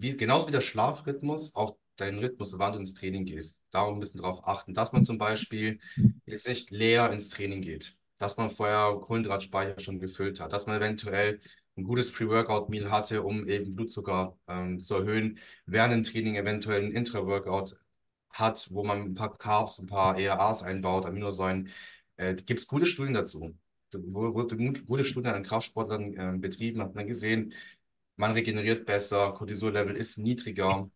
wie, genauso wie der Schlafrhythmus, auch deinen Rhythmus, wann du ins Training gehst. Darum ein bisschen darauf achten, dass man zum Beispiel jetzt nicht leer ins Training geht, dass man vorher Kohlenhydratspeicher schon gefüllt hat, dass man eventuell ein gutes Pre-Workout-Meal hatte, um eben Blutzucker ähm, zu erhöhen, während dem Training eventuell ein Intra-Workout hat, wo man ein paar Carbs, ein paar ERAs einbaut, Aminosäuren. Äh, Gibt es gute Studien dazu? Wurde gute Studien an Kraftsportlern äh, betrieben, hat man gesehen, man regeneriert besser, Cortisol-Level ist niedriger.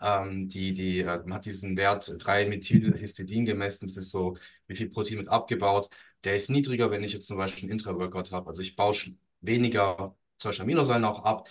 Ähm, die, die, äh, man hat diesen Wert 3-Methylhistidin gemessen, das ist so, wie viel Protein wird abgebaut. Der ist niedriger, wenn ich jetzt zum Beispiel einen Intra-Workout habe. Also ich baue weniger zum Aminosäuren auch ab.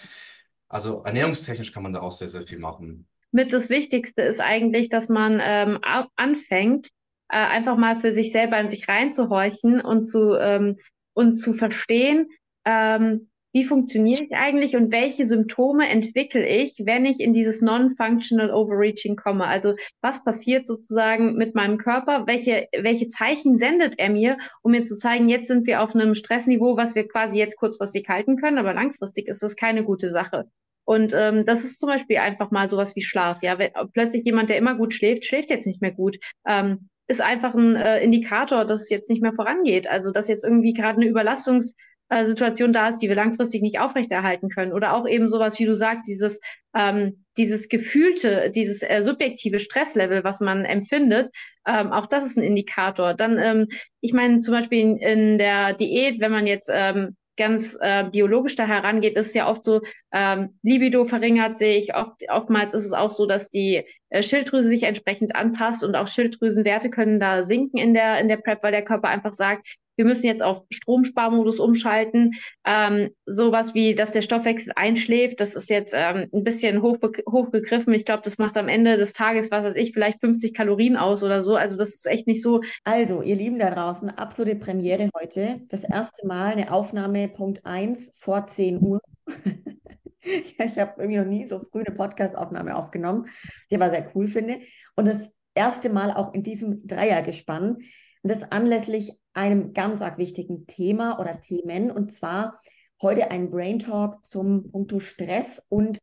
Also ernährungstechnisch kann man da auch sehr, sehr viel machen. Mit das Wichtigste ist eigentlich, dass man ähm, anfängt, äh, einfach mal für sich selber in sich reinzuhorchen und zu, ähm, und zu verstehen, ähm, wie funktioniere ich eigentlich und welche Symptome entwickle ich, wenn ich in dieses Non-Functional Overreaching komme? Also was passiert sozusagen mit meinem Körper? Welche, welche Zeichen sendet er mir, um mir zu zeigen, jetzt sind wir auf einem Stressniveau, was wir quasi jetzt kurzfristig halten können, aber langfristig ist das keine gute Sache. Und ähm, das ist zum Beispiel einfach mal sowas wie Schlaf. Ja, wenn, plötzlich jemand, der immer gut schläft, schläft jetzt nicht mehr gut. Ähm, ist einfach ein äh, Indikator, dass es jetzt nicht mehr vorangeht. Also dass jetzt irgendwie gerade eine Überlastungs äh, Situation da ist, die wir langfristig nicht aufrechterhalten können. Oder auch eben sowas, wie du sagst, dieses, ähm, dieses gefühlte, dieses äh, subjektive Stresslevel, was man empfindet, ähm, auch das ist ein Indikator. Dann, ähm, ich meine, zum Beispiel in, in der Diät, wenn man jetzt ähm, ganz äh, biologisch da herangeht, ist es ja oft so, ähm, Libido verringert sich, oft, oftmals ist es auch so, dass die äh, Schilddrüse sich entsprechend anpasst und auch Schilddrüsenwerte können da sinken in der, in der PrEP, weil der Körper einfach sagt, wir müssen jetzt auf Stromsparmodus umschalten. Ähm, sowas wie, dass der Stoffwechsel einschläft, das ist jetzt ähm, ein bisschen hochgegriffen. Ich glaube, das macht am Ende des Tages, was weiß ich, vielleicht 50 Kalorien aus oder so. Also das ist echt nicht so. Also, ihr Lieben da draußen, absolute Premiere heute. Das erste Mal eine Aufnahme Punkt 1 vor 10 Uhr. ich habe irgendwie noch nie so früh eine Podcast-Aufnahme aufgenommen, die aber sehr cool finde. Und das erste Mal auch in diesem Dreiergespann. Das anlässlich einem ganz arg wichtigen Thema oder Themen. Und zwar heute ein Brain Talk zum Punkt Stress und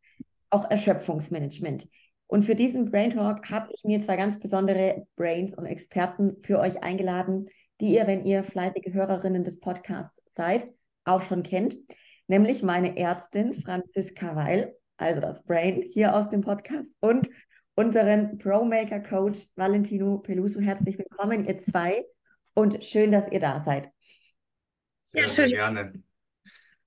auch Erschöpfungsmanagement. Und für diesen Brain Talk habe ich mir zwei ganz besondere Brains und Experten für euch eingeladen, die ihr, wenn ihr fleißige Hörerinnen des Podcasts seid, auch schon kennt. Nämlich meine Ärztin Franziska Weil, also das Brain hier aus dem Podcast, und unseren Pro-Maker Coach Valentino Peluso. Herzlich willkommen, ihr zwei und schön, dass ihr da seid. Sehr, sehr gerne.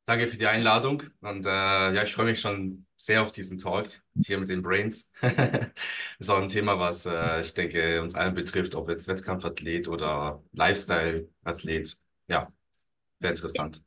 Danke für die Einladung und äh, ja, ich freue mich schon sehr auf diesen Talk hier mit den Brains. das ist auch ein Thema, was äh, ich denke uns allen betrifft, ob jetzt Wettkampfathlet oder Lifestyle-Athlet. Ja, sehr interessant.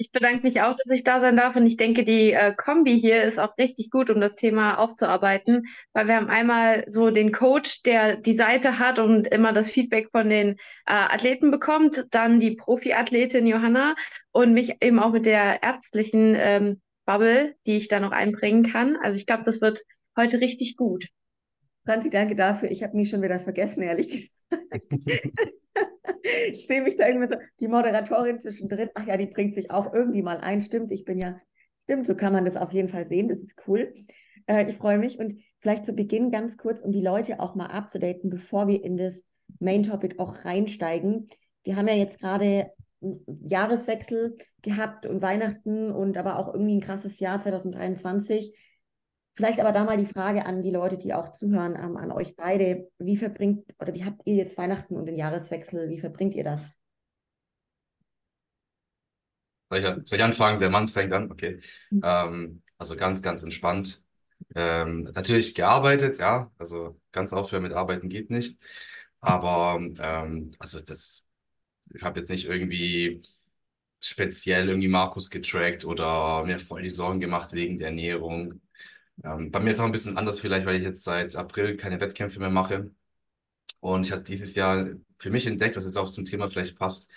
Ich bedanke mich auch, dass ich da sein darf und ich denke, die äh, Kombi hier ist auch richtig gut, um das Thema aufzuarbeiten, weil wir haben einmal so den Coach, der die Seite hat und immer das Feedback von den äh, Athleten bekommt, dann die Profiathletin Johanna und mich eben auch mit der ärztlichen ähm, Bubble, die ich da noch einbringen kann. Also ich glaube, das wird heute richtig gut. Franzi, danke dafür. Ich habe mich schon wieder vergessen, ehrlich gesagt. ich sehe mich da irgendwie so, die Moderatorin zwischendrin, ach ja, die bringt sich auch irgendwie mal ein. Stimmt, ich bin ja, stimmt, so kann man das auf jeden Fall sehen. Das ist cool. Äh, ich freue mich. Und vielleicht zu Beginn ganz kurz, um die Leute auch mal abzudaten, bevor wir in das Main Topic auch reinsteigen. Wir haben ja jetzt gerade Jahreswechsel gehabt und Weihnachten und aber auch irgendwie ein krasses Jahr 2023. Vielleicht aber da mal die Frage an die Leute, die auch zuhören, ähm, an euch beide. Wie verbringt oder wie habt ihr jetzt Weihnachten und den Jahreswechsel? Wie verbringt ihr das? Soll ich, soll ich anfangen? Der Mann fängt an. Okay. Mhm. Ähm, also ganz, ganz entspannt. Ähm, natürlich gearbeitet, ja. Also ganz aufhören mit Arbeiten geht nicht. Aber ähm, also das, ich habe jetzt nicht irgendwie speziell irgendwie Markus getrackt oder mir voll die Sorgen gemacht wegen der Ernährung. Ähm, bei mir ist es auch ein bisschen anders vielleicht, weil ich jetzt seit April keine Wettkämpfe mehr mache. Und ich habe dieses Jahr für mich entdeckt, was jetzt auch zum Thema vielleicht passt.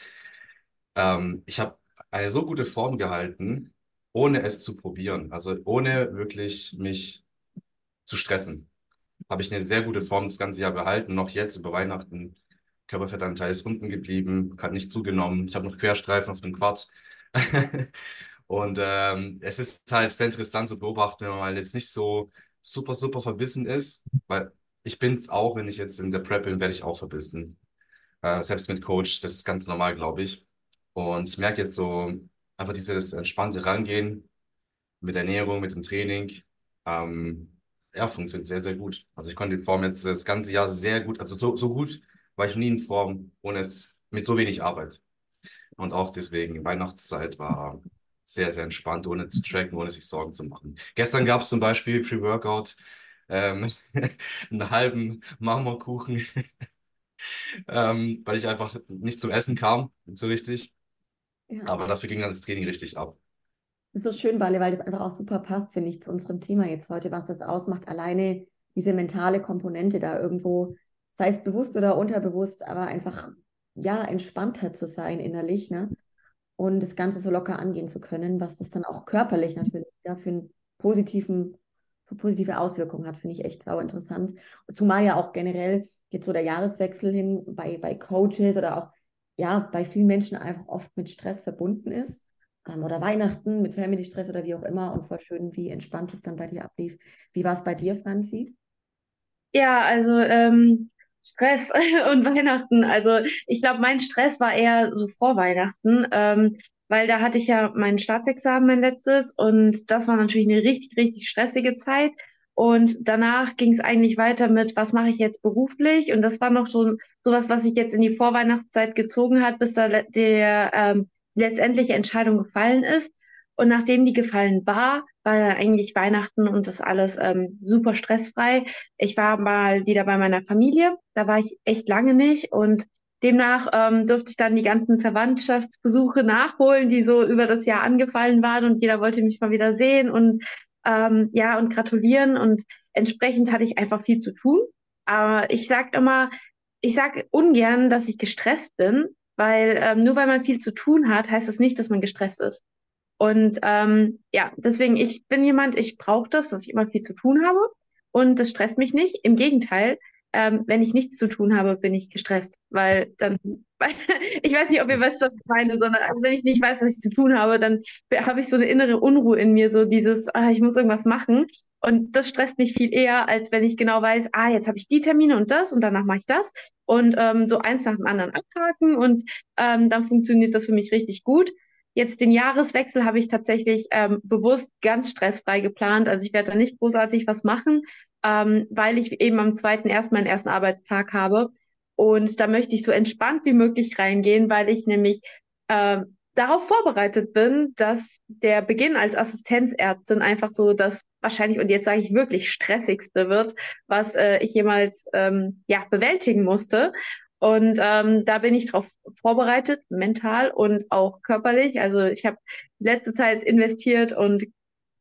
Ähm, ich habe eine so gute Form gehalten, ohne es zu probieren. Also ohne wirklich mich zu stressen. Habe ich eine sehr gute Form das ganze Jahr behalten. Noch jetzt über Weihnachten. Körperfettanteil ist unten geblieben, hat nicht zugenommen. Ich habe noch Querstreifen auf dem Quad. Und ähm, es ist halt sehr interessant zu beobachten, wenn man mal jetzt nicht so super, super verbissen ist, weil ich bin es auch, wenn ich jetzt in der Prep bin, werde ich auch verbissen. Äh, selbst mit Coach, das ist ganz normal, glaube ich. Und ich merke jetzt so einfach dieses entspannte Rangehen mit Ernährung, mit dem Training. Ähm, ja, funktioniert sehr, sehr gut. Also ich konnte die Form jetzt das ganze Jahr sehr gut, also so, so gut war ich nie in Form, ohne es mit so wenig Arbeit. Und auch deswegen, Weihnachtszeit war sehr, sehr entspannt, ohne zu tracken, ohne sich Sorgen zu machen. Gestern gab es zum Beispiel Pre-Workout, ähm, einen halben Marmorkuchen, ähm, weil ich einfach nicht zum Essen kam, so richtig. Ja. Aber dafür ging dann das Training richtig ab. Das ist so schön, Walle, weil das einfach auch super passt, finde ich, zu unserem Thema jetzt heute, was das ausmacht. Alleine diese mentale Komponente da irgendwo, sei es bewusst oder unterbewusst, aber einfach, ja, entspannter zu sein innerlich, ne? Und das Ganze so locker angehen zu können, was das dann auch körperlich natürlich ja, für einen positiven für positive Auswirkungen hat, finde ich echt sau interessant. Zumal ja auch generell jetzt so der Jahreswechsel hin bei, bei Coaches oder auch ja bei vielen Menschen einfach oft mit Stress verbunden ist ähm, oder Weihnachten mit Family Stress oder wie auch immer und voll schön, wie entspannt es dann bei dir ablief. Wie war es bei dir, Franzi? Ja, also ähm, Stress und Weihnachten. Also ich glaube, mein Stress war eher so vor Weihnachten, ähm, weil da hatte ich ja mein Staatsexamen, mein letztes, und das war natürlich eine richtig, richtig stressige Zeit. Und danach ging es eigentlich weiter mit, was mache ich jetzt beruflich? Und das war noch so sowas, was sich jetzt in die Vorweihnachtszeit gezogen hat, bis da der ähm, letztendliche Entscheidung gefallen ist. Und nachdem die gefallen war, war dann eigentlich Weihnachten und das alles ähm, super stressfrei. Ich war mal wieder bei meiner Familie, da war ich echt lange nicht und demnach ähm, durfte ich dann die ganzen Verwandtschaftsbesuche nachholen, die so über das Jahr angefallen waren und jeder wollte mich mal wieder sehen und ähm, ja und gratulieren und entsprechend hatte ich einfach viel zu tun. Aber ich sag immer, ich sag ungern, dass ich gestresst bin, weil ähm, nur weil man viel zu tun hat, heißt das nicht, dass man gestresst ist. Und ähm, ja, deswegen, ich bin jemand, ich brauche das, dass ich immer viel zu tun habe. Und das stresst mich nicht. Im Gegenteil, ähm, wenn ich nichts zu tun habe, bin ich gestresst, weil dann, ich weiß nicht, ob ihr wisst, was ich meine, sondern also wenn ich nicht weiß, was ich zu tun habe, dann habe ich so eine innere Unruhe in mir, so dieses, ah, ich muss irgendwas machen. Und das stresst mich viel eher, als wenn ich genau weiß, ah, jetzt habe ich die Termine und das und danach mache ich das und ähm, so eins nach dem anderen abhaken und ähm, dann funktioniert das für mich richtig gut. Jetzt den Jahreswechsel habe ich tatsächlich ähm, bewusst ganz stressfrei geplant. Also ich werde da nicht großartig was machen, ähm, weil ich eben am zweiten erst meinen ersten Arbeitstag habe. Und da möchte ich so entspannt wie möglich reingehen, weil ich nämlich äh, darauf vorbereitet bin, dass der Beginn als Assistenzärztin einfach so das wahrscheinlich, und jetzt sage ich wirklich, stressigste wird, was äh, ich jemals ähm, ja, bewältigen musste. Und ähm, da bin ich darauf vorbereitet, mental und auch körperlich. Also ich habe letzte Zeit investiert und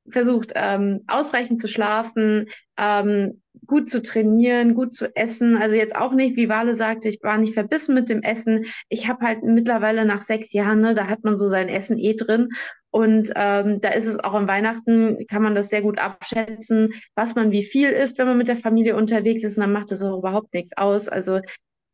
versucht, ähm, ausreichend zu schlafen, ähm, gut zu trainieren, gut zu essen. Also jetzt auch nicht, wie Wale sagte, ich war nicht verbissen mit dem Essen. Ich habe halt mittlerweile nach sechs Jahren, ne, da hat man so sein Essen eh drin. Und ähm, da ist es auch an Weihnachten, kann man das sehr gut abschätzen, was man wie viel isst, wenn man mit der Familie unterwegs ist. Und dann macht das auch überhaupt nichts aus. Also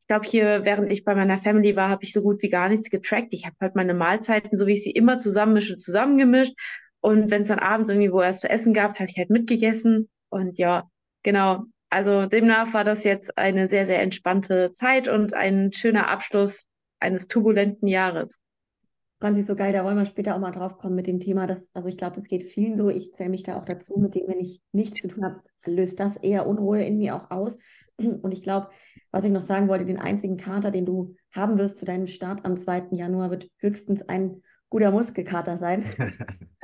glaube, hier, während ich bei meiner Family war, habe ich so gut wie gar nichts getrackt. Ich habe halt meine Mahlzeiten, so wie ich sie immer zusammenmische, zusammengemischt. Und wenn es dann abends irgendwie wo es zu essen gab, habe ich halt mitgegessen. Und ja, genau. Also demnach war das jetzt eine sehr, sehr entspannte Zeit und ein schöner Abschluss eines turbulenten Jahres. Franzi, so geil, da wollen wir später auch mal drauf kommen mit dem Thema, dass, also ich glaube, das geht vielen so, ich zähle mich da auch dazu, mit dem, wenn ich nichts zu tun habe, löst das eher Unruhe in mir auch aus. Und ich glaube, was ich noch sagen wollte, den einzigen Kater, den du haben wirst zu deinem Start am 2. Januar, wird höchstens ein guter Muskelkater sein.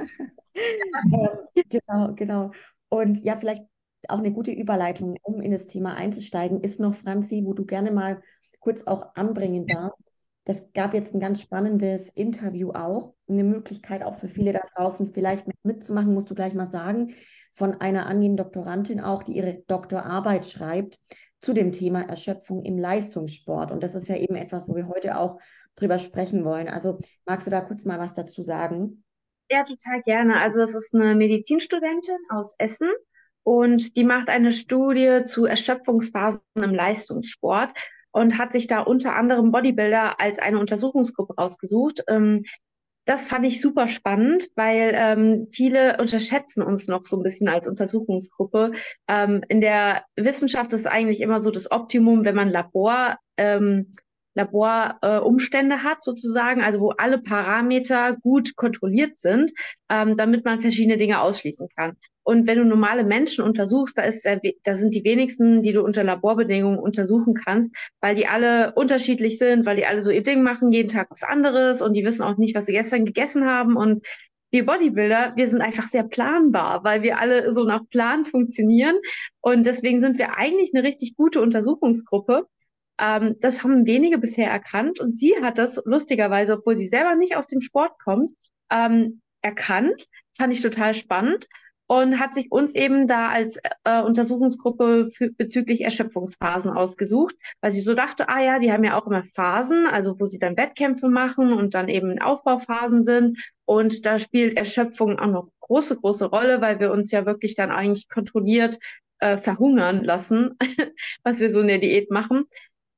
ähm, genau, genau. Und ja, vielleicht auch eine gute Überleitung, um in das Thema einzusteigen, ist noch, Franzi, wo du gerne mal kurz auch anbringen darfst. Das gab jetzt ein ganz spannendes Interview auch, eine Möglichkeit auch für viele da draußen vielleicht mitzumachen, musst du gleich mal sagen, von einer angehenden Doktorandin auch, die ihre Doktorarbeit schreibt zu dem Thema Erschöpfung im Leistungssport. Und das ist ja eben etwas, wo wir heute auch drüber sprechen wollen. Also magst du da kurz mal was dazu sagen? Ja, total gerne. Also es ist eine Medizinstudentin aus Essen und die macht eine Studie zu Erschöpfungsphasen im Leistungssport und hat sich da unter anderem Bodybuilder als eine Untersuchungsgruppe rausgesucht. Ähm, das fand ich super spannend, weil ähm, viele unterschätzen uns noch so ein bisschen als Untersuchungsgruppe. Ähm, in der Wissenschaft ist eigentlich immer so das Optimum, wenn man Labor ähm, Laborumstände äh, hat sozusagen, also wo alle Parameter gut kontrolliert sind, ähm, damit man verschiedene Dinge ausschließen kann. Und wenn du normale Menschen untersuchst, da, ist da sind die wenigsten, die du unter Laborbedingungen untersuchen kannst, weil die alle unterschiedlich sind, weil die alle so ihr Ding machen, jeden Tag was anderes und die wissen auch nicht, was sie gestern gegessen haben. Und wir Bodybuilder, wir sind einfach sehr planbar, weil wir alle so nach Plan funktionieren. Und deswegen sind wir eigentlich eine richtig gute Untersuchungsgruppe. Ähm, das haben wenige bisher erkannt und sie hat das lustigerweise, obwohl sie selber nicht aus dem Sport kommt, ähm, erkannt. Fand ich total spannend und hat sich uns eben da als äh, Untersuchungsgruppe für, bezüglich Erschöpfungsphasen ausgesucht, weil sie so dachte, ah ja, die haben ja auch immer Phasen, also wo sie dann Wettkämpfe machen und dann eben Aufbauphasen sind. Und da spielt Erschöpfung auch noch große, große Rolle, weil wir uns ja wirklich dann eigentlich kontrolliert äh, verhungern lassen, was wir so in der Diät machen.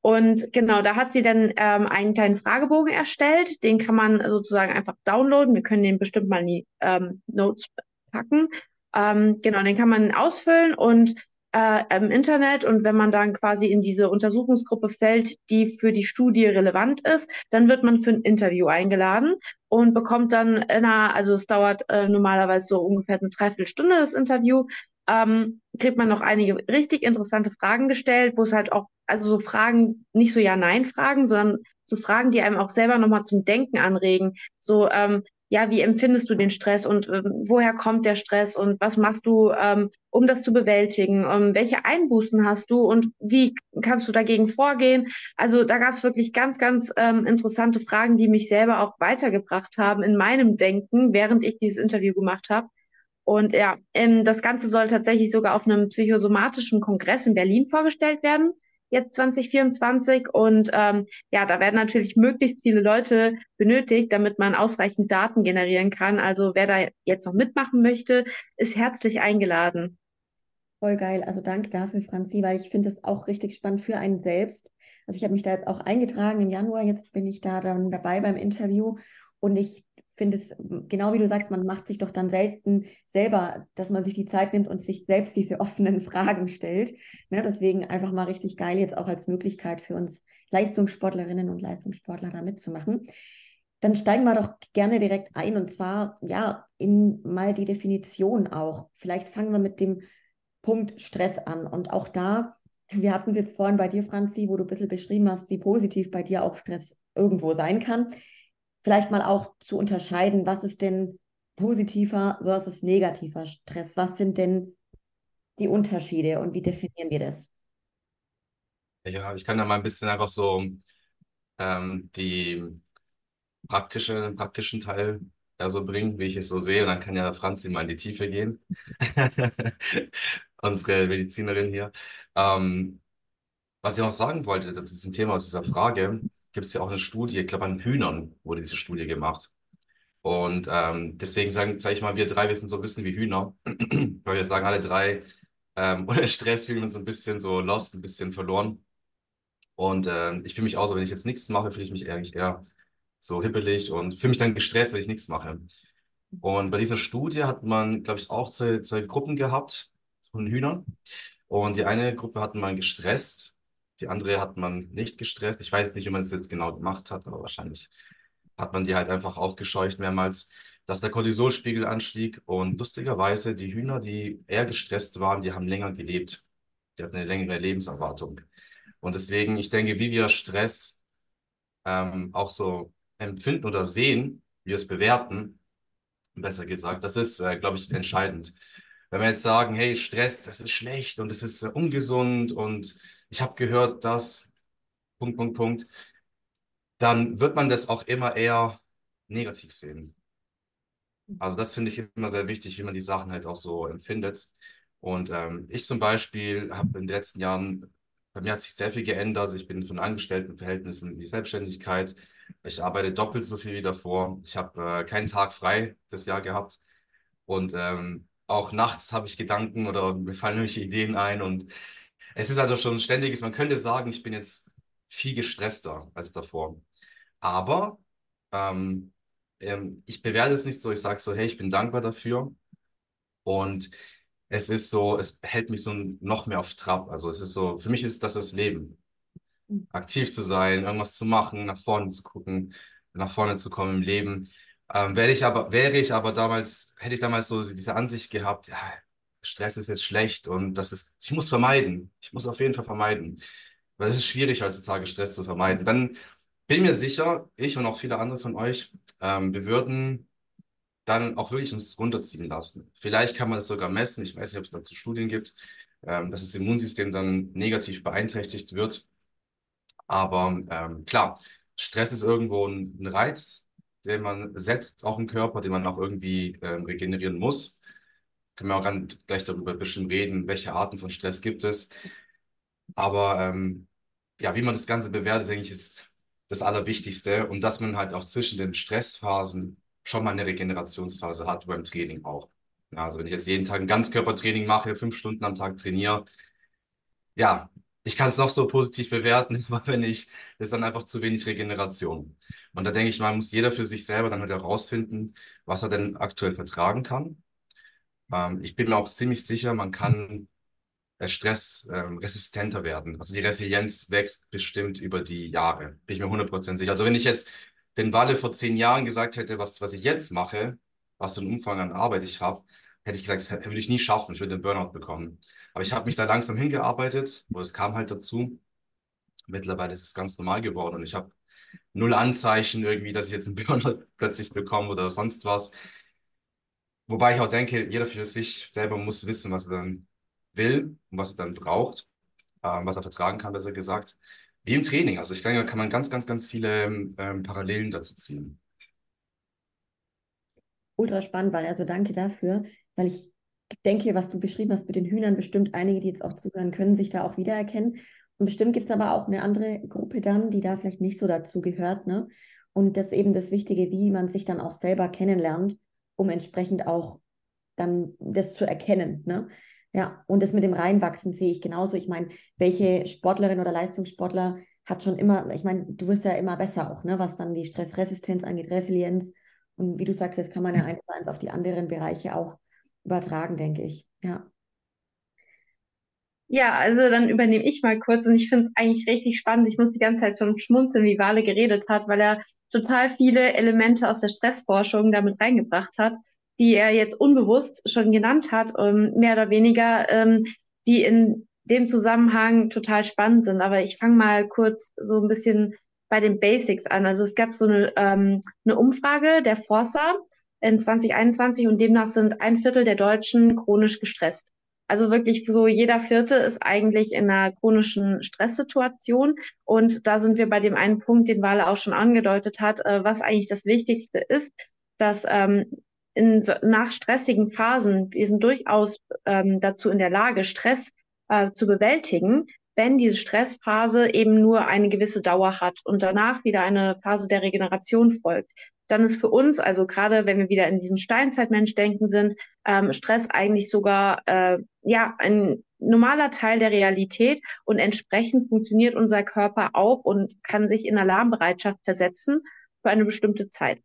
Und genau, da hat sie dann ähm, einen kleinen Fragebogen erstellt. Den kann man sozusagen einfach downloaden. Wir können den bestimmt mal in die ähm, Notes packen. Ähm, genau, den kann man ausfüllen und äh, im Internet und wenn man dann quasi in diese Untersuchungsgruppe fällt, die für die Studie relevant ist, dann wird man für ein Interview eingeladen und bekommt dann, in einer, also es dauert äh, normalerweise so ungefähr eine Dreiviertelstunde das Interview, ähm, kriegt man noch einige richtig interessante Fragen gestellt, wo es halt auch, also so Fragen, nicht so Ja-Nein-Fragen, sondern so Fragen, die einem auch selber nochmal zum Denken anregen. So, ähm, ja, wie empfindest du den Stress und ähm, woher kommt der Stress und was machst du, ähm, um das zu bewältigen? Ähm, welche Einbußen hast du und wie kannst du dagegen vorgehen? Also da gab es wirklich ganz, ganz ähm, interessante Fragen, die mich selber auch weitergebracht haben in meinem Denken, während ich dieses Interview gemacht habe. Und ja, ähm, das Ganze soll tatsächlich sogar auf einem psychosomatischen Kongress in Berlin vorgestellt werden, jetzt 2024. Und ähm, ja, da werden natürlich möglichst viele Leute benötigt, damit man ausreichend Daten generieren kann. Also wer da jetzt noch mitmachen möchte, ist herzlich eingeladen. Voll geil. Also danke dafür, Franzi, weil ich finde es auch richtig spannend für einen selbst. Also ich habe mich da jetzt auch eingetragen im Januar. Jetzt bin ich da dann dabei beim Interview und ich finde es, genau wie du sagst, man macht sich doch dann selten selber, dass man sich die Zeit nimmt und sich selbst diese offenen Fragen stellt. Ne, deswegen einfach mal richtig geil, jetzt auch als Möglichkeit für uns Leistungssportlerinnen und Leistungssportler da mitzumachen. Dann steigen wir doch gerne direkt ein und zwar ja in mal die Definition auch. Vielleicht fangen wir mit dem Punkt Stress an und auch da, wir hatten es jetzt vorhin bei dir, Franzi, wo du ein bisschen beschrieben hast, wie positiv bei dir auch Stress irgendwo sein kann vielleicht mal auch zu unterscheiden, was ist denn positiver versus negativer Stress? Was sind denn die Unterschiede und wie definieren wir das? Ja, ich kann da mal ein bisschen einfach so ähm, die praktische, praktischen Teil ja, bringen, wie ich es so sehe. Und dann kann ja Franzi mal in die Tiefe gehen. Unsere Medizinerin hier. Ähm, was ich noch sagen wollte zu diesem Thema, aus dieser Frage, gibt es ja auch eine Studie, ich glaube an Hühnern wurde diese Studie gemacht. Und ähm, deswegen sage ich mal, wir drei, wir sind so ein bisschen wie Hühner, weil wir sagen alle drei, ähm, ohne Stress fühlen wir uns ein bisschen so lost, ein bisschen verloren. Und äh, ich fühle mich auch so, wenn ich jetzt nichts mache, fühle ich mich eigentlich eher so hippelig und fühle mich dann gestresst, wenn ich nichts mache. Und bei dieser Studie hat man, glaube ich, auch zwei, zwei Gruppen gehabt von Hühnern. Und die eine Gruppe hat man gestresst die andere hat man nicht gestresst. Ich weiß nicht, wie man es jetzt genau gemacht hat, aber wahrscheinlich hat man die halt einfach aufgescheucht mehrmals, dass der Cortisolspiegel anstieg. Und lustigerweise, die Hühner, die eher gestresst waren, die haben länger gelebt. Die hatten eine längere Lebenserwartung. Und deswegen, ich denke, wie wir Stress ähm, auch so empfinden oder sehen, wie wir es bewerten, besser gesagt, das ist, äh, glaube ich, entscheidend. Wenn wir jetzt sagen, hey, Stress, das ist schlecht und das ist äh, ungesund und ich habe gehört, dass, Punkt, Punkt, Punkt, dann wird man das auch immer eher negativ sehen. Also das finde ich immer sehr wichtig, wie man die Sachen halt auch so empfindet. Und ähm, ich zum Beispiel habe in den letzten Jahren, bei mir hat sich sehr viel geändert. Ich bin von Angestelltenverhältnissen in die Selbstständigkeit. Ich arbeite doppelt so viel wie davor. Ich habe äh, keinen Tag frei das Jahr gehabt. Und ähm, auch nachts habe ich Gedanken oder mir fallen irgendwelche Ideen ein. Und es ist also schon ein ständiges, man könnte sagen, ich bin jetzt viel gestresster als davor. Aber ähm, ähm, ich bewerte es nicht so, ich sage so, hey, ich bin dankbar dafür. Und es ist so, es hält mich so noch mehr auf Trab. Also es ist so, für mich ist das das Leben. Aktiv zu sein, irgendwas zu machen, nach vorne zu gucken, nach vorne zu kommen im Leben. Ähm, wäre ich aber, wäre ich aber damals, hätte ich damals so diese Ansicht gehabt, ja, Stress ist jetzt schlecht und das ist, ich muss vermeiden. Ich muss auf jeden Fall vermeiden. Weil es ist schwierig heutzutage Stress zu vermeiden. Dann bin mir sicher, ich und auch viele andere von euch, ähm, wir würden dann auch wirklich uns runterziehen lassen. Vielleicht kann man es sogar messen. Ich weiß nicht, ob es dazu Studien gibt, ähm, dass das Immunsystem dann negativ beeinträchtigt wird. Aber ähm, klar, Stress ist irgendwo ein, ein, Reiz, den man setzt, auch im Körper, den man auch irgendwie ähm, regenerieren muss. Können wir auch gleich darüber ein bisschen reden, welche Arten von Stress gibt es. Aber ähm, ja, wie man das Ganze bewertet, denke ich, ist das Allerwichtigste. Und dass man halt auch zwischen den Stressphasen schon mal eine Regenerationsphase hat beim Training auch. Ja, also wenn ich jetzt jeden Tag ein Ganzkörpertraining mache, fünf Stunden am Tag trainiere, ja, ich kann es noch so positiv bewerten, aber wenn ich, ist dann einfach zu wenig Regeneration. Und da denke ich mal, muss jeder für sich selber dann halt herausfinden, was er denn aktuell vertragen kann. Ähm, ich bin mir auch ziemlich sicher, man kann äh, Stress ähm, werden. Also die Resilienz wächst bestimmt über die Jahre. Bin ich mir 100% sicher. Also wenn ich jetzt den Walle vor zehn Jahren gesagt hätte, was, was ich jetzt mache, was für einen Umfang an Arbeit ich habe, hätte ich gesagt, das würde ich nie schaffen, ich würde den Burnout bekommen. Aber ich habe mich da langsam hingearbeitet, wo es kam halt dazu. Mittlerweile ist es ganz normal geworden und ich habe null Anzeichen irgendwie, dass ich jetzt einen Burnout plötzlich bekomme oder sonst was. Wobei ich auch denke, jeder für sich selber muss wissen, was er dann will und was er dann braucht, äh, was er vertragen kann, besser gesagt. Wie im Training. Also ich denke, da kann man ganz, ganz, ganz viele ähm, Parallelen dazu ziehen. Ultra spannend, weil also danke dafür, weil ich denke, was du beschrieben hast mit den Hühnern, bestimmt einige, die jetzt auch zuhören können, sich da auch wiedererkennen. Und bestimmt gibt es aber auch eine andere Gruppe dann, die da vielleicht nicht so dazu gehört. Ne? Und das ist eben das Wichtige, wie man sich dann auch selber kennenlernt, um entsprechend auch dann das zu erkennen. Ne? Ja, und das mit dem Reinwachsen sehe ich genauso. Ich meine, welche Sportlerin oder Leistungssportler hat schon immer, ich meine, du wirst ja immer besser auch, ne, was dann die Stressresistenz angeht, Resilienz. Und wie du sagst, das kann man ja eins zu eins auf die anderen Bereiche auch übertragen, denke ich. Ja. Ja, also dann übernehme ich mal kurz und ich finde es eigentlich richtig spannend. Ich muss die ganze Zeit schon schmunzeln, wie Wale geredet hat, weil er total viele Elemente aus der Stressforschung damit reingebracht hat die er jetzt unbewusst schon genannt hat, ähm, mehr oder weniger, ähm, die in dem Zusammenhang total spannend sind. Aber ich fange mal kurz so ein bisschen bei den Basics an. Also es gab so eine, ähm, eine Umfrage der Forsa in 2021 und demnach sind ein Viertel der Deutschen chronisch gestresst. Also wirklich so jeder Vierte ist eigentlich in einer chronischen Stresssituation. Und da sind wir bei dem einen Punkt, den Wale auch schon angedeutet hat, äh, was eigentlich das Wichtigste ist, dass ähm, in, nach stressigen Phasen, wir sind durchaus ähm, dazu in der Lage, Stress äh, zu bewältigen, wenn diese Stressphase eben nur eine gewisse Dauer hat und danach wieder eine Phase der Regeneration folgt. Dann ist für uns, also gerade wenn wir wieder in diesem Steinzeitmensch-Denken sind, ähm, Stress eigentlich sogar äh, ja ein normaler Teil der Realität und entsprechend funktioniert unser Körper auch und kann sich in Alarmbereitschaft versetzen für eine bestimmte Zeit.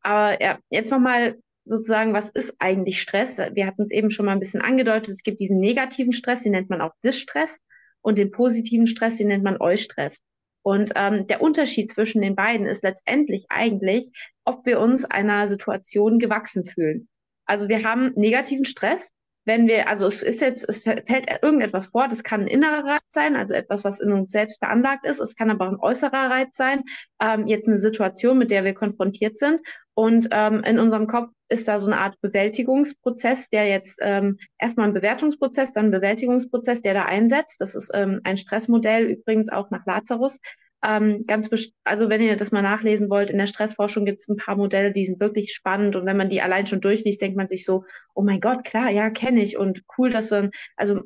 Aber ja, jetzt nochmal sozusagen, was ist eigentlich Stress? Wir hatten es eben schon mal ein bisschen angedeutet. Es gibt diesen negativen Stress, den nennt man auch Distress, und den positiven Stress, den nennt man Eustress. Und ähm, der Unterschied zwischen den beiden ist letztendlich eigentlich, ob wir uns einer Situation gewachsen fühlen. Also wir haben negativen Stress, wenn wir, also es ist jetzt, es fällt irgendetwas vor, das kann ein innerer Reiz sein, also etwas, was in uns selbst veranlagt ist. Es kann aber auch ein äußerer Reiz sein, ähm, jetzt eine Situation, mit der wir konfrontiert sind. Und ähm, in unserem Kopf ist da so eine Art Bewältigungsprozess, der jetzt ähm, erstmal ein Bewertungsprozess, dann ein Bewältigungsprozess, der da einsetzt. Das ist ähm, ein Stressmodell, übrigens auch nach Lazarus. Ähm, ganz also wenn ihr das mal nachlesen wollt, in der Stressforschung gibt es ein paar Modelle, die sind wirklich spannend und wenn man die allein schon durchliest, denkt man sich so, oh mein Gott, klar, ja, kenne ich und cool, dass dann, also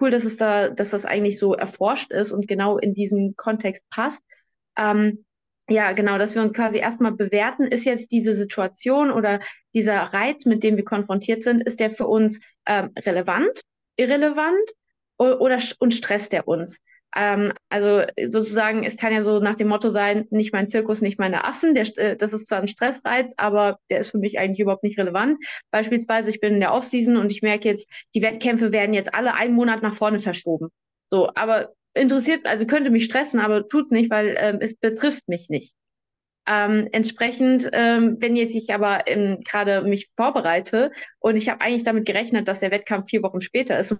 cool, dass es da, dass das eigentlich so erforscht ist und genau in diesem Kontext passt. Ähm, ja, genau, dass wir uns quasi erstmal bewerten, ist jetzt diese Situation oder dieser Reiz, mit dem wir konfrontiert sind, ist der für uns ähm, relevant, irrelevant oder, und stresst der uns? Ähm, also sozusagen, es kann ja so nach dem Motto sein, nicht mein Zirkus, nicht meine Affen. Der, äh, das ist zwar ein Stressreiz, aber der ist für mich eigentlich überhaupt nicht relevant. Beispielsweise, ich bin in der Offseason und ich merke jetzt, die Wettkämpfe werden jetzt alle einen Monat nach vorne verschoben. So, aber interessiert, also könnte mich stressen, aber tut's nicht, weil ähm, es betrifft mich nicht. Ähm, entsprechend, ähm, wenn jetzt ich aber ähm, gerade mich vorbereite und ich habe eigentlich damit gerechnet, dass der Wettkampf vier Wochen später ist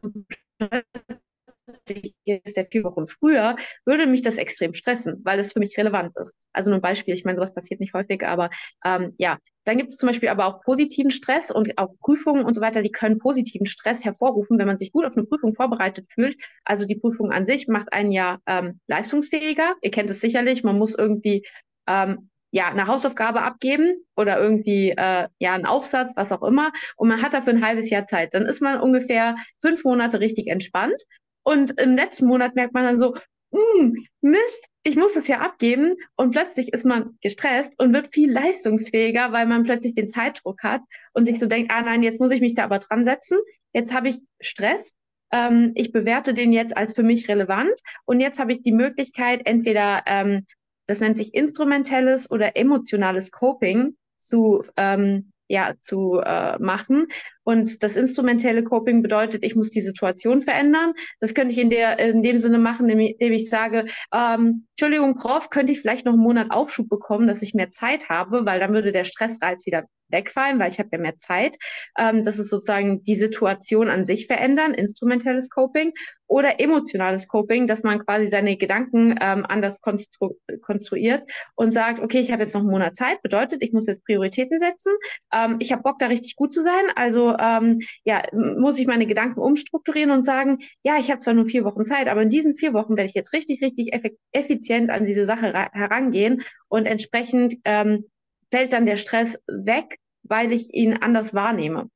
und ist der vier Wochen früher, würde mich das extrem stressen, weil es für mich relevant ist. Also nur ein Beispiel, ich meine, sowas passiert nicht häufig, aber ähm, ja, dann gibt es zum Beispiel aber auch positiven Stress und auch Prüfungen und so weiter, die können positiven Stress hervorrufen, wenn man sich gut auf eine Prüfung vorbereitet fühlt. Also die Prüfung an sich macht einen ja ähm, leistungsfähiger. Ihr kennt es sicherlich, man muss irgendwie ähm, ja, eine Hausaufgabe abgeben oder irgendwie äh, ja einen Aufsatz, was auch immer. Und man hat dafür ein halbes Jahr Zeit. Dann ist man ungefähr fünf Monate richtig entspannt. Und im letzten Monat merkt man dann so, mm, Mist, ich muss das ja abgeben. Und plötzlich ist man gestresst und wird viel leistungsfähiger, weil man plötzlich den Zeitdruck hat und sich so denkt, ah nein, jetzt muss ich mich da aber dran setzen. Jetzt habe ich Stress. Ähm, ich bewerte den jetzt als für mich relevant. Und jetzt habe ich die Möglichkeit, entweder ähm, das nennt sich instrumentelles oder emotionales Coping zu ähm, ja zu äh, machen. Und das instrumentelle Coping bedeutet, ich muss die Situation verändern. Das könnte ich in der in dem Sinne machen, indem ich sage, ähm, Entschuldigung, Prof, könnte ich vielleicht noch einen Monat Aufschub bekommen, dass ich mehr Zeit habe, weil dann würde der Stressreiz wieder wegfallen, weil ich habe ja mehr Zeit. Ähm, das ist sozusagen die Situation an sich verändern, instrumentelles Coping oder emotionales Coping, dass man quasi seine Gedanken ähm, anders konstru konstruiert und sagt, okay, ich habe jetzt noch einen Monat Zeit, bedeutet, ich muss jetzt Prioritäten setzen. Ähm, ich habe Bock, da richtig gut zu sein, also ähm, ja, muss ich meine Gedanken umstrukturieren und sagen, ja, ich habe zwar nur vier Wochen Zeit, aber in diesen vier Wochen werde ich jetzt richtig, richtig effizient an diese Sache herangehen und entsprechend ähm, fällt dann der Stress weg, weil ich ihn anders wahrnehme.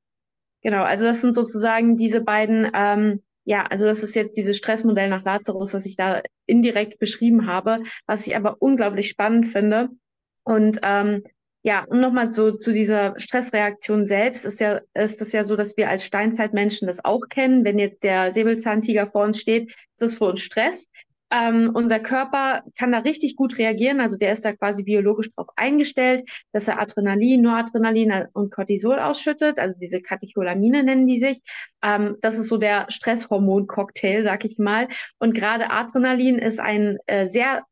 Genau, also das sind sozusagen diese beiden, ähm, ja, also das ist jetzt dieses Stressmodell nach Lazarus, das ich da indirekt beschrieben habe, was ich aber unglaublich spannend finde. Und ähm, ja, und nochmal zu, zu dieser Stressreaktion selbst ist ja, ist es ja so, dass wir als Steinzeitmenschen das auch kennen. Wenn jetzt der Säbelzahntiger vor uns steht, ist es für uns Stress. Ähm, unser Körper kann da richtig gut reagieren, also der ist da quasi biologisch drauf eingestellt, dass er Adrenalin, Noradrenalin und Cortisol ausschüttet, also diese Katecholamine nennen die sich. Ähm, das ist so der Stresshormon-Cocktail, sag ich mal. Und gerade Adrenalin ist ein äh, sehr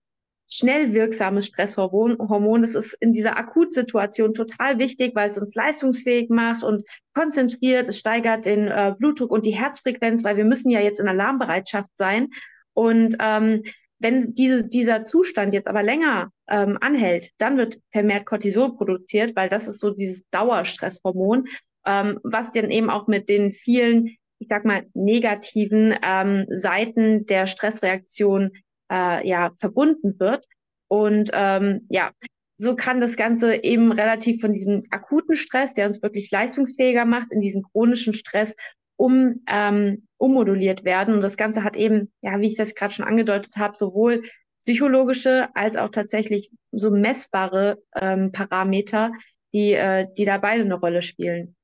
schnell wirksames Stresshormon. Hormon. Das ist in dieser Akutsituation total wichtig, weil es uns leistungsfähig macht und konzentriert. Es steigert den äh, Blutdruck und die Herzfrequenz, weil wir müssen ja jetzt in Alarmbereitschaft sein. Und ähm, wenn diese, dieser Zustand jetzt aber länger ähm, anhält, dann wird vermehrt Cortisol produziert, weil das ist so dieses Dauerstresshormon, ähm, was dann eben auch mit den vielen, ich sag mal, negativen ähm, Seiten der Stressreaktion äh, ja verbunden wird. Und ähm, ja, so kann das Ganze eben relativ von diesem akuten Stress, der uns wirklich leistungsfähiger macht, in diesen chronischen Stress um, ähm, ummoduliert werden. Und das Ganze hat eben, ja, wie ich das gerade schon angedeutet habe, sowohl psychologische als auch tatsächlich so messbare ähm, Parameter, die, äh, die da beide eine Rolle spielen.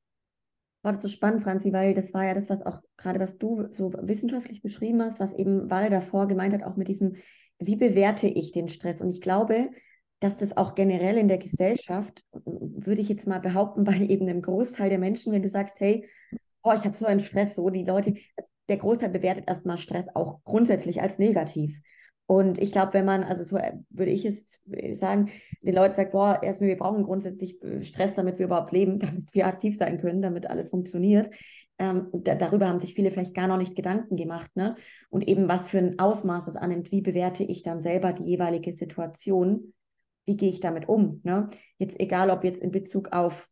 War das so spannend, Franzi, weil das war ja das, was auch gerade, was du so wissenschaftlich beschrieben hast, was eben Walle davor gemeint hat, auch mit diesem, wie bewerte ich den Stress? Und ich glaube, dass das auch generell in der Gesellschaft, würde ich jetzt mal behaupten, bei eben einem Großteil der Menschen, wenn du sagst, hey, oh, ich habe so einen Stress, so die Leute, der Großteil bewertet erstmal Stress auch grundsätzlich als negativ. Und ich glaube, wenn man, also so äh, würde ich es sagen, den Leuten sagt, boah, erstmal, wir brauchen grundsätzlich äh, Stress, damit wir überhaupt leben, damit wir aktiv sein können, damit alles funktioniert. Ähm, da, darüber haben sich viele vielleicht gar noch nicht Gedanken gemacht, ne? Und eben was für ein Ausmaß es annimmt, wie bewerte ich dann selber die jeweilige Situation, wie gehe ich damit um, ne? Jetzt egal, ob jetzt in Bezug auf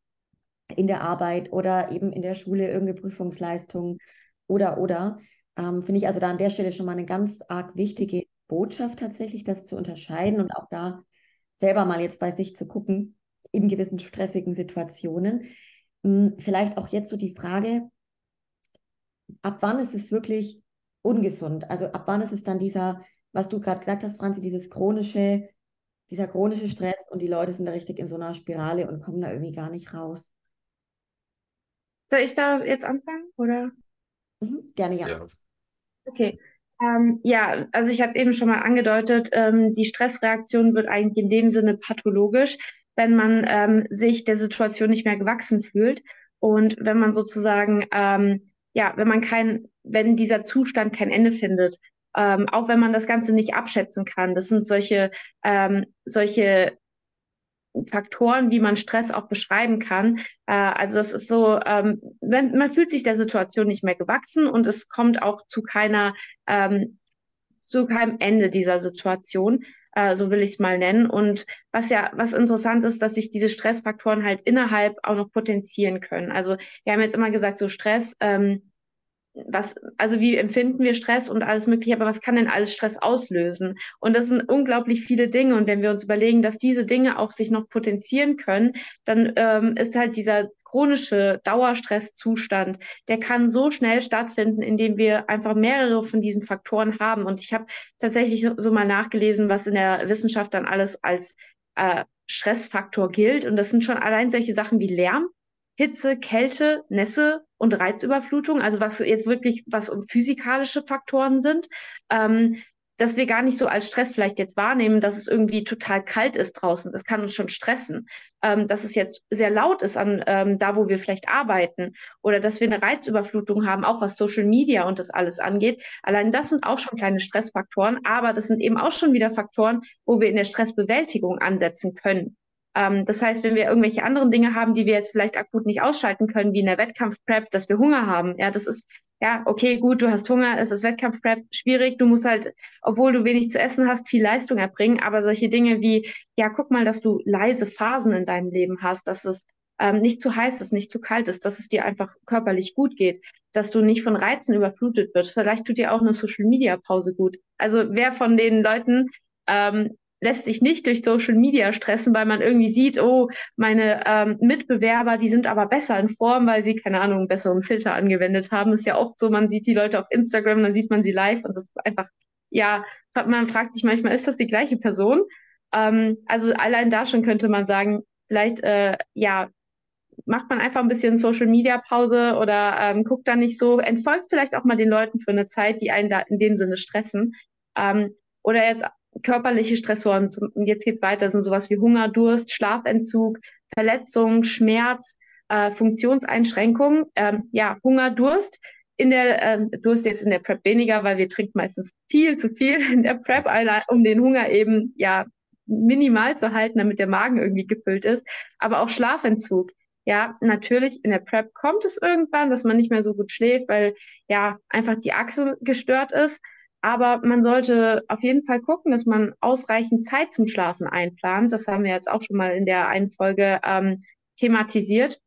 in der Arbeit oder eben in der Schule irgendeine Prüfungsleistung oder, oder. Ähm, Finde ich also da an der Stelle schon mal eine ganz arg wichtige Botschaft tatsächlich, das zu unterscheiden und auch da selber mal jetzt bei sich zu gucken in gewissen stressigen Situationen. Hm, vielleicht auch jetzt so die Frage, ab wann ist es wirklich ungesund? Also ab wann ist es dann dieser, was du gerade gesagt hast, Franzi, dieses chronische, dieser chronische Stress und die Leute sind da richtig in so einer Spirale und kommen da irgendwie gar nicht raus. Soll ich da jetzt anfangen oder? Mhm, gerne ja. ja. Okay. Ähm, ja, also ich hatte eben schon mal angedeutet, ähm, die Stressreaktion wird eigentlich in dem Sinne pathologisch, wenn man ähm, sich der Situation nicht mehr gewachsen fühlt und wenn man sozusagen, ähm, ja, wenn man kein, wenn dieser Zustand kein Ende findet, ähm, auch wenn man das Ganze nicht abschätzen kann. Das sind solche, ähm, solche Faktoren, wie man Stress auch beschreiben kann. Äh, also das ist so, ähm, wenn, man fühlt sich der Situation nicht mehr gewachsen und es kommt auch zu keiner, ähm, zu keinem Ende dieser Situation. Äh, so will ich es mal nennen. Und was ja, was interessant ist, dass sich diese Stressfaktoren halt innerhalb auch noch potenzieren können. Also wir haben jetzt immer gesagt, so Stress, ähm, was, also wie empfinden wir Stress und alles mögliche, aber was kann denn alles Stress auslösen? Und das sind unglaublich viele Dinge. Und wenn wir uns überlegen, dass diese Dinge auch sich noch potenzieren können, dann ähm, ist halt dieser chronische Dauerstresszustand, der kann so schnell stattfinden, indem wir einfach mehrere von diesen Faktoren haben. Und ich habe tatsächlich so, mal nachgelesen, was in der Wissenschaft dann alles als äh, Stressfaktor gilt. Und das sind schon allein solche Sachen wie Lärm, Hitze, Kälte, Nässe und Reizüberflutung, also was jetzt wirklich, was um physikalische Faktoren sind, ähm, dass wir gar nicht so als Stress vielleicht jetzt wahrnehmen, dass es irgendwie total kalt ist draußen. Das kann uns schon stressen. Ähm, dass es jetzt sehr laut ist an ähm, da, wo wir vielleicht arbeiten oder dass wir eine Reizüberflutung haben, auch was Social Media und das alles angeht. Allein das sind auch schon kleine Stressfaktoren, aber das sind eben auch schon wieder Faktoren, wo wir in der Stressbewältigung ansetzen können. Ähm, das heißt, wenn wir irgendwelche anderen Dinge haben, die wir jetzt vielleicht akut nicht ausschalten können, wie in der Wettkampfprep, dass wir Hunger haben, ja, das ist, ja, okay, gut, du hast Hunger, es ist Wettkampfprep, schwierig, du musst halt, obwohl du wenig zu essen hast, viel Leistung erbringen, aber solche Dinge wie, ja, guck mal, dass du leise Phasen in deinem Leben hast, dass es ähm, nicht zu heiß ist, nicht zu kalt ist, dass es dir einfach körperlich gut geht, dass du nicht von Reizen überflutet wirst. Vielleicht tut dir auch eine Social Media Pause gut. Also wer von den Leuten ähm, lässt sich nicht durch Social Media stressen, weil man irgendwie sieht, oh, meine ähm, Mitbewerber, die sind aber besser in Form, weil sie, keine Ahnung, besseren Filter angewendet haben. ist ja oft so, man sieht die Leute auf Instagram, dann sieht man sie live und das ist einfach, ja, man fragt sich manchmal, ist das die gleiche Person? Ähm, also allein da schon könnte man sagen, vielleicht, äh, ja, macht man einfach ein bisschen Social Media Pause oder ähm, guckt da nicht so, entfolgt vielleicht auch mal den Leuten für eine Zeit, die einen da in dem Sinne stressen. Ähm, oder jetzt körperliche Stressoren, und jetzt geht's weiter, sind sowas wie Hunger, Durst, Schlafentzug, Verletzung, Schmerz, äh, Funktionseinschränkungen, ähm, ja, Hunger, Durst. In der ähm, Durst jetzt in der Prep weniger, weil wir trinken meistens viel zu viel in der Prep, um den Hunger eben ja minimal zu halten, damit der Magen irgendwie gefüllt ist. Aber auch Schlafentzug. Ja, natürlich in der Prep kommt es irgendwann, dass man nicht mehr so gut schläft, weil ja einfach die Achse gestört ist. Aber man sollte auf jeden Fall gucken, dass man ausreichend Zeit zum Schlafen einplant. Das haben wir jetzt auch schon mal in der einen Folge ähm, thematisiert.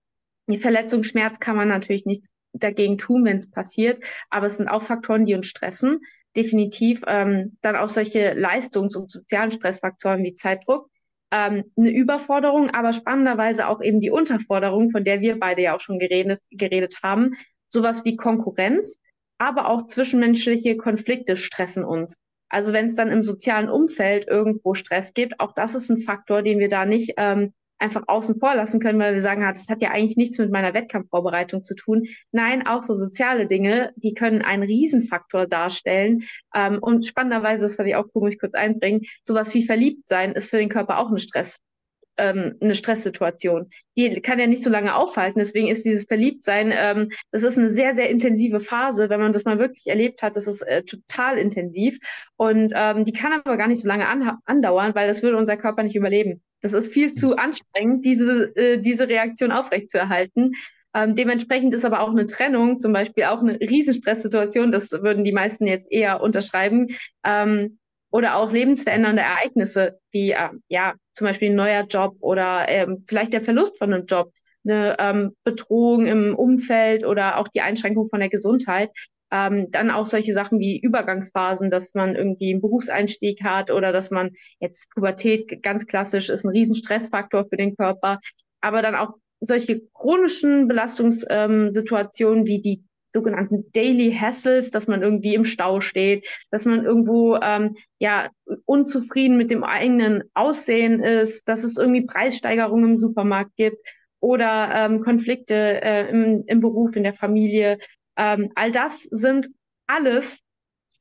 Die Verletzungsschmerz kann man natürlich nichts dagegen tun, wenn es passiert, aber es sind auch Faktoren, die uns stressen. Definitiv ähm, dann auch solche Leistungs- und sozialen Stressfaktoren wie Zeitdruck. Ähm, eine Überforderung, aber spannenderweise auch eben die Unterforderung, von der wir beide ja auch schon geredet, geredet haben. Sowas wie Konkurrenz, aber auch zwischenmenschliche Konflikte stressen uns. Also wenn es dann im sozialen Umfeld irgendwo Stress gibt, auch das ist ein Faktor, den wir da nicht ähm, einfach außen vor lassen können, weil wir sagen, ah, das hat ja eigentlich nichts mit meiner Wettkampfvorbereitung zu tun. Nein, auch so soziale Dinge, die können einen Riesenfaktor darstellen. Ähm, und spannenderweise, das werde ich auch komisch kurz einbringen, sowas wie verliebt sein ist für den Körper auch ein Stress, ähm, eine Stresssituation. Die kann ja nicht so lange aufhalten. Deswegen ist dieses Verliebtsein, ähm, das ist eine sehr, sehr intensive Phase. Wenn man das mal wirklich erlebt hat, das ist äh, total intensiv. Und ähm, die kann aber gar nicht so lange an andauern, weil das würde unser Körper nicht überleben. Das ist viel zu anstrengend, diese, äh, diese Reaktion aufrechtzuerhalten. Ähm, dementsprechend ist aber auch eine Trennung zum Beispiel auch eine Riesenstresssituation. Das würden die meisten jetzt eher unterschreiben. Ähm, oder auch lebensverändernde Ereignisse, wie äh, ja zum Beispiel ein neuer Job oder ähm, vielleicht der Verlust von einem Job, eine ähm, Bedrohung im Umfeld oder auch die Einschränkung von der Gesundheit. Ähm, dann auch solche Sachen wie Übergangsphasen, dass man irgendwie einen Berufseinstieg hat oder dass man jetzt Pubertät ganz klassisch ist ein Riesenstressfaktor für den Körper. Aber dann auch solche chronischen Belastungssituationen wie die sogenannten Daily Hassles, dass man irgendwie im Stau steht, dass man irgendwo ähm, ja unzufrieden mit dem eigenen Aussehen ist, dass es irgendwie Preissteigerungen im Supermarkt gibt oder ähm, Konflikte äh, im, im Beruf, in der Familie. Ähm, all das sind alles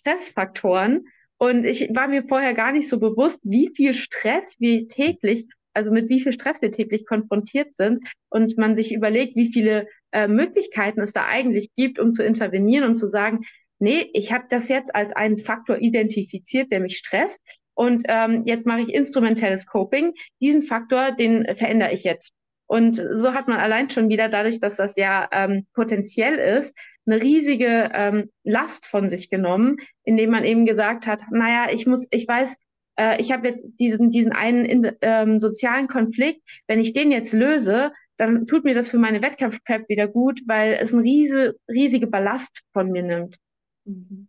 Stressfaktoren. Und ich war mir vorher gar nicht so bewusst, wie viel Stress wir täglich, also mit wie viel Stress wir täglich konfrontiert sind und man sich überlegt, wie viele äh, Möglichkeiten es da eigentlich gibt, um zu intervenieren und zu sagen, nee, ich habe das jetzt als einen Faktor identifiziert, der mich stresst. Und ähm, jetzt mache ich instrumentelles Coping. Diesen Faktor, den verändere ich jetzt. Und so hat man allein schon wieder, dadurch, dass das ja ähm, potenziell ist, eine riesige ähm, Last von sich genommen, indem man eben gesagt hat, naja, ich muss, ich weiß, äh, ich habe jetzt diesen, diesen einen in, ähm, sozialen Konflikt, wenn ich den jetzt löse, dann tut mir das für meine Wettkampfprep wieder gut, weil es eine riese, riesige Ballast von mir nimmt. Mhm.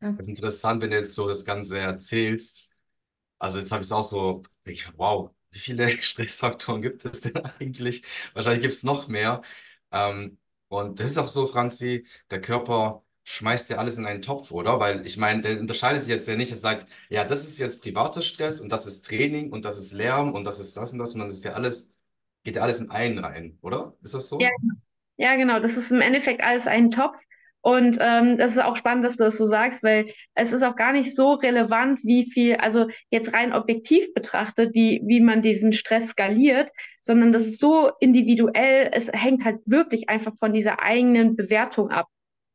Das ist interessant, wenn du jetzt so das Ganze erzählst. Also jetzt habe ich es auch so, ich, wow, wie viele Stressfaktoren gibt es denn eigentlich? Wahrscheinlich gibt es noch mehr. Ähm, und das ist auch so, Franzi, der Körper schmeißt ja alles in einen Topf, oder? Weil ich meine, der unterscheidet jetzt ja nicht, er sagt, ja, das ist jetzt privater Stress und das ist Training und das ist Lärm und das ist das und das, sondern das ist ja alles, geht ja alles in einen rein, oder? Ist das so? Ja, ja, genau. Das ist im Endeffekt alles ein Topf. Und ähm, das ist auch spannend, dass du das so sagst, weil es ist auch gar nicht so relevant, wie viel, also jetzt rein objektiv betrachtet, wie, wie man diesen Stress skaliert, sondern das ist so individuell, es hängt halt wirklich einfach von dieser eigenen Bewertung ab.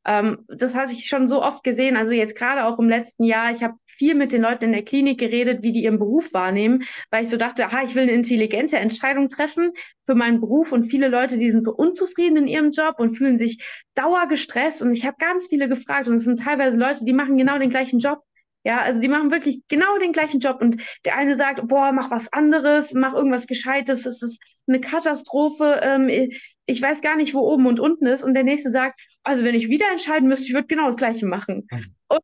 Ähm, das habe ich schon so oft gesehen, also jetzt gerade auch im letzten Jahr. Ich habe viel mit den Leuten in der Klinik geredet, wie die ihren Beruf wahrnehmen, weil ich so dachte, aha, ich will eine intelligente Entscheidung treffen für meinen Beruf. Und viele Leute, die sind so unzufrieden in ihrem Job und fühlen sich dauergestresst. Und ich habe ganz viele gefragt. Und es sind teilweise Leute, die machen genau den gleichen Job. Ja, also die machen wirklich genau den gleichen Job. Und der eine sagt, boah, mach was anderes, mach irgendwas Gescheites, es ist eine Katastrophe, ähm, ich weiß gar nicht, wo oben und unten ist. Und der nächste sagt, also wenn ich wieder entscheiden müsste, ich würde genau das Gleiche machen. Mhm. Und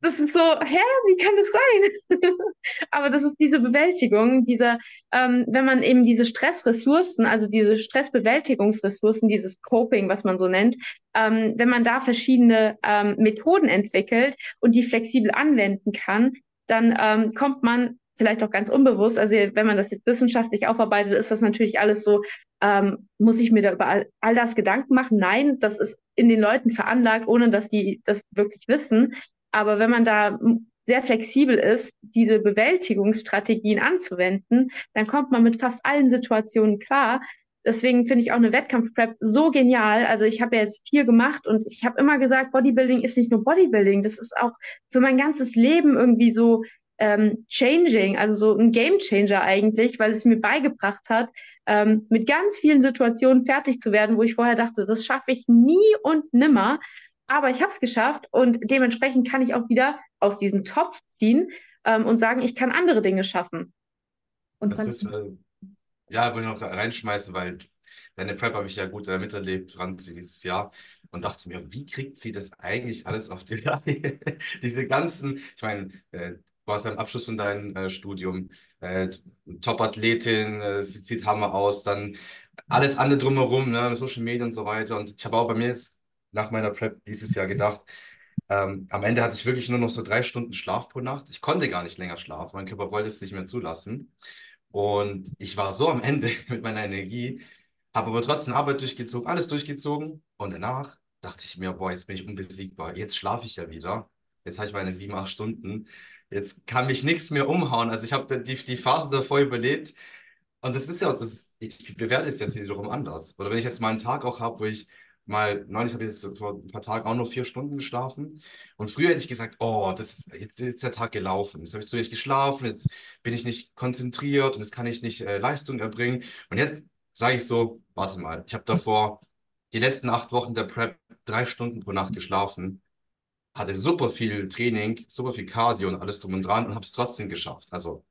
das ist so, hä, wie kann das sein? Aber das ist diese Bewältigung, dieser, ähm, wenn man eben diese Stressressourcen, also diese Stressbewältigungsressourcen, dieses Coping, was man so nennt, ähm, wenn man da verschiedene ähm, Methoden entwickelt und die flexibel anwenden kann, dann ähm, kommt man vielleicht auch ganz unbewusst, also wenn man das jetzt wissenschaftlich aufarbeitet, ist das natürlich alles so, ähm, muss ich mir da über all, all das Gedanken machen? Nein, das ist in den Leuten veranlagt, ohne dass die das wirklich wissen. Aber wenn man da sehr flexibel ist, diese Bewältigungsstrategien anzuwenden, dann kommt man mit fast allen Situationen klar. Deswegen finde ich auch eine Wettkampfprep so genial. Also ich habe ja jetzt vier gemacht und ich habe immer gesagt, Bodybuilding ist nicht nur Bodybuilding, das ist auch für mein ganzes Leben irgendwie so ähm, changing, also so ein Game Changer eigentlich, weil es mir beigebracht hat, ähm, mit ganz vielen Situationen fertig zu werden, wo ich vorher dachte, das schaffe ich nie und nimmer. Aber ich habe es geschafft und dementsprechend kann ich auch wieder aus diesem Topf ziehen ähm, und sagen, ich kann andere Dinge schaffen. Und das ist, äh, ja, wollte noch reinschmeißen, weil deine Prep habe ich ja gut äh, miterlebt, Franzi, dieses Jahr und dachte mir, wie kriegt sie das eigentlich alles auf die Reihe? Diese ganzen, ich meine, äh, Du hast einen Abschluss in deinem äh, Studium, äh, Top-Athletin, äh, sie sieht Hammer aus, dann alles andere drumherum, ne, Social Media und so weiter. Und ich habe auch bei mir jetzt nach meiner Prep dieses Jahr gedacht, ähm, am Ende hatte ich wirklich nur noch so drei Stunden Schlaf pro Nacht. Ich konnte gar nicht länger schlafen, mein Körper wollte es nicht mehr zulassen. Und ich war so am Ende mit meiner Energie, habe aber trotzdem Arbeit durchgezogen, alles durchgezogen. Und danach dachte ich mir, boah, jetzt bin ich unbesiegbar. Jetzt schlafe ich ja wieder. Jetzt habe ich meine sieben, acht Stunden. Jetzt kann mich nichts mehr umhauen. Also ich habe die, die Phase davor überlebt. Und das ist ja, das, ich bewerte es jetzt wiederum anders. Oder wenn ich jetzt mal einen Tag auch habe, wo ich mal, neulich habe ich jetzt vor ein paar Tagen auch nur vier Stunden geschlafen. Und früher hätte ich gesagt, oh, das, jetzt ist der Tag gelaufen. Jetzt habe ich zu wenig geschlafen, jetzt bin ich nicht konzentriert und jetzt kann ich nicht äh, Leistung erbringen. Und jetzt sage ich so, warte mal, ich habe davor die letzten acht Wochen der Prep drei Stunden pro Nacht geschlafen hatte super viel Training, super viel Cardio und alles drum und dran und habe es trotzdem geschafft. Also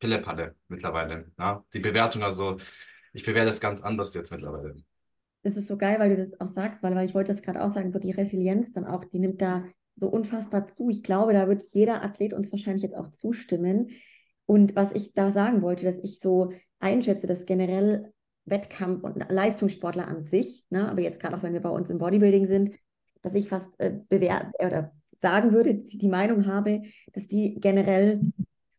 Pille-Palle mittlerweile. Ja? Die Bewertung, also ich bewerte das ganz anders jetzt mittlerweile. Das ist so geil, weil du das auch sagst, weil, weil ich wollte das gerade auch sagen, so die Resilienz dann auch, die nimmt da so unfassbar zu. Ich glaube, da wird jeder Athlet uns wahrscheinlich jetzt auch zustimmen. Und was ich da sagen wollte, dass ich so einschätze, dass generell Wettkampf und Leistungssportler an sich, ne, aber jetzt gerade auch wenn wir bei uns im Bodybuilding sind, dass ich fast äh, oder sagen würde, die, die Meinung habe, dass die generell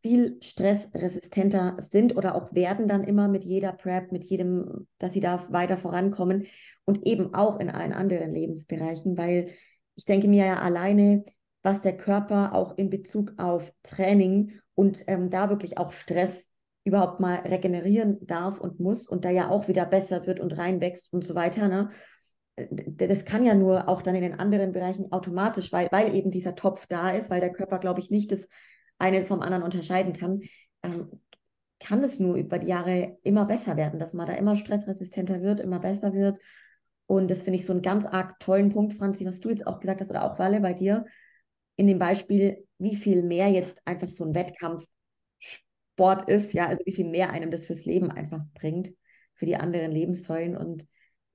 viel stressresistenter sind oder auch werden dann immer mit jeder Prep, mit jedem, dass sie da weiter vorankommen und eben auch in allen anderen Lebensbereichen, weil ich denke mir ja alleine, was der Körper auch in Bezug auf Training und ähm, da wirklich auch Stress überhaupt mal regenerieren darf und muss und da ja auch wieder besser wird und reinwächst und so weiter. Ne? Das kann ja nur auch dann in den anderen Bereichen automatisch, weil, weil eben dieser Topf da ist, weil der Körper, glaube ich, nicht das eine vom anderen unterscheiden kann, ähm, kann es nur über die Jahre immer besser werden, dass man da immer stressresistenter wird, immer besser wird. Und das finde ich so einen ganz arg tollen Punkt, Franzi, was du jetzt auch gesagt hast, oder auch Walle bei dir, in dem Beispiel, wie viel mehr jetzt einfach so ein Wettkampf Sport ist, ja, also wie viel mehr einem das fürs Leben einfach bringt, für die anderen Lebenssäulen. Und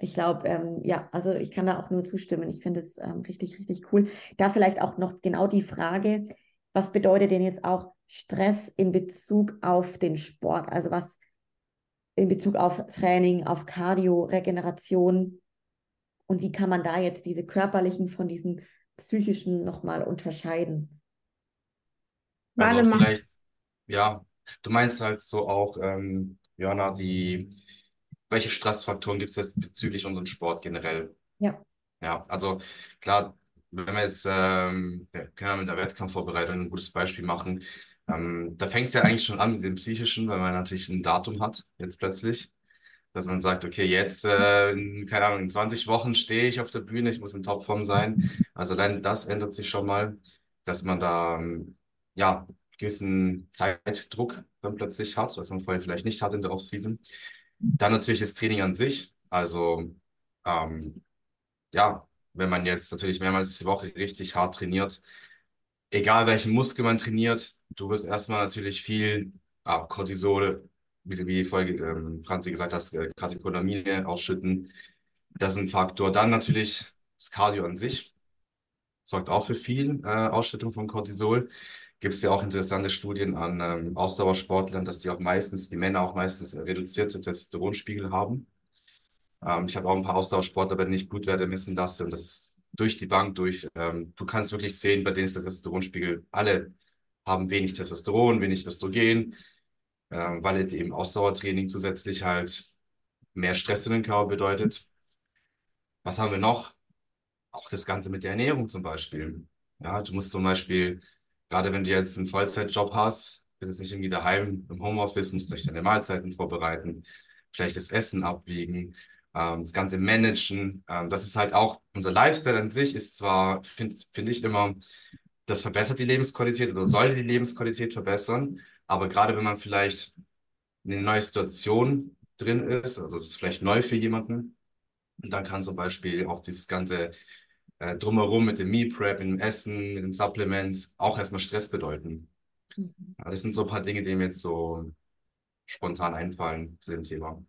ich glaube, ähm, ja, also ich kann da auch nur zustimmen. Ich finde es ähm, richtig, richtig cool. Da vielleicht auch noch genau die Frage, was bedeutet denn jetzt auch Stress in Bezug auf den Sport? Also was in Bezug auf Training, auf Cardio, Regeneration und wie kann man da jetzt diese körperlichen von diesen psychischen nochmal unterscheiden? Also vielleicht, ja, Du meinst halt so auch, ähm, Jörna, die, welche Stressfaktoren gibt es jetzt bezüglich unserem Sport generell? Ja. Ja, also klar, wenn wir jetzt, ähm, ja, können wir mit der Wettkampfvorbereitung ein gutes Beispiel machen, ähm, da fängt es ja eigentlich schon an mit dem Psychischen, weil man natürlich ein Datum hat, jetzt plötzlich, dass man sagt, okay, jetzt, äh, in, keine Ahnung, in 20 Wochen stehe ich auf der Bühne, ich muss in Topform sein. Also dann das ändert sich schon mal, dass man da, ähm, ja, gewissen Zeitdruck dann plötzlich hat, was man vorher vielleicht nicht hatte in der Offseason. Dann natürlich das Training an sich. Also ähm, ja, wenn man jetzt natürlich mehrmals die Woche richtig hart trainiert, egal welchen Muskel man trainiert, du wirst erstmal natürlich viel ah, Cortisol, wie, wie vorhin ähm, Franzi gesagt hast, äh, Katecholamine ausschütten. Das ist ein Faktor. Dann natürlich das Cardio an sich sorgt auch für viel äh, Ausschüttung von Cortisol gibt es ja auch interessante Studien an ähm, Ausdauersportlern, dass die auch meistens, die Männer auch meistens reduzierte Testosteronspiegel haben. Ähm, ich habe auch ein paar Ausdauersportler, bei denen ich Blutwerte messen lasse und das ist durch die Bank durch. Ähm, du kannst wirklich sehen, bei denen ist der Testosteronspiegel, alle haben wenig Testosteron, wenig Östrogen, ähm, weil eben Ausdauertraining zusätzlich halt mehr Stress in den Körper bedeutet. Was haben wir noch? Auch das Ganze mit der Ernährung zum Beispiel. Ja, du musst zum Beispiel Gerade wenn du jetzt einen Vollzeitjob hast, bist jetzt nicht irgendwie daheim im Homeoffice, musst du euch deine Mahlzeiten vorbereiten, vielleicht das Essen abwiegen, ähm, das Ganze managen. Ähm, das ist halt auch, unser Lifestyle an sich ist zwar, finde find ich immer, das verbessert die Lebensqualität oder soll die Lebensqualität verbessern, aber gerade wenn man vielleicht in eine neue Situation drin ist, also es ist vielleicht neu für jemanden, und dann kann zum Beispiel auch dieses ganze äh, drumherum mit dem Meal Prep, mit dem Essen, mit den Supplements auch erstmal Stress bedeuten. Mhm. Das sind so ein paar Dinge, die mir jetzt so spontan einfallen zu dem Thema.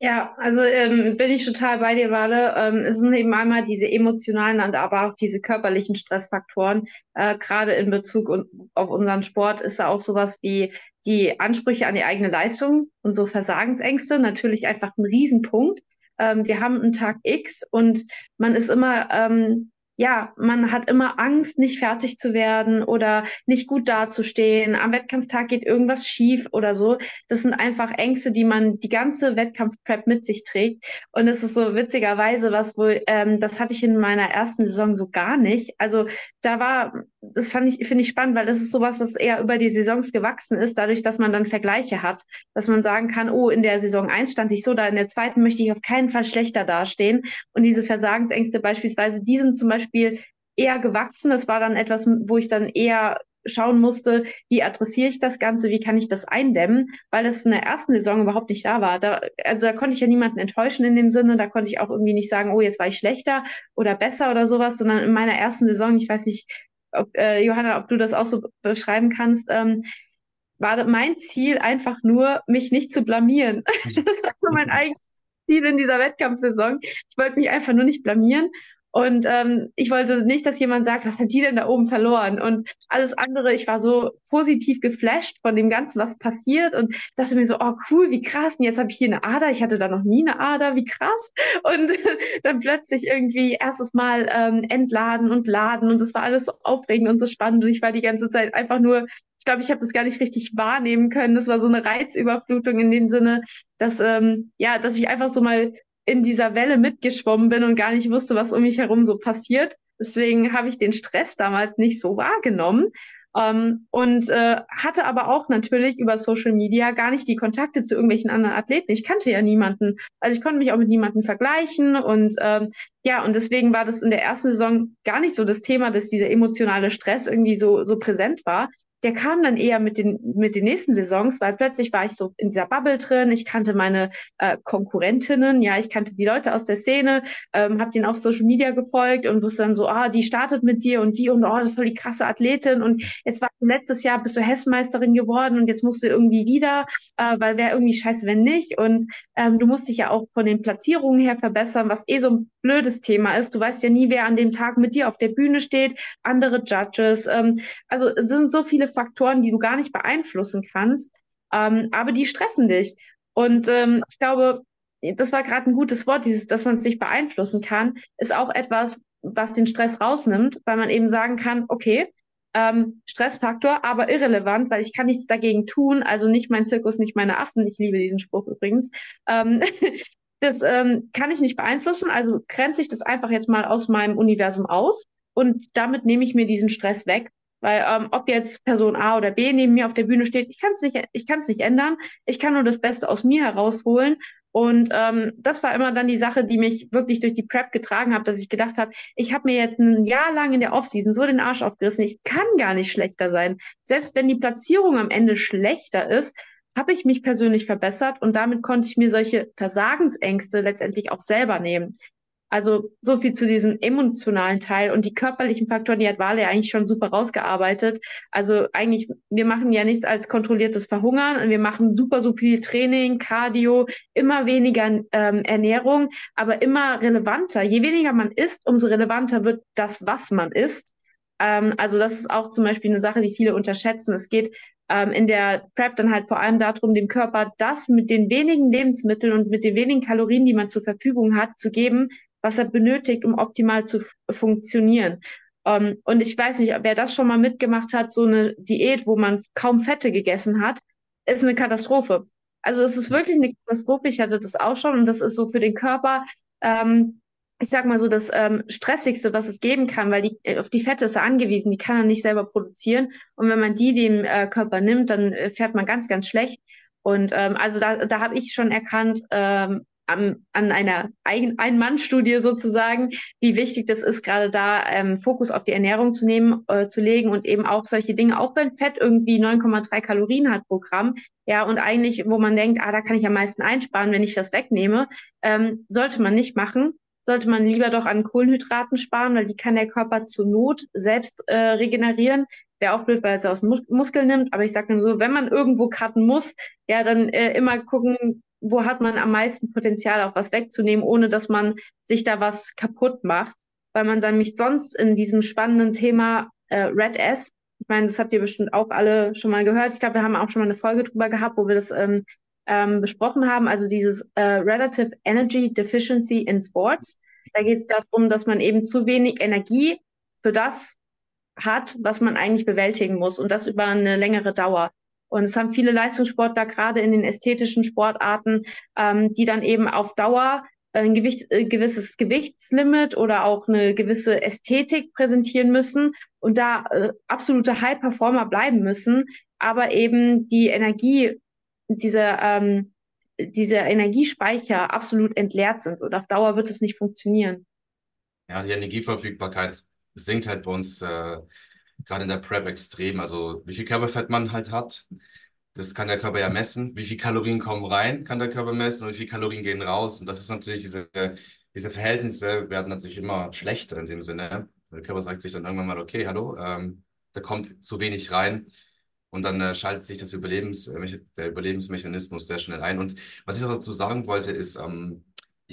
Ja, also ähm, bin ich total bei dir, Wale. Ähm, es sind eben einmal diese emotionalen und aber auch diese körperlichen Stressfaktoren. Äh, Gerade in Bezug auf unseren Sport ist da auch sowas wie die Ansprüche an die eigene Leistung und so Versagensängste natürlich einfach ein Riesenpunkt ähm, wir haben einen Tag X und man ist immer ähm, ja, man hat immer Angst, nicht fertig zu werden oder nicht gut dazustehen. Am Wettkampftag geht irgendwas schief oder so. Das sind einfach Ängste, die man die ganze Wettkampfprep mit sich trägt. Und es ist so witzigerweise was wohl, ähm, das hatte ich in meiner ersten Saison so gar nicht. Also da war, das fand ich, finde ich spannend, weil das ist sowas, das eher über die Saisons gewachsen ist, dadurch, dass man dann Vergleiche hat, dass man sagen kann, oh, in der Saison eins stand ich so, da in der zweiten möchte ich auf keinen Fall schlechter dastehen. Und diese Versagensängste beispielsweise, die sind zum Beispiel Beispiel eher gewachsen. Das war dann etwas, wo ich dann eher schauen musste, wie adressiere ich das Ganze, wie kann ich das eindämmen, weil das in der ersten Saison überhaupt nicht da war. Da, also da konnte ich ja niemanden enttäuschen in dem Sinne, da konnte ich auch irgendwie nicht sagen, oh, jetzt war ich schlechter oder besser oder sowas, sondern in meiner ersten Saison, ich weiß nicht, ob, äh, Johanna, ob du das auch so beschreiben kannst, ähm, war mein Ziel einfach nur, mich nicht zu blamieren. das war so mein eigenes Ziel in dieser Wettkampfsaison. Ich wollte mich einfach nur nicht blamieren und ähm, ich wollte nicht, dass jemand sagt, was hat die denn da oben verloren? Und alles andere, ich war so positiv geflasht von dem Ganzen, was passiert und dachte mir so, oh cool, wie krass. Und jetzt habe ich hier eine Ader. Ich hatte da noch nie eine Ader, wie krass. Und dann plötzlich irgendwie erstes Mal ähm, entladen und laden und es war alles so aufregend und so spannend. Und ich war die ganze Zeit einfach nur ich glaube, ich habe das gar nicht richtig wahrnehmen können. Das war so eine Reizüberflutung in dem Sinne, dass ähm, ja, dass ich einfach so mal in dieser Welle mitgeschwommen bin und gar nicht wusste, was um mich herum so passiert. Deswegen habe ich den Stress damals nicht so wahrgenommen. Ähm, und äh, hatte aber auch natürlich über Social Media gar nicht die Kontakte zu irgendwelchen anderen Athleten. Ich kannte ja niemanden. Also ich konnte mich auch mit niemandem vergleichen. Und ähm, ja, und deswegen war das in der ersten Saison gar nicht so das Thema, dass dieser emotionale Stress irgendwie so, so präsent war der kam dann eher mit den, mit den nächsten Saisons, weil plötzlich war ich so in dieser Bubble drin. Ich kannte meine äh, Konkurrentinnen, ja, ich kannte die Leute aus der Szene, ähm, habe denen auf Social Media gefolgt und wusste dann so, ah, die startet mit dir und die und oh, das ist voll die krasse Athletin und jetzt war letztes Jahr bist du Hessmeisterin geworden und jetzt musst du irgendwie wieder, äh, weil wäre irgendwie scheiße, wenn nicht. Und ähm, du musst dich ja auch von den Platzierungen her verbessern, was eh so ein blödes Thema ist. Du weißt ja nie, wer an dem Tag mit dir auf der Bühne steht, andere Judges. Ähm, also es sind so viele Faktoren, die du gar nicht beeinflussen kannst, ähm, aber die stressen dich. Und ähm, ich glaube, das war gerade ein gutes Wort, dieses, dass man sich beeinflussen kann, ist auch etwas, was den Stress rausnimmt, weil man eben sagen kann, okay, ähm, Stressfaktor, aber irrelevant, weil ich kann nichts dagegen tun, also nicht mein Zirkus, nicht meine Affen, ich liebe diesen Spruch übrigens. Ähm, das ähm, kann ich nicht beeinflussen, also grenze ich das einfach jetzt mal aus meinem Universum aus und damit nehme ich mir diesen Stress weg weil ähm, ob jetzt Person A oder B neben mir auf der Bühne steht, ich kann es nicht, ich kann nicht ändern. Ich kann nur das Beste aus mir herausholen. Und ähm, das war immer dann die Sache, die mich wirklich durch die Prep getragen hat, dass ich gedacht habe, ich habe mir jetzt ein Jahr lang in der Offseason so den Arsch aufgerissen, ich kann gar nicht schlechter sein. Selbst wenn die Platzierung am Ende schlechter ist, habe ich mich persönlich verbessert und damit konnte ich mir solche Versagensängste letztendlich auch selber nehmen. Also so viel zu diesem emotionalen Teil und die körperlichen Faktoren, die hat Wale eigentlich schon super rausgearbeitet. Also eigentlich, wir machen ja nichts als kontrolliertes Verhungern und wir machen super, super viel Training, Cardio, immer weniger ähm, Ernährung, aber immer relevanter. Je weniger man isst, umso relevanter wird das, was man isst. Ähm, also das ist auch zum Beispiel eine Sache, die viele unterschätzen. Es geht ähm, in der Prep dann halt vor allem darum, dem Körper das mit den wenigen Lebensmitteln und mit den wenigen Kalorien, die man zur Verfügung hat, zu geben, was er benötigt, um optimal zu funktionieren. Um, ähm, und ich weiß nicht, wer das schon mal mitgemacht hat, so eine Diät, wo man kaum Fette gegessen hat, ist eine Katastrophe. Also es ist wirklich eine Katastrophe. Ich hatte das auch schon und das ist so für den Körper, ähm, ich sag mal so, das ähm, Stressigste, was es geben kann, weil die, auf die Fette ist er angewiesen, die kann er nicht selber produzieren. Und wenn man die dem äh, Körper nimmt, dann äh, fährt man ganz, ganz schlecht. Und ähm, also da, da habe ich schon erkannt, ähm, an, an einer Ein-Mann-Studie sozusagen, wie wichtig das ist, gerade da ähm, Fokus auf die Ernährung zu nehmen, äh, zu legen und eben auch solche Dinge, auch wenn Fett irgendwie 9,3 Kalorien hat pro Gramm, ja, und eigentlich, wo man denkt, ah, da kann ich am meisten einsparen, wenn ich das wegnehme, ähm, sollte man nicht machen. Sollte man lieber doch an Kohlenhydraten sparen, weil die kann der Körper zur Not selbst äh, regenerieren. Wäre auch blöd, weil er es aus Mus Muskeln nimmt. Aber ich sage nur so, wenn man irgendwo cutten muss, ja, dann äh, immer gucken, wo hat man am meisten Potenzial, auch was wegzunehmen, ohne dass man sich da was kaputt macht, weil man dann mich sonst in diesem spannenden Thema äh, Red S, ich meine, das habt ihr bestimmt auch alle schon mal gehört. Ich glaube, wir haben auch schon mal eine Folge drüber gehabt, wo wir das ähm, ähm, besprochen haben. Also dieses äh, Relative Energy Deficiency in Sports. Da geht es darum, dass man eben zu wenig Energie für das hat, was man eigentlich bewältigen muss und das über eine längere Dauer. Und es haben viele Leistungssportler gerade in den ästhetischen Sportarten, ähm, die dann eben auf Dauer ein Gewicht, äh, gewisses Gewichtslimit oder auch eine gewisse Ästhetik präsentieren müssen und da äh, absolute High-Performer bleiben müssen, aber eben die Energie, diese, ähm, diese Energiespeicher absolut entleert sind und auf Dauer wird es nicht funktionieren. Ja, die Energieverfügbarkeit sinkt halt bei uns äh, gerade in der Prep extrem. Also wie viel Körperfett man halt hat, das kann der Körper ja messen. Wie viel Kalorien kommen rein, kann der Körper messen und wie viel Kalorien gehen raus. Und das ist natürlich diese, diese Verhältnisse werden natürlich immer schlechter in dem Sinne. Der Körper sagt sich dann irgendwann mal, okay, hallo, ähm, da kommt zu wenig rein. Und dann äh, schaltet sich das Überlebens, äh, der Überlebensmechanismus sehr schnell ein. Und was ich auch dazu sagen wollte, ist, ähm,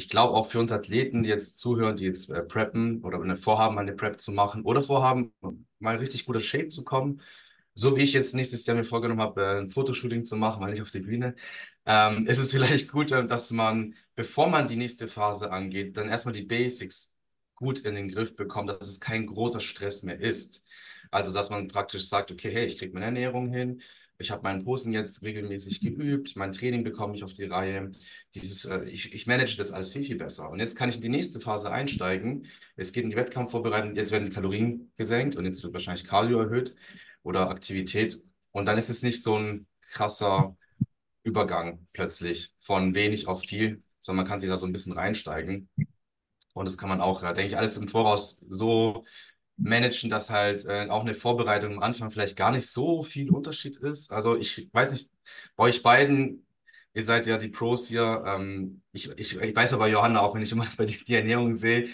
ich glaube auch für uns Athleten, die jetzt zuhören, die jetzt äh, preppen oder eine vorhaben, eine Prep zu machen oder vorhaben, mal richtig guter Shape zu kommen, so wie ich jetzt nächstes Jahr mir vorgenommen habe, äh, ein Fotoshooting zu machen, mal nicht auf die Bühne, ähm, ist es vielleicht gut, äh, dass man, bevor man die nächste Phase angeht, dann erstmal die Basics gut in den Griff bekommt, dass es kein großer Stress mehr ist. Also, dass man praktisch sagt, okay, hey, ich kriege meine Ernährung hin, ich habe mein Posing jetzt regelmäßig geübt, mein Training bekomme ich auf die Reihe. Dieses, äh, ich, ich manage das alles viel, viel besser. Und jetzt kann ich in die nächste Phase einsteigen. Es geht in die Wettkampfvorbereitung, jetzt werden die Kalorien gesenkt und jetzt wird wahrscheinlich Cardio erhöht oder Aktivität. Und dann ist es nicht so ein krasser Übergang plötzlich von wenig auf viel, sondern man kann sich da so ein bisschen reinsteigen. Und das kann man auch, denke ich, alles im Voraus so managen, dass halt äh, auch eine Vorbereitung am Anfang vielleicht gar nicht so viel Unterschied ist. Also ich weiß nicht, bei euch beiden, ihr seid ja die Pros hier. Ähm, ich, ich, ich weiß aber, Johanna, auch wenn ich immer bei dir die Ernährung sehe,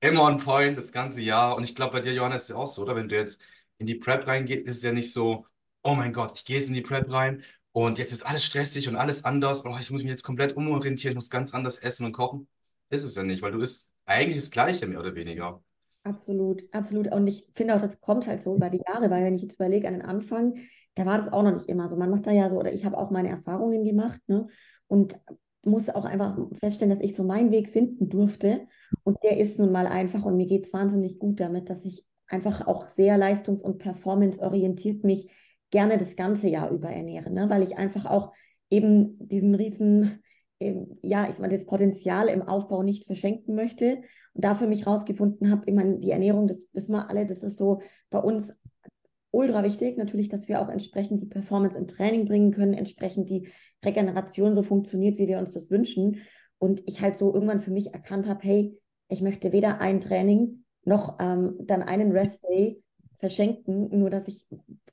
immer on point das ganze Jahr. Und ich glaube, bei dir, Johanna, ist es ja auch so, oder? Wenn du jetzt in die Prep reingehst, ist es ja nicht so, oh mein Gott, ich gehe jetzt in die Prep rein und jetzt ist alles stressig und alles anders. Oh, ich muss mich jetzt komplett umorientieren, ich muss ganz anders essen und kochen. Ist es ja nicht, weil du isst eigentlich das Gleiche, mehr oder weniger. Absolut, absolut. Und ich finde auch, das kommt halt so über die Jahre, weil wenn ich jetzt überlege an den Anfang, da war das auch noch nicht immer so. Man macht da ja so, oder ich habe auch meine Erfahrungen gemacht, ne? Und muss auch einfach feststellen, dass ich so meinen Weg finden durfte. Und der ist nun mal einfach und mir geht es wahnsinnig gut damit, dass ich einfach auch sehr leistungs- und performanceorientiert mich gerne das ganze Jahr über ernähre, ne? weil ich einfach auch eben diesen riesen, ja, ich meine, das Potenzial im Aufbau nicht verschenken möchte und da für mich rausgefunden habe, ich meine, die Ernährung, das wissen wir alle, das ist so bei uns ultra wichtig, natürlich, dass wir auch entsprechend die Performance im Training bringen können, entsprechend die Regeneration so funktioniert, wie wir uns das wünschen. Und ich halt so irgendwann für mich erkannt habe, hey, ich möchte weder ein Training noch ähm, dann einen Rest-Day verschenken, nur dass ich,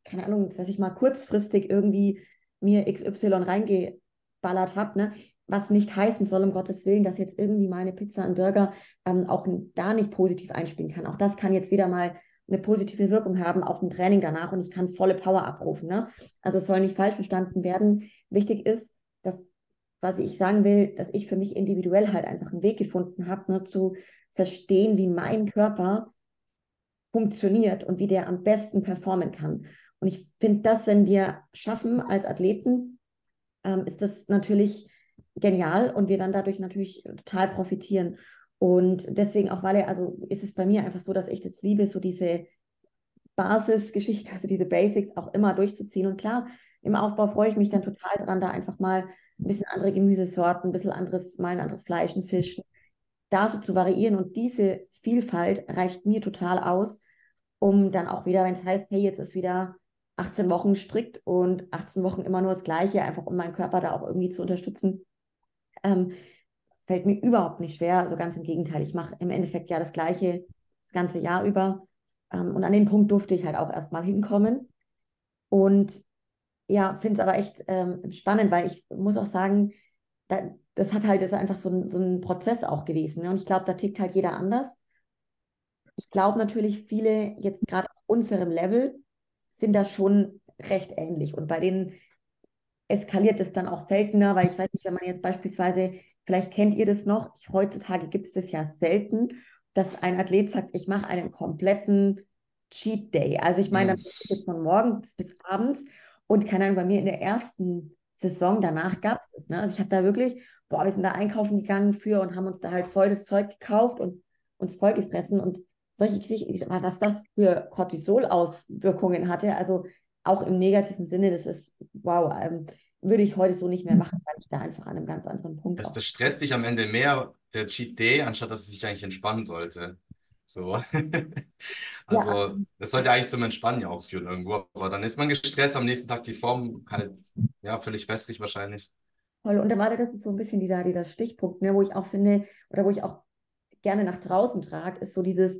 keine Ahnung, dass ich mal kurzfristig irgendwie mir XY reingeballert habe. Ne? Was nicht heißen soll, um Gottes Willen, dass jetzt irgendwie mal eine Pizza, ein Burger ähm, auch da nicht positiv einspielen kann. Auch das kann jetzt wieder mal eine positive Wirkung haben auf ein Training danach und ich kann volle Power abrufen. Ne? Also es soll nicht falsch verstanden werden. Wichtig ist, dass, was ich sagen will, dass ich für mich individuell halt einfach einen Weg gefunden habe, ne, zu verstehen, wie mein Körper funktioniert und wie der am besten performen kann. Und ich finde das, wenn wir schaffen als Athleten, ähm, ist das natürlich genial und wir dann dadurch natürlich total profitieren. Und deswegen auch, weil er, also ist es bei mir einfach so, dass ich das liebe, so diese Basisgeschichte, also diese Basics auch immer durchzuziehen. Und klar, im Aufbau freue ich mich dann total dran, da einfach mal ein bisschen andere Gemüsesorten, ein bisschen anderes, mal ein anderes Fleisch, ein Fisch, da so zu variieren. Und diese Vielfalt reicht mir total aus, um dann auch wieder, wenn es heißt, hey, jetzt ist wieder 18 Wochen strikt und 18 Wochen immer nur das Gleiche, einfach um meinen Körper da auch irgendwie zu unterstützen, ähm, fällt mir überhaupt nicht schwer. Also ganz im Gegenteil, ich mache im Endeffekt ja das Gleiche das ganze Jahr über. Ähm, und an den Punkt durfte ich halt auch erstmal hinkommen. Und ja, finde es aber echt ähm, spannend, weil ich muss auch sagen, da, das hat halt ist einfach so ein, so ein Prozess auch gewesen. Ne? Und ich glaube, da tickt halt jeder anders. Ich glaube natürlich, viele jetzt gerade auf unserem Level sind da schon recht ähnlich. Und bei denen eskaliert es dann auch seltener, weil ich weiß nicht, wenn man jetzt beispielsweise, vielleicht kennt ihr das noch, ich, heutzutage gibt es das ja selten, dass ein Athlet sagt, ich mache einen kompletten Cheat Day. Also ich meine, mhm. dann von morgens bis abends und keine Ahnung, bei mir in der ersten Saison danach gab es das. Ne? Also ich habe da wirklich, boah, wir sind da einkaufen gegangen für und haben uns da halt voll das Zeug gekauft und uns vollgefressen und solche Geschichten, was das für Cortisol-Auswirkungen hatte, also auch im negativen Sinne, das ist, wow, ähm, würde ich heute so nicht mehr machen, weil ich da einfach an einem ganz anderen Punkt bin. Das stresst dich am Ende mehr, der Cheat Day, anstatt dass es sich eigentlich entspannen sollte. So. also, ja. das sollte eigentlich zum Entspannen ja auch führen irgendwo. Aber dann ist man gestresst, am nächsten Tag die Form halt, ja, völlig wässrig wahrscheinlich. Voll. Und da war das ist so ein bisschen dieser, dieser Stichpunkt, ne, wo ich auch finde, oder wo ich auch gerne nach draußen trage, ist so dieses,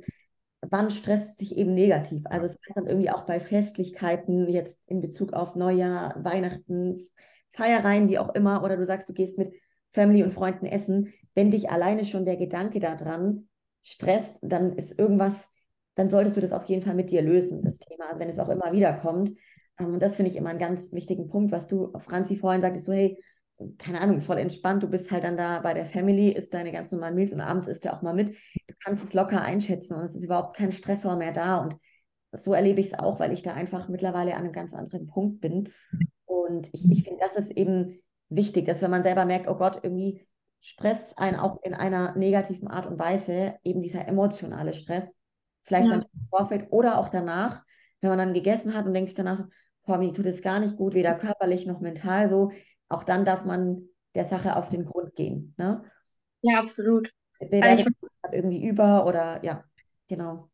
wann stresst sich eben negativ? Also es ist dann irgendwie auch bei Festlichkeiten, jetzt in Bezug auf Neujahr, Weihnachten, Feiereien, wie auch immer, oder du sagst, du gehst mit Family und Freunden essen, wenn dich alleine schon der Gedanke daran stresst, dann ist irgendwas, dann solltest du das auf jeden Fall mit dir lösen, das Thema, also wenn es auch immer wieder kommt. Ähm, und das finde ich immer einen ganz wichtigen Punkt, was du, Franzi, vorhin sagtest, so, hey, keine Ahnung, voll entspannt, du bist halt dann da bei der Family, isst deine ganz normalen Meals und abends isst du auch mal mit. Du kannst es locker einschätzen und es ist überhaupt kein Stressor mehr da. Und so erlebe ich es auch, weil ich da einfach mittlerweile an einem ganz anderen Punkt bin. Und ich, ich finde, das ist eben wichtig, dass wenn man selber merkt, oh Gott, irgendwie stresst einen auch in einer negativen Art und Weise, eben dieser emotionale Stress, vielleicht ja. dann im Vorfeld oder auch danach, wenn man dann gegessen hat und denkt sich danach, boah, mir tut es gar nicht gut, weder körperlich noch mental so, auch dann darf man der Sache auf den Grund gehen. Ne? Ja, absolut. Bewertet irgendwie über oder ja, genau.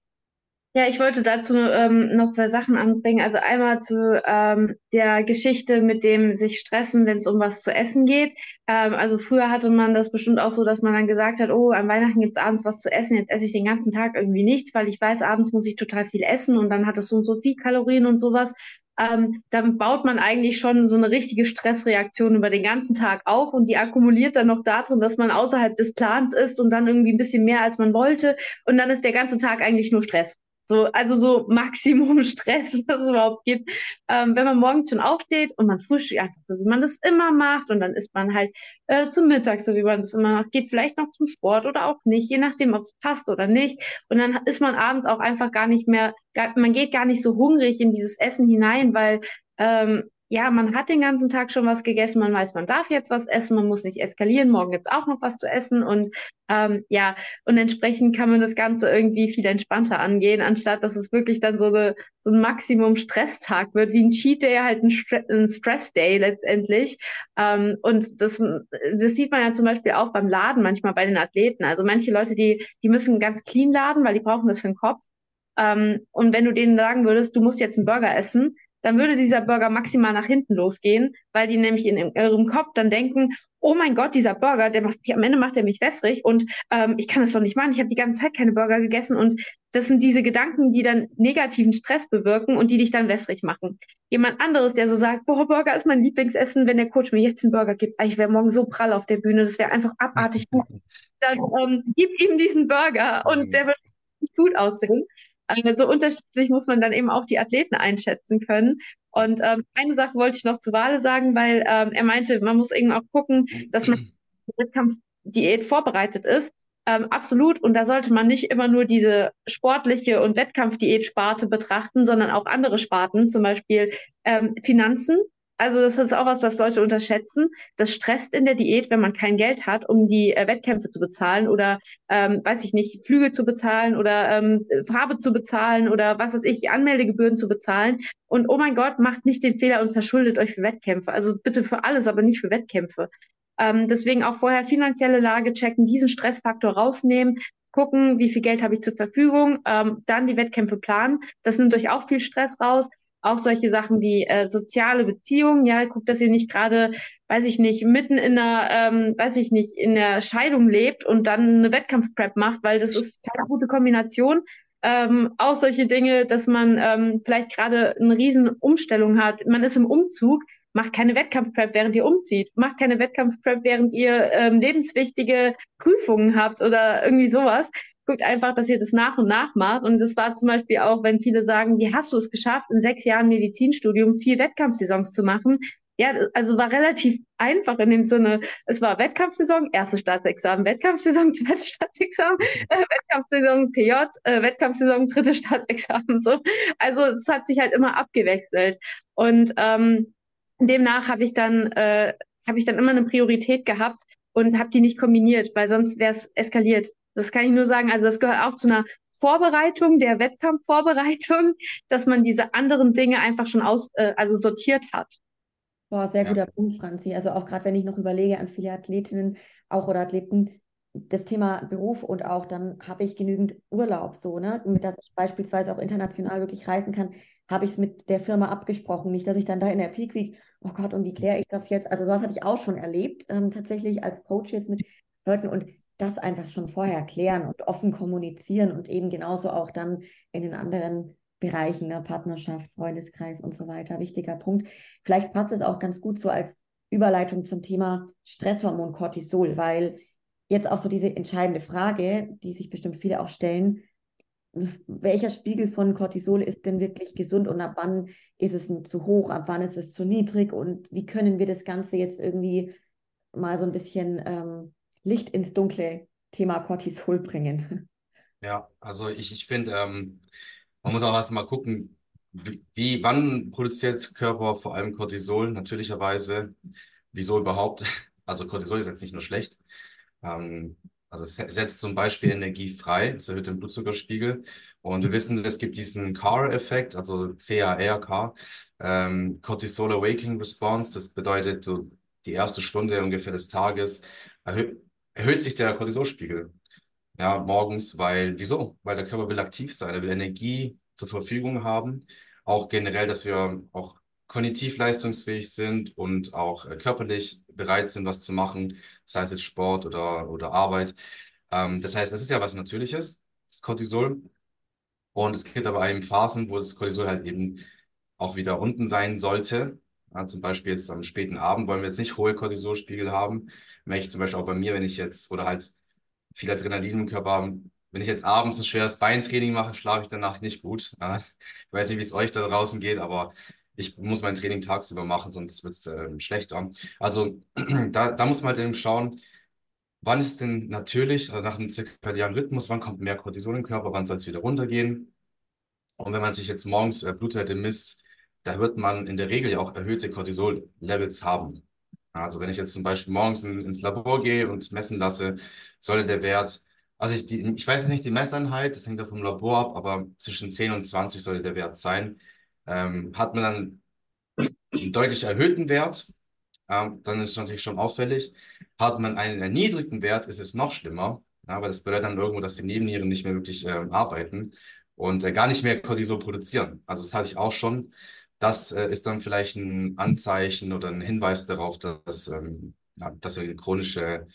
Ja, ich wollte dazu ähm, noch zwei Sachen anbringen. Also einmal zu ähm, der Geschichte mit dem sich stressen, wenn es um was zu essen geht. Ähm, also früher hatte man das bestimmt auch so, dass man dann gesagt hat, oh, an Weihnachten gibt's abends was zu essen, jetzt esse ich den ganzen Tag irgendwie nichts, weil ich weiß, abends muss ich total viel essen und dann hat es so und so viel Kalorien und sowas. Ähm, dann baut man eigentlich schon so eine richtige Stressreaktion über den ganzen Tag auf und die akkumuliert dann noch darin, dass man außerhalb des Plans ist und dann irgendwie ein bisschen mehr als man wollte und dann ist der ganze Tag eigentlich nur Stress. So, also so Maximum Stress, was es überhaupt gibt. Ähm, wenn man morgens schon aufsteht und man frühstückt einfach so, wie man das immer macht und dann isst man halt äh, zum Mittag, so wie man das immer macht, geht vielleicht noch zum Sport oder auch nicht, je nachdem, ob es passt oder nicht. Und dann ist man abends auch einfach gar nicht mehr, gar, man geht gar nicht so hungrig in dieses Essen hinein, weil ähm, ja, man hat den ganzen Tag schon was gegessen, man weiß, man darf jetzt was essen, man muss nicht eskalieren, morgen gibt's auch noch was zu essen und ähm, ja, und entsprechend kann man das Ganze irgendwie viel entspannter angehen, anstatt dass es wirklich dann so, eine, so ein Maximum Stresstag wird, wie ein Cheat Day halt ein, Stre ein Stress Day letztendlich. Ähm, und das, das sieht man ja zum Beispiel auch beim Laden manchmal bei den Athleten. Also manche Leute, die, die müssen ganz clean laden, weil die brauchen das für den Kopf. Ähm, und wenn du denen sagen würdest, du musst jetzt einen Burger essen, dann würde dieser Burger maximal nach hinten losgehen, weil die nämlich in ihrem Kopf dann denken, oh mein Gott, dieser Burger, der macht am Ende macht er mich wässrig und ähm, ich kann es doch nicht machen. Ich habe die ganze Zeit keine Burger gegessen und das sind diese Gedanken, die dann negativen Stress bewirken und die dich dann wässrig machen. Jemand anderes, der so sagt, boah, Burger ist mein Lieblingsessen, wenn der Coach mir jetzt einen Burger gibt, ich wäre morgen so prall auf der Bühne, das wäre einfach abartig gut. Dann ähm, gib ihm diesen Burger und der wird gut aussehen. Also so unterschiedlich muss man dann eben auch die Athleten einschätzen können. Und ähm, eine Sache wollte ich noch zu Wale sagen, weil ähm, er meinte, man muss eben auch gucken, dass man Wettkampfdiät vorbereitet ist. Ähm, absolut. Und da sollte man nicht immer nur diese sportliche und Wettkampfdiät-Sparte betrachten, sondern auch andere Sparten, zum Beispiel ähm, Finanzen. Also das ist auch was, was Leute unterschätzen. Das stresst in der Diät, wenn man kein Geld hat, um die äh, Wettkämpfe zu bezahlen oder, ähm, weiß ich nicht, Flüge zu bezahlen oder ähm, Farbe zu bezahlen oder was weiß ich, Anmeldegebühren zu bezahlen. Und oh mein Gott, macht nicht den Fehler und verschuldet euch für Wettkämpfe. Also bitte für alles, aber nicht für Wettkämpfe. Ähm, deswegen auch vorher finanzielle Lage checken, diesen Stressfaktor rausnehmen, gucken, wie viel Geld habe ich zur Verfügung, ähm, dann die Wettkämpfe planen. Das nimmt euch auch viel Stress raus auch solche Sachen wie äh, soziale Beziehungen. Ja, guckt, dass ihr nicht gerade, weiß ich nicht, mitten in einer, ähm, weiß ich nicht, in der Scheidung lebt und dann eine Wettkampfprep macht, weil das ist keine gute Kombination. Ähm, auch solche Dinge, dass man ähm, vielleicht gerade eine riesen Umstellung hat. Man ist im Umzug, macht keine Wettkampfprep, während ihr umzieht. Macht keine Wettkampfprep, während ihr ähm, lebenswichtige Prüfungen habt oder irgendwie sowas guckt einfach, dass ihr das nach und nach macht. Und das war zum Beispiel auch, wenn viele sagen, wie hast du es geschafft, in sechs Jahren Medizinstudium vier Wettkampfsaisons zu machen? Ja, also war relativ einfach in dem Sinne, es war Wettkampfsaison, erste Staatsexamen, Wettkampfsaison, zweites Staatsexamen, äh, Wettkampfsaison PJ, äh, Wettkampfsaison, drittes Staatsexamen, so. Also es hat sich halt immer abgewechselt. Und ähm, demnach habe ich dann, äh, habe ich dann immer eine Priorität gehabt und habe die nicht kombiniert, weil sonst wäre es eskaliert. Das kann ich nur sagen. Also das gehört auch zu einer Vorbereitung, der Wettkampfvorbereitung, dass man diese anderen Dinge einfach schon aus, äh, also sortiert hat. Boah, sehr ja. guter Punkt, Franzi. Also auch gerade wenn ich noch überlege an viele Athletinnen auch oder Athleten, das Thema Beruf und auch dann habe ich genügend Urlaub, so, ne, mit dass ich beispielsweise auch international wirklich reisen kann, habe ich es mit der Firma abgesprochen. Nicht, dass ich dann da in der Peak Week, oh Gott, und wie kläre ich das jetzt? Also sowas hatte ich auch schon erlebt, ähm, tatsächlich als Coach jetzt mit Leuten und das einfach schon vorher klären und offen kommunizieren und eben genauso auch dann in den anderen Bereichen, ne, Partnerschaft, Freundeskreis und so weiter. Wichtiger Punkt. Vielleicht passt es auch ganz gut so als Überleitung zum Thema Stresshormon Cortisol, weil jetzt auch so diese entscheidende Frage, die sich bestimmt viele auch stellen, welcher Spiegel von Cortisol ist denn wirklich gesund und ab wann ist es zu hoch, ab wann ist es zu niedrig und wie können wir das Ganze jetzt irgendwie mal so ein bisschen ähm, Licht ins dunkle Thema Cortisol bringen. Ja, also ich, ich finde, ähm, man muss auch erstmal gucken, wie, wann produziert Körper vor allem Cortisol, natürlicherweise. Wieso überhaupt? Also Cortisol ist jetzt nicht nur schlecht. Ähm, also es setzt zum Beispiel Energie frei, es erhöht den Blutzuckerspiegel Und wir wissen, es gibt diesen CAR-Effekt, also C-A-R-K, ähm, Cortisol Awakening Response. Das bedeutet, so die erste Stunde ungefähr des Tages erhö erhöht sich der Cortisolspiegel. Ja, morgens, weil, wieso? Weil der Körper will aktiv sein, er will Energie zur Verfügung haben. Auch generell, dass wir auch kognitiv leistungsfähig sind und auch äh, körperlich bereit sind, was zu machen, sei es jetzt Sport oder, oder Arbeit. Ähm, das heißt, das ist ja was Natürliches, das Cortisol. Und es gibt aber eben Phasen, wo das Cortisol halt eben auch wieder unten sein sollte. Ja, zum Beispiel jetzt am späten Abend wollen wir jetzt nicht hohe Cortisolspiegel haben. Merke ich zum Beispiel auch bei mir, wenn ich jetzt oder halt viel Adrenalin im Körper habe. Wenn ich jetzt abends ein schweres Beintraining mache, schlafe ich danach nicht gut. Ich weiß nicht, wie es euch da draußen geht, aber ich muss mein Training tagsüber machen, sonst wird es äh, schlechter. Also da, da muss man halt eben schauen, wann ist denn natürlich, also nach einem zirkadianen Rhythmus, wann kommt mehr Cortisol im Körper, wann soll es wieder runtergehen. Und wenn man natürlich jetzt morgens äh, Blutwerte misst, da wird man in der Regel ja auch erhöhte Cortisol-Levels haben. Also wenn ich jetzt zum Beispiel morgens in, ins Labor gehe und messen lasse, sollte der Wert, also ich, die, ich weiß nicht die Messeinheit, das hängt ja vom Labor ab, aber zwischen 10 und 20 sollte der Wert sein. Ähm, hat man dann einen deutlich erhöhten Wert, ähm, dann ist es natürlich schon auffällig. Hat man einen erniedrigten Wert, ist es noch schlimmer, ja, weil das bedeutet dann irgendwo, dass die Nebennieren nicht mehr wirklich äh, arbeiten und äh, gar nicht mehr Cortisol produzieren. Also das hatte ich auch schon. Das äh, ist dann vielleicht ein Anzeichen oder ein Hinweis darauf, dass, ähm, ja, dass wir chronische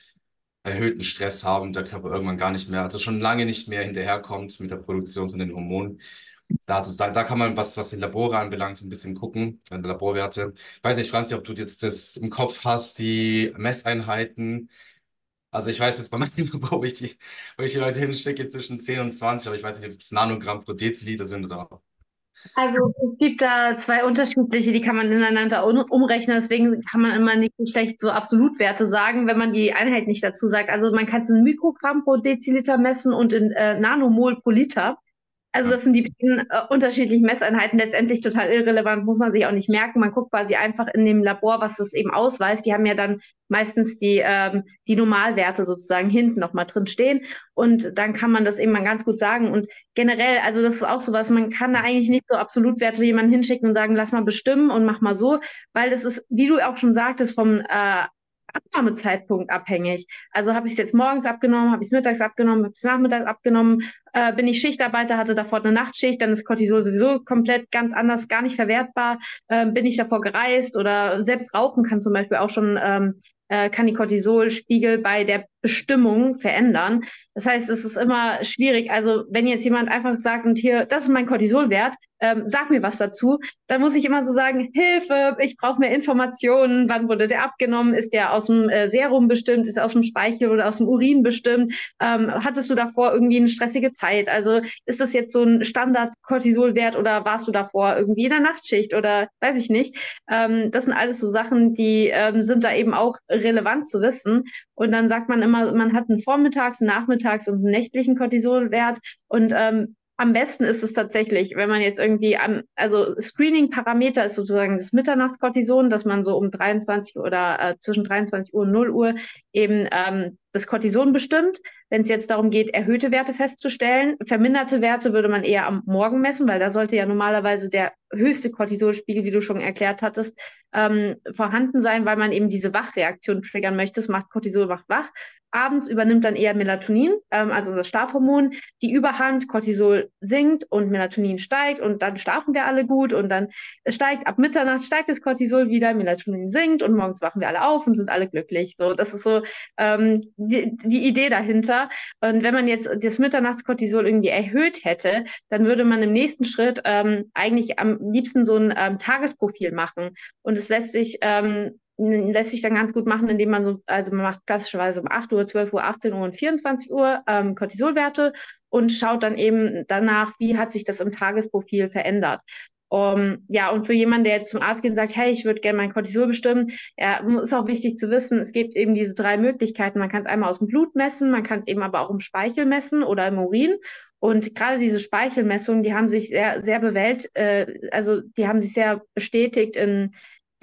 erhöhten Stress haben, der Körper irgendwann gar nicht mehr, also schon lange nicht mehr hinterherkommt mit der Produktion von den Hormonen. Da, also da, da kann man, was, was die Labore anbelangt, ein bisschen gucken, äh, Laborwerte. Ich weiß nicht, Franzi, ob du jetzt das im Kopf hast, die Messeinheiten. Also ich weiß jetzt bei meinem Labor, wo ich die, wo ich die Leute hinstecke, zwischen 10 und 20, aber ich weiß nicht, ob es Nanogramm pro Deziliter sind oder also es gibt da zwei unterschiedliche, die kann man ineinander umrechnen, deswegen kann man immer nicht so schlecht so Absolutwerte sagen, wenn man die Einheit nicht dazu sagt. Also man kann es in Mikrogramm pro Deziliter messen und in äh, Nanomol pro Liter. Also das sind die äh, unterschiedlichen Messeinheiten. Letztendlich total irrelevant, muss man sich auch nicht merken. Man guckt quasi einfach in dem Labor, was das eben ausweist. Die haben ja dann meistens die, ähm, die Normalwerte sozusagen hinten nochmal drin stehen. Und dann kann man das eben mal ganz gut sagen. Und generell, also das ist auch sowas, man kann da eigentlich nicht so Absolutwerte wie jemanden hinschicken und sagen, lass mal bestimmen und mach mal so, weil das ist, wie du auch schon sagtest, vom äh, Abnahmezeitpunkt abhängig. Also habe ich es jetzt morgens abgenommen, habe ich es mittags abgenommen, habe ich es nachmittags abgenommen, äh, bin ich Schichtarbeiter, hatte davor eine Nachtschicht, dann ist Cortisol sowieso komplett ganz anders, gar nicht verwertbar. Äh, bin ich davor gereist oder selbst Rauchen kann zum Beispiel auch schon ähm, äh, kann die Cortisolspiegel bei der Bestimmung verändern. Das heißt, es ist immer schwierig. Also wenn jetzt jemand einfach sagt, und hier, das ist mein Cortisolwert, ähm, sag mir was dazu, dann muss ich immer so sagen, Hilfe, ich brauche mehr Informationen, wann wurde der abgenommen, ist der aus dem äh, Serum bestimmt, ist er aus dem Speichel oder aus dem Urin bestimmt, ähm, hattest du davor irgendwie eine stressige Zeit, also ist das jetzt so ein Standard-Cortisolwert oder warst du davor irgendwie in der Nachtschicht oder weiß ich nicht. Ähm, das sind alles so Sachen, die ähm, sind da eben auch relevant zu wissen und dann sagt man immer, man hat einen Vormittags-, Nachmittags- und einen nächtlichen Cortisolwert. Und ähm, am besten ist es tatsächlich, wenn man jetzt irgendwie an, also Screening-Parameter ist sozusagen das Mitternachtskortison, dass man so um 23 oder äh, zwischen 23 Uhr und 0 Uhr eben ähm, das Cortison bestimmt. Wenn es jetzt darum geht, erhöhte Werte festzustellen, verminderte Werte würde man eher am Morgen messen, weil da sollte ja normalerweise der höchste Cortisolspiegel, wie du schon erklärt hattest, ähm, vorhanden sein, weil man eben diese Wachreaktion triggern möchte. Es macht Cortisol macht wach. Abends übernimmt dann eher Melatonin, ähm, also das Schlafhormon, die Überhand, Cortisol sinkt und Melatonin steigt und dann schlafen wir alle gut und dann steigt ab Mitternacht steigt das Cortisol wieder, Melatonin sinkt und morgens wachen wir alle auf und sind alle glücklich. So, das ist so ähm, die, die Idee dahinter. Und wenn man jetzt das Mitternachtskortisol irgendwie erhöht hätte, dann würde man im nächsten Schritt ähm, eigentlich am liebsten so ein ähm, Tagesprofil machen. Und es lässt sich ähm, lässt sich dann ganz gut machen, indem man so, also man macht klassischerweise um 8 Uhr, 12 Uhr, 18 Uhr und 24 Uhr ähm, Cortisolwerte und schaut dann eben danach, wie hat sich das im Tagesprofil verändert. Um, ja, und für jemanden, der jetzt zum Arzt geht und sagt, hey, ich würde gerne mein Cortisol bestimmen, ja, ist auch wichtig zu wissen, es gibt eben diese drei Möglichkeiten. Man kann es einmal aus dem Blut messen, man kann es eben aber auch im Speichel messen oder im Urin. Und gerade diese Speichelmessungen, die haben sich sehr, sehr bewählt, äh, also die haben sich sehr bestätigt in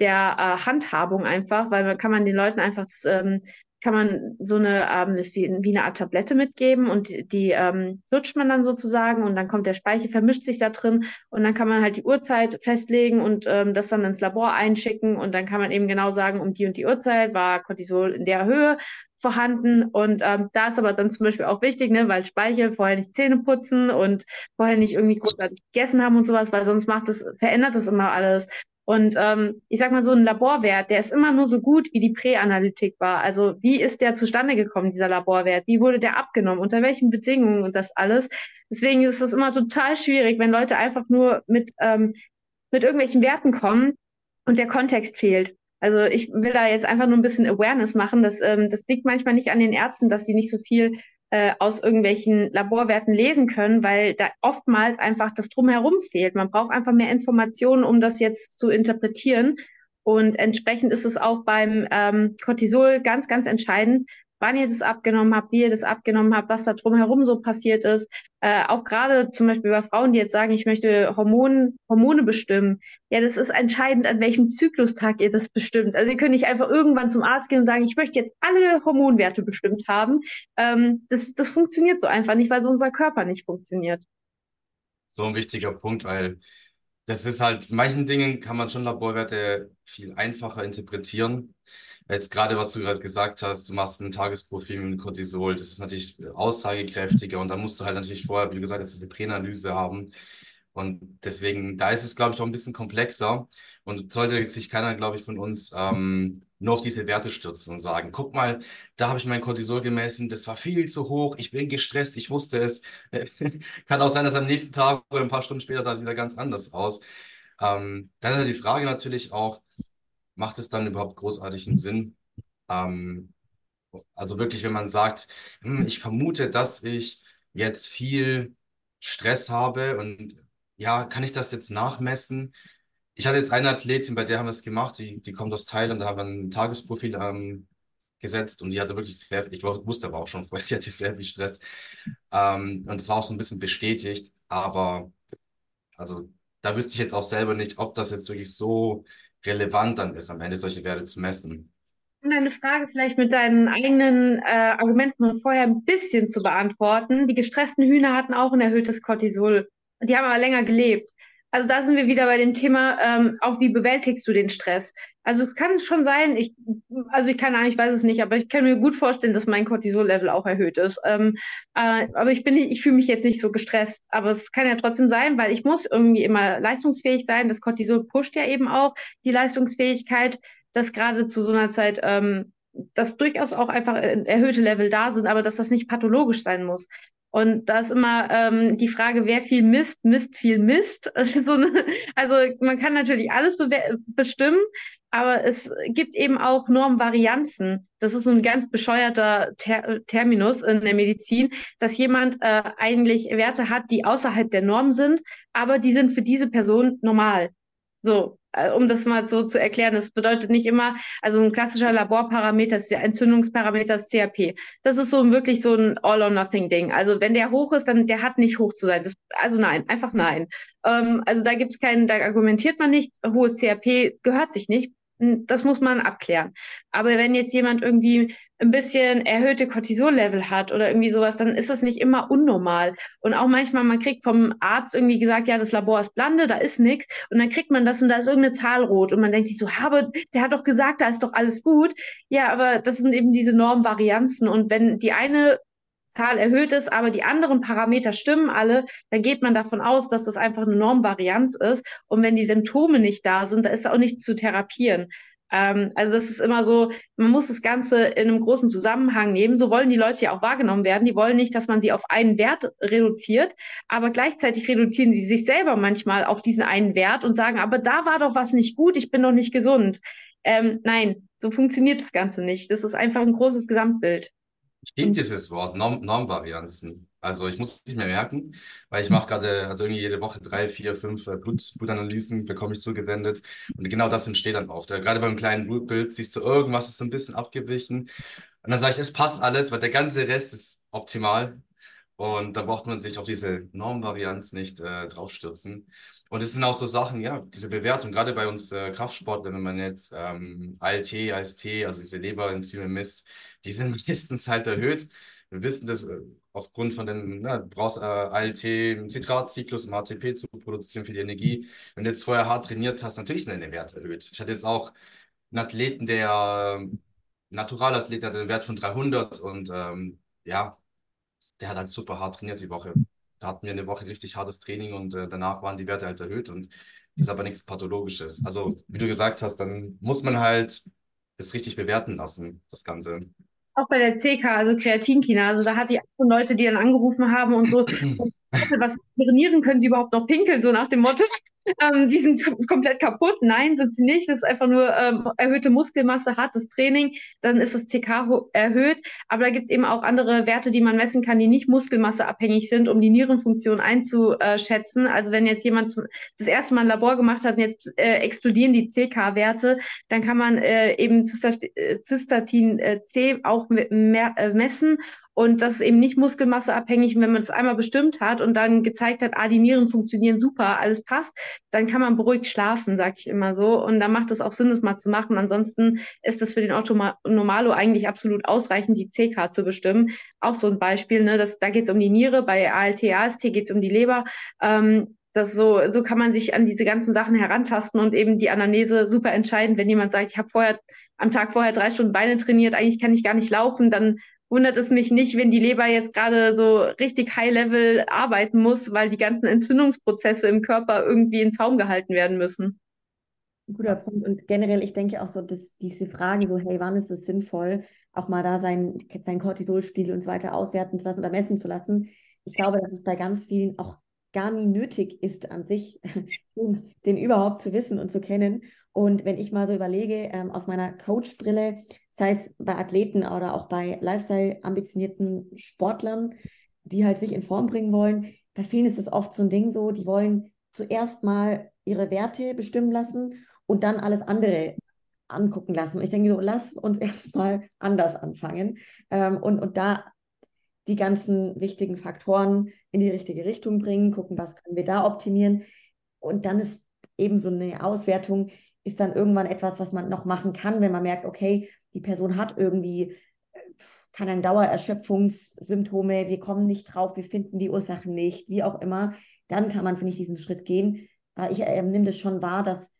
der äh, Handhabung einfach, weil man kann man den Leuten einfach das, ähm, kann man so eine, ähm, ist wie, wie eine Art Tablette mitgeben und die, die ähm, lutscht man dann sozusagen und dann kommt der Speichel, vermischt sich da drin und dann kann man halt die Uhrzeit festlegen und ähm, das dann ins Labor einschicken und dann kann man eben genau sagen, um die und die Uhrzeit war Cortisol in der Höhe vorhanden und ähm, da ist aber dann zum Beispiel auch wichtig, ne, weil Speichel vorher nicht Zähne putzen und vorher nicht irgendwie großartig gegessen haben und sowas, weil sonst macht das, verändert das immer alles und ähm, ich sag mal, so ein Laborwert, der ist immer nur so gut, wie die Präanalytik war. Also wie ist der zustande gekommen, dieser Laborwert? Wie wurde der abgenommen? Unter welchen Bedingungen und das alles? Deswegen ist es immer total schwierig, wenn Leute einfach nur mit, ähm, mit irgendwelchen Werten kommen und der Kontext fehlt. Also ich will da jetzt einfach nur ein bisschen Awareness machen. Das, ähm, das liegt manchmal nicht an den Ärzten, dass sie nicht so viel äh, aus irgendwelchen Laborwerten lesen können, weil da oftmals einfach das Drumherum fehlt. Man braucht einfach mehr Informationen, um das jetzt zu interpretieren. Und entsprechend ist es auch beim ähm, Cortisol ganz, ganz entscheidend, wann ihr das abgenommen habt, wie ihr das abgenommen habt, was da drumherum so passiert ist. Äh, auch gerade zum Beispiel bei Frauen, die jetzt sagen, ich möchte Hormon, Hormone bestimmen. Ja, das ist entscheidend, an welchem Zyklustag ihr das bestimmt. Also ihr könnt nicht einfach irgendwann zum Arzt gehen und sagen, ich möchte jetzt alle Hormonwerte bestimmt haben. Ähm, das, das funktioniert so einfach nicht, weil so unser Körper nicht funktioniert. So ein wichtiger Punkt, weil das ist halt, manchen Dingen kann man schon Laborwerte viel einfacher interpretieren. Jetzt gerade, was du gerade gesagt hast, du machst ein Tagesprofil mit Cortisol, das ist natürlich aussagekräftiger und da musst du halt natürlich vorher, wie gesagt hast, diese Präanalyse haben. Und deswegen, da ist es, glaube ich, doch ein bisschen komplexer und sollte sich keiner, glaube ich, von uns ähm, nur auf diese Werte stürzen und sagen, guck mal, da habe ich mein Cortisol gemessen, das war viel zu hoch, ich bin gestresst, ich wusste es. Kann auch sein, dass am nächsten Tag oder ein paar Stunden später sah es wieder ganz anders aus. Ähm, dann ist ja die Frage natürlich auch, macht es dann überhaupt großartigen Sinn? Ähm, also wirklich, wenn man sagt, hm, ich vermute, dass ich jetzt viel Stress habe und ja, kann ich das jetzt nachmessen? Ich hatte jetzt eine Athletin, bei der haben wir es gemacht, die, die kommt aus Thailand, da haben wir ein Tagesprofil ähm, gesetzt und die hatte wirklich sehr, ich wusste aber auch schon vorher, die hatte sehr viel Stress. Ähm, und es war auch so ein bisschen bestätigt, aber also da wüsste ich jetzt auch selber nicht, ob das jetzt wirklich so relevant dann ist, am Ende solche Werte zu messen. Und eine Frage vielleicht mit deinen eigenen äh, Argumenten von vorher ein bisschen zu beantworten. Die gestressten Hühner hatten auch ein erhöhtes Cortisol. Die haben aber länger gelebt. Also da sind wir wieder bei dem Thema, ähm, auch wie bewältigst du den Stress? Also kann es schon sein, ich, also ich kann ich weiß es nicht, aber ich kann mir gut vorstellen, dass mein Cortisol-Level auch erhöht ist. Ähm, äh, aber ich bin nicht, ich fühle mich jetzt nicht so gestresst. Aber es kann ja trotzdem sein, weil ich muss irgendwie immer leistungsfähig sein. Das Cortisol pusht ja eben auch die Leistungsfähigkeit, dass gerade zu so einer Zeit ähm, dass durchaus auch einfach erhöhte Level da sind, aber dass das nicht pathologisch sein muss. Und da ist immer ähm, die Frage, wer viel misst, misst viel Mist. also man kann natürlich alles bestimmen, aber es gibt eben auch Normvarianzen. Das ist so ein ganz bescheuerter Ter Terminus in der Medizin, dass jemand äh, eigentlich Werte hat, die außerhalb der Norm sind, aber die sind für diese Person normal. So, äh, um das mal so zu erklären, das bedeutet nicht immer, also ein klassischer Laborparameter ist der Entzündungsparameter ist CRP. Das ist so wirklich so ein All-or-Nothing-Ding. Also wenn der hoch ist, dann der hat nicht hoch zu sein. Das, also nein, einfach nein. Ähm, also da gibt es keinen, da argumentiert man nicht, hohes CRP gehört sich nicht, das muss man abklären. Aber wenn jetzt jemand irgendwie ein bisschen erhöhte Cortisol-Level hat oder irgendwie sowas, dann ist das nicht immer unnormal. Und auch manchmal, man kriegt vom Arzt irgendwie gesagt, ja, das Labor ist blande, da ist nichts. Und dann kriegt man das und da ist irgendeine Zahl rot. Und man denkt sich so, aber der hat doch gesagt, da ist doch alles gut. Ja, aber das sind eben diese Normvarianzen. Und wenn die eine Zahl erhöht ist, aber die anderen Parameter stimmen alle, dann geht man davon aus, dass das einfach eine Normvarianz ist. Und wenn die Symptome nicht da sind, da ist auch nichts zu therapieren. Ähm, also das ist immer so, man muss das Ganze in einem großen Zusammenhang nehmen. So wollen die Leute ja auch wahrgenommen werden. Die wollen nicht, dass man sie auf einen Wert reduziert, aber gleichzeitig reduzieren sie sich selber manchmal auf diesen einen Wert und sagen, aber da war doch was nicht gut, ich bin doch nicht gesund. Ähm, nein, so funktioniert das Ganze nicht. Das ist einfach ein großes Gesamtbild. Stimmt dieses Wort, Norm Normvarianzen. Also ich muss es nicht mehr merken, weil ich mache gerade, also irgendwie jede Woche drei, vier, fünf äh, Blut, Blutanalysen bekomme ich zugesendet. Und genau das entsteht dann oft. Gerade beim kleinen Blutbild siehst du, irgendwas ist ein bisschen abgewichen. Und dann sage ich, es passt alles, weil der ganze Rest ist optimal. Und da braucht man sich auf diese Normvarianz nicht äh, draufstürzen. Und es sind auch so Sachen, ja, diese Bewertung, gerade bei uns äh, Kraftsportlern, wenn man jetzt ähm, ALT, AST, also diese Leberenzyme misst, die sind meistens halt erhöht. Wir wissen das äh, aufgrund von dem, ne, du brauchst äh, ALT, Zitratzyklus im ATP zu produzieren für die Energie. Wenn du jetzt vorher hart trainiert hast, natürlich sind deine Werte erhöht. Ich hatte jetzt auch einen Athleten, der Naturalathlet, der hat einen Wert von 300 und ähm, ja, der hat halt super hart trainiert die Woche. Da hatten wir eine Woche richtig hartes Training und äh, danach waren die Werte halt erhöht und das ist aber nichts Pathologisches. Also, wie du gesagt hast, dann muss man halt das richtig bewerten lassen, das Ganze. Auch bei der CK, also Kreatinkinase, also da hatte ich auch Leute, die dann angerufen haben und so, was trainieren können sie überhaupt noch pinkeln, so nach dem Motto ähm, die sind komplett kaputt. Nein, sind sie nicht. Das ist einfach nur ähm, erhöhte Muskelmasse, hartes Training. Dann ist das TK erhöht. Aber da gibt es eben auch andere Werte, die man messen kann, die nicht muskelmasseabhängig sind, um die Nierenfunktion einzuschätzen. Also wenn jetzt jemand zum, das erste Mal ein Labor gemacht hat und jetzt äh, explodieren die CK-Werte, dann kann man äh, eben Cystatin äh, C auch mehr, äh, messen und das ist eben nicht muskelmasseabhängig. Und wenn man das einmal bestimmt hat und dann gezeigt hat, ah, die Nieren funktionieren super, alles passt, dann kann man beruhigt schlafen, sag ich immer so. Und dann macht es auch Sinn, das mal zu machen. Ansonsten ist es für den Otto Normalo eigentlich absolut ausreichend, die CK zu bestimmen. Auch so ein Beispiel, ne, das, da geht es um die Niere, bei ALT, AST geht es um die Leber. Ähm, das so, so kann man sich an diese ganzen Sachen herantasten und eben die Anamnese super entscheiden. Wenn jemand sagt, ich habe vorher am Tag vorher drei Stunden Beine trainiert, eigentlich kann ich gar nicht laufen, dann wundert es mich nicht, wenn die Leber jetzt gerade so richtig High-Level arbeiten muss, weil die ganzen Entzündungsprozesse im Körper irgendwie in Zaum gehalten werden müssen. Guter Punkt. Und generell, ich denke auch so, dass diese Fragen so, hey, wann ist es sinnvoll, auch mal da sein, sein Cortisolspiegel und so weiter auswerten zu lassen oder messen zu lassen. Ich glaube, dass es bei ganz vielen auch gar nie nötig ist an sich, den, den überhaupt zu wissen und zu kennen. Und wenn ich mal so überlege, ähm, aus meiner Coach-Brille, sei es bei Athleten oder auch bei Lifestyle-ambitionierten Sportlern, die halt sich in Form bringen wollen, bei vielen ist es oft so ein Ding so, die wollen zuerst mal ihre Werte bestimmen lassen und dann alles andere angucken lassen. Und ich denke so, lass uns erstmal anders anfangen ähm, und, und da die ganzen wichtigen Faktoren in die richtige Richtung bringen, gucken, was können wir da optimieren. Und dann ist eben so eine Auswertung, ist dann irgendwann etwas, was man noch machen kann, wenn man merkt, okay, die Person hat irgendwie äh, keine Dauererschöpfungssymptome, wir kommen nicht drauf, wir finden die Ursachen nicht, wie auch immer, dann kann man, finde ich, diesen Schritt gehen. Ich äh, nehme das schon wahr, dass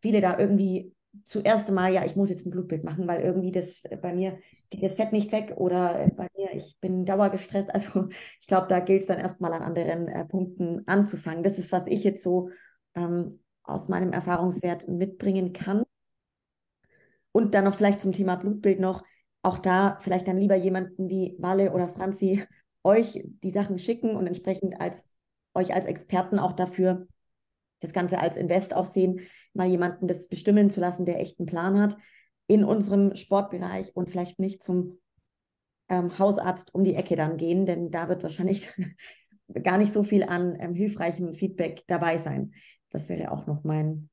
viele da irgendwie zuerst einmal, ja, ich muss jetzt ein Blutbild machen, weil irgendwie das äh, bei mir geht das Fett nicht weg oder äh, bei mir, ich bin dauergestresst. Also ich glaube, da gilt es dann erstmal an anderen äh, Punkten anzufangen. Das ist, was ich jetzt so ähm, aus meinem Erfahrungswert mitbringen kann. Und dann noch vielleicht zum Thema Blutbild noch, auch da vielleicht dann lieber jemanden wie Walle oder Franzi euch die Sachen schicken und entsprechend als euch als Experten auch dafür das Ganze als Invest auch sehen, mal jemanden das bestimmen zu lassen, der echt einen Plan hat in unserem Sportbereich und vielleicht nicht zum ähm, Hausarzt um die Ecke dann gehen, denn da wird wahrscheinlich gar nicht so viel an ähm, hilfreichem Feedback dabei sein. Das wäre auch noch mein.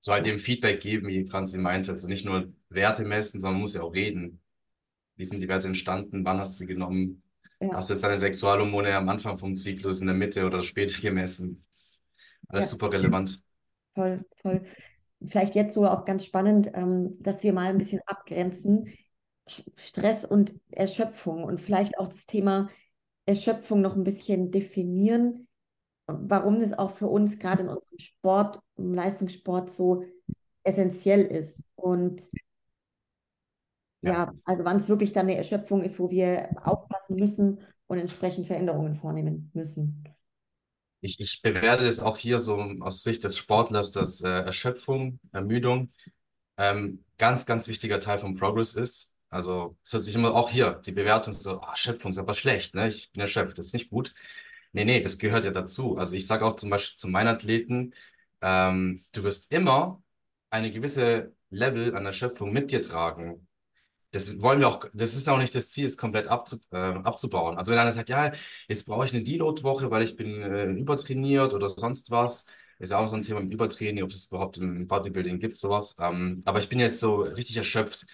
So halt dem Feedback geben, wie Franzi meinte. Also nicht nur Werte messen, sondern muss ja auch reden. Wie sind die Werte entstanden? Wann hast du sie genommen? Ja. Hast du jetzt deine Sexualhormone am Anfang vom Zyklus, in der Mitte oder später gemessen? alles ja. super relevant. Voll, voll. Vielleicht jetzt so auch ganz spannend, ähm, dass wir mal ein bisschen abgrenzen. Stress und Erschöpfung und vielleicht auch das Thema Erschöpfung noch ein bisschen definieren warum das auch für uns gerade in unserem Sport, im Leistungssport so essentiell ist. Und ja, also wann es wirklich dann eine Erschöpfung ist, wo wir aufpassen müssen und entsprechend Veränderungen vornehmen müssen. Ich, ich bewerte es auch hier so aus Sicht des Sportlers, dass äh, Erschöpfung, Ermüdung ähm, ganz, ganz wichtiger Teil vom Progress ist. Also es hört sich immer auch hier die Bewertung so, oh, Erschöpfung ist aber schlecht, ne? Ich bin erschöpft, das ist nicht gut. Nee, nee, das gehört ja dazu. Also ich sage auch zum Beispiel zu meinen Athleten, ähm, du wirst immer eine gewisse Level an Erschöpfung mit dir tragen. Das wollen wir auch, das ist auch nicht das Ziel, es komplett abzu, äh, abzubauen. Also wenn einer sagt, ja, jetzt brauche ich eine Deload-Woche, weil ich bin äh, übertrainiert oder sonst was, ist auch so ein Thema mit Übertraining, ob es überhaupt im Bodybuilding gibt, sowas. Ähm, aber ich bin jetzt so richtig erschöpft.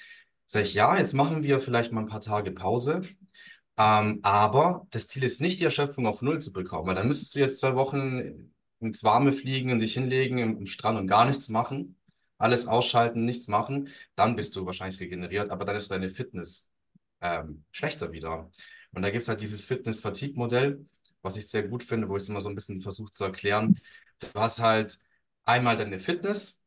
Sag ich, ja, jetzt machen wir vielleicht mal ein paar Tage Pause. Ähm, aber das Ziel ist nicht, die Erschöpfung auf Null zu bekommen, weil dann müsstest du jetzt zwei Wochen ins Warme fliegen und dich hinlegen im, im Strand und gar nichts machen, alles ausschalten, nichts machen, dann bist du wahrscheinlich regeneriert, aber dann ist deine Fitness ähm, schlechter wieder. Und da gibt es halt dieses Fitness-Fatigue-Modell, was ich sehr gut finde, wo ich es immer so ein bisschen versuche zu erklären. Du hast halt einmal deine Fitness,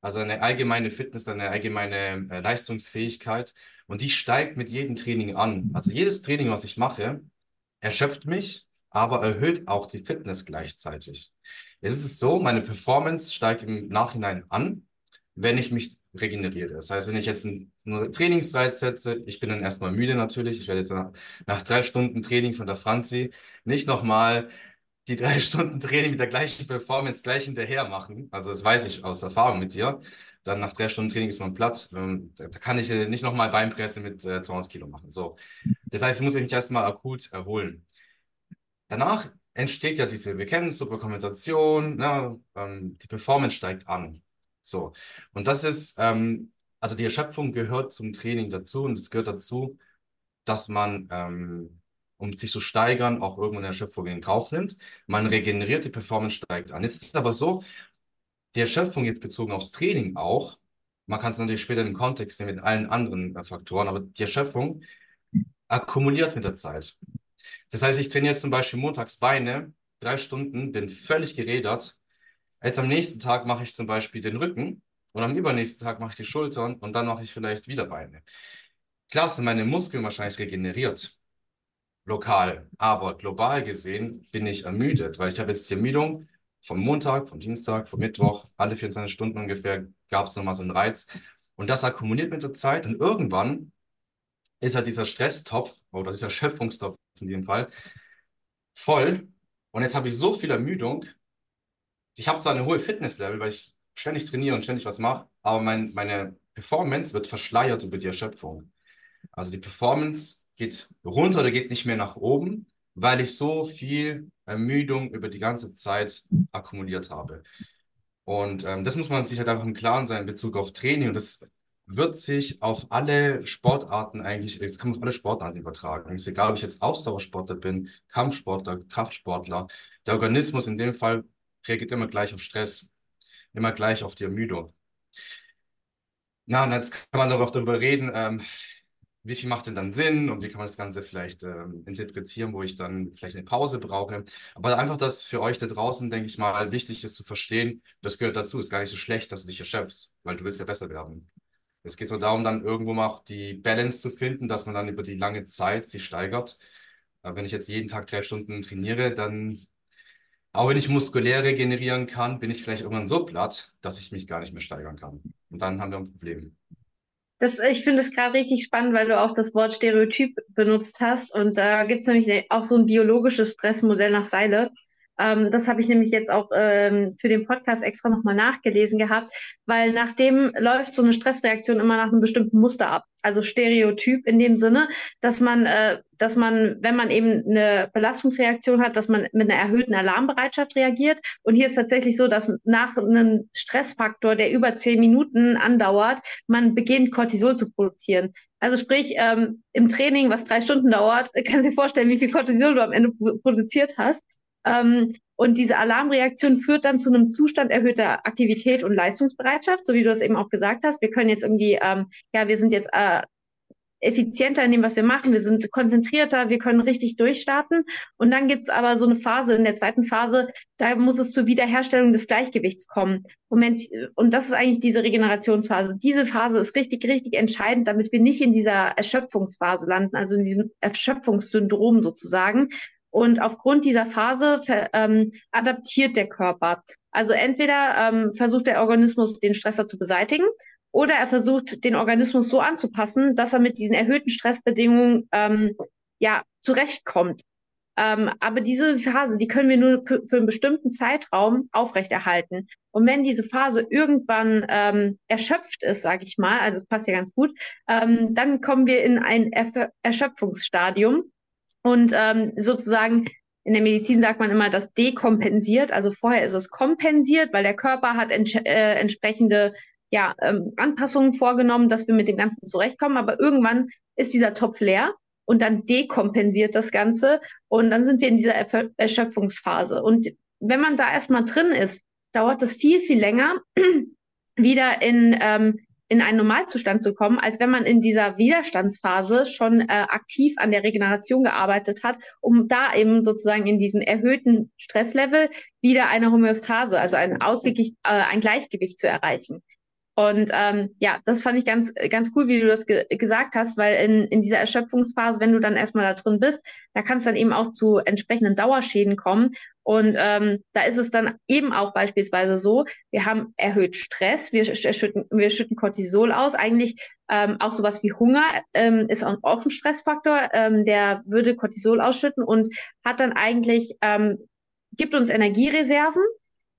also eine allgemeine Fitness, eine allgemeine äh, Leistungsfähigkeit und die steigt mit jedem Training an. Also jedes Training, was ich mache, erschöpft mich, aber erhöht auch die Fitness gleichzeitig. Es ist so, meine Performance steigt im Nachhinein an, wenn ich mich regeneriere. Das heißt, wenn ich jetzt einen, Trainingsreiz setze, ich bin dann erstmal müde natürlich. Ich werde jetzt nach, nach drei Stunden Training von der Franzi nicht nochmal die drei Stunden Training mit der gleichen Performance gleich hinterher machen. Also das weiß ich aus Erfahrung mit dir. Dann nach drei Stunden Training ist man platt. Da kann ich nicht nochmal Beinpresse mit 200 äh, Kilo machen. So. Das heißt, ich muss mich erstmal akut erholen. Danach entsteht ja diese, wir kennen Superkompensation, ne? Ähm, die Performance steigt an. So. Und das ist, ähm, also die Erschöpfung gehört zum Training dazu und es gehört dazu, dass man, ähm, um sich zu steigern, auch irgendwann eine Erschöpfung in Kauf nimmt. Man regeneriert, die Performance steigt an. Jetzt ist es aber so, die Erschöpfung jetzt bezogen aufs Training auch, man kann es natürlich später im Kontext sehen mit allen anderen äh, Faktoren, aber die Erschöpfung akkumuliert mit der Zeit. Das heißt, ich trainiere jetzt zum Beispiel montags Beine, drei Stunden, bin völlig gerädert, Jetzt am nächsten Tag mache ich zum Beispiel den Rücken und am übernächsten Tag mache ich die Schultern und dann mache ich vielleicht wieder Beine. Klar sind meine Muskeln wahrscheinlich regeneriert, lokal, aber global gesehen bin ich ermüdet, weil ich habe jetzt die Ermüdung vom Montag, vom Dienstag, vom Mittwoch, alle 24 Stunden ungefähr gab es nochmal so einen Reiz. Und das akkumuliert mit der Zeit und irgendwann ist halt dieser Stresstopf oder dieser Schöpfungstopf in dem Fall voll. Und jetzt habe ich so viel Ermüdung, ich habe zwar eine hohe Fitnesslevel, weil ich ständig trainiere und ständig was mache, aber mein, meine Performance wird verschleiert über die Erschöpfung. Also die Performance geht runter oder geht nicht mehr nach oben, weil ich so viel Ermüdung über die ganze Zeit akkumuliert habe. Und ähm, das muss man sich halt einfach im Klaren sein in Bezug auf Training. Und das wird sich auf alle Sportarten eigentlich, das kann man auf alle Sportarten übertragen. Es ist egal, ob ich jetzt Ausdauersportler bin, Kampfsportler, Kraftsportler. Der Organismus in dem Fall reagiert immer gleich auf Stress, immer gleich auf die Ermüdung. Na, und jetzt kann man doch darüber reden, ähm, wie viel macht denn dann Sinn und wie kann man das Ganze vielleicht ähm, interpretieren, wo ich dann vielleicht eine Pause brauche. Aber einfach, dass für euch da draußen, denke ich mal, wichtig ist zu verstehen, das gehört dazu, ist gar nicht so schlecht, dass du dich erschöpfst, weil du willst ja besser werden. Es geht so darum, dann irgendwo mal auch die Balance zu finden, dass man dann über die lange Zeit sich steigert. Aber wenn ich jetzt jeden Tag drei Stunden trainiere, dann auch wenn ich muskulär regenerieren kann, bin ich vielleicht irgendwann so platt, dass ich mich gar nicht mehr steigern kann. Und dann haben wir ein Problem. Das, ich finde es gerade richtig spannend, weil du auch das Wort Stereotyp benutzt hast. Und da gibt es nämlich auch so ein biologisches Stressmodell nach Seile. Ähm, das habe ich nämlich jetzt auch ähm, für den Podcast extra nochmal nachgelesen gehabt, weil nachdem läuft so eine Stressreaktion immer nach einem bestimmten Muster ab. Also Stereotyp in dem Sinne, dass man, äh, dass man, wenn man eben eine Belastungsreaktion hat, dass man mit einer erhöhten Alarmbereitschaft reagiert. Und hier ist tatsächlich so, dass nach einem Stressfaktor, der über zehn Minuten andauert, man beginnt Cortisol zu produzieren. Also sprich, ähm, im Training, was drei Stunden dauert, kannst du dir vorstellen, wie viel Cortisol du am Ende produziert hast. Ähm, und diese Alarmreaktion führt dann zu einem Zustand erhöhter Aktivität und Leistungsbereitschaft, so wie du es eben auch gesagt hast. Wir können jetzt irgendwie, ähm, ja, wir sind jetzt äh, effizienter in dem, was wir machen, wir sind konzentrierter, wir können richtig durchstarten. Und dann gibt's aber so eine Phase, in der zweiten Phase, da muss es zur Wiederherstellung des Gleichgewichts kommen. Und, und das ist eigentlich diese Regenerationsphase. Diese Phase ist richtig, richtig entscheidend, damit wir nicht in dieser Erschöpfungsphase landen, also in diesem Erschöpfungssyndrom sozusagen, und aufgrund dieser Phase ähm, adaptiert der Körper. Also entweder ähm, versucht der Organismus, den Stressor zu beseitigen, oder er versucht, den Organismus so anzupassen, dass er mit diesen erhöhten Stressbedingungen ähm, ja zurechtkommt. Ähm, aber diese Phase, die können wir nur für einen bestimmten Zeitraum aufrechterhalten. Und wenn diese Phase irgendwann ähm, erschöpft ist, sage ich mal, also das passt ja ganz gut, ähm, dann kommen wir in ein Erf Erschöpfungsstadium. Und ähm, sozusagen in der Medizin sagt man immer, das dekompensiert. Also vorher ist es kompensiert, weil der Körper hat äh, entsprechende ja, ähm, Anpassungen vorgenommen, dass wir mit dem Ganzen zurechtkommen. Aber irgendwann ist dieser Topf leer und dann dekompensiert das Ganze und dann sind wir in dieser Erf Erschöpfungsphase. Und wenn man da erstmal drin ist, dauert es viel, viel länger, wieder in, ähm, in einen Normalzustand zu kommen, als wenn man in dieser Widerstandsphase schon äh, aktiv an der Regeneration gearbeitet hat, um da eben sozusagen in diesem erhöhten Stresslevel wieder eine Homöostase, also ein, Ausgewicht, äh, ein Gleichgewicht zu erreichen. Und ähm, ja, das fand ich ganz, ganz cool, wie du das ge gesagt hast, weil in, in dieser Erschöpfungsphase, wenn du dann erstmal da drin bist, da kann es dann eben auch zu entsprechenden Dauerschäden kommen. Und ähm, da ist es dann eben auch beispielsweise so, wir haben erhöht Stress, wir schütten, wir schütten Cortisol aus. Eigentlich ähm, auch sowas wie Hunger ähm, ist auch ein Stressfaktor, ähm, der würde Cortisol ausschütten und hat dann eigentlich, ähm, gibt uns Energiereserven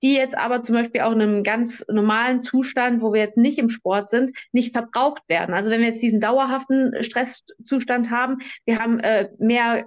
die jetzt aber zum Beispiel auch in einem ganz normalen Zustand, wo wir jetzt nicht im Sport sind, nicht verbraucht werden. Also wenn wir jetzt diesen dauerhaften Stresszustand haben, wir haben äh, mehr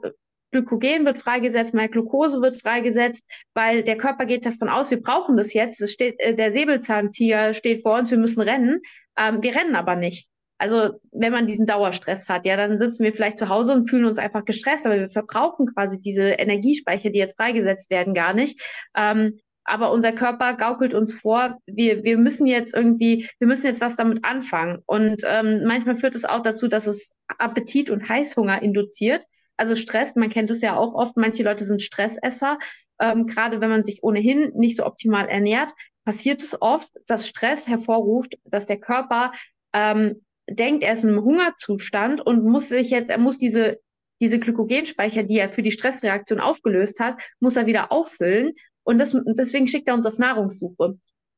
Glykogen wird freigesetzt, mehr Glucose wird freigesetzt, weil der Körper geht davon aus, wir brauchen das jetzt. Es steht, äh, der Säbelzahntiger steht vor uns, wir müssen rennen. Ähm, wir rennen aber nicht. Also wenn man diesen Dauerstress hat, ja, dann sitzen wir vielleicht zu Hause und fühlen uns einfach gestresst, aber wir verbrauchen quasi diese Energiespeicher, die jetzt freigesetzt werden, gar nicht. Ähm, aber unser Körper gaukelt uns vor, wir, wir müssen jetzt irgendwie, wir müssen jetzt was damit anfangen. Und ähm, manchmal führt es auch dazu, dass es Appetit und Heißhunger induziert. Also Stress, man kennt es ja auch oft, manche Leute sind Stressesser. Ähm, gerade wenn man sich ohnehin nicht so optimal ernährt, passiert es oft, dass Stress hervorruft, dass der Körper ähm, denkt, er ist einem Hungerzustand und muss sich jetzt, er muss diese diese Glykogenspeicher, die er für die Stressreaktion aufgelöst hat, muss er wieder auffüllen. Und das, deswegen schickt er uns auf Nahrungssuche.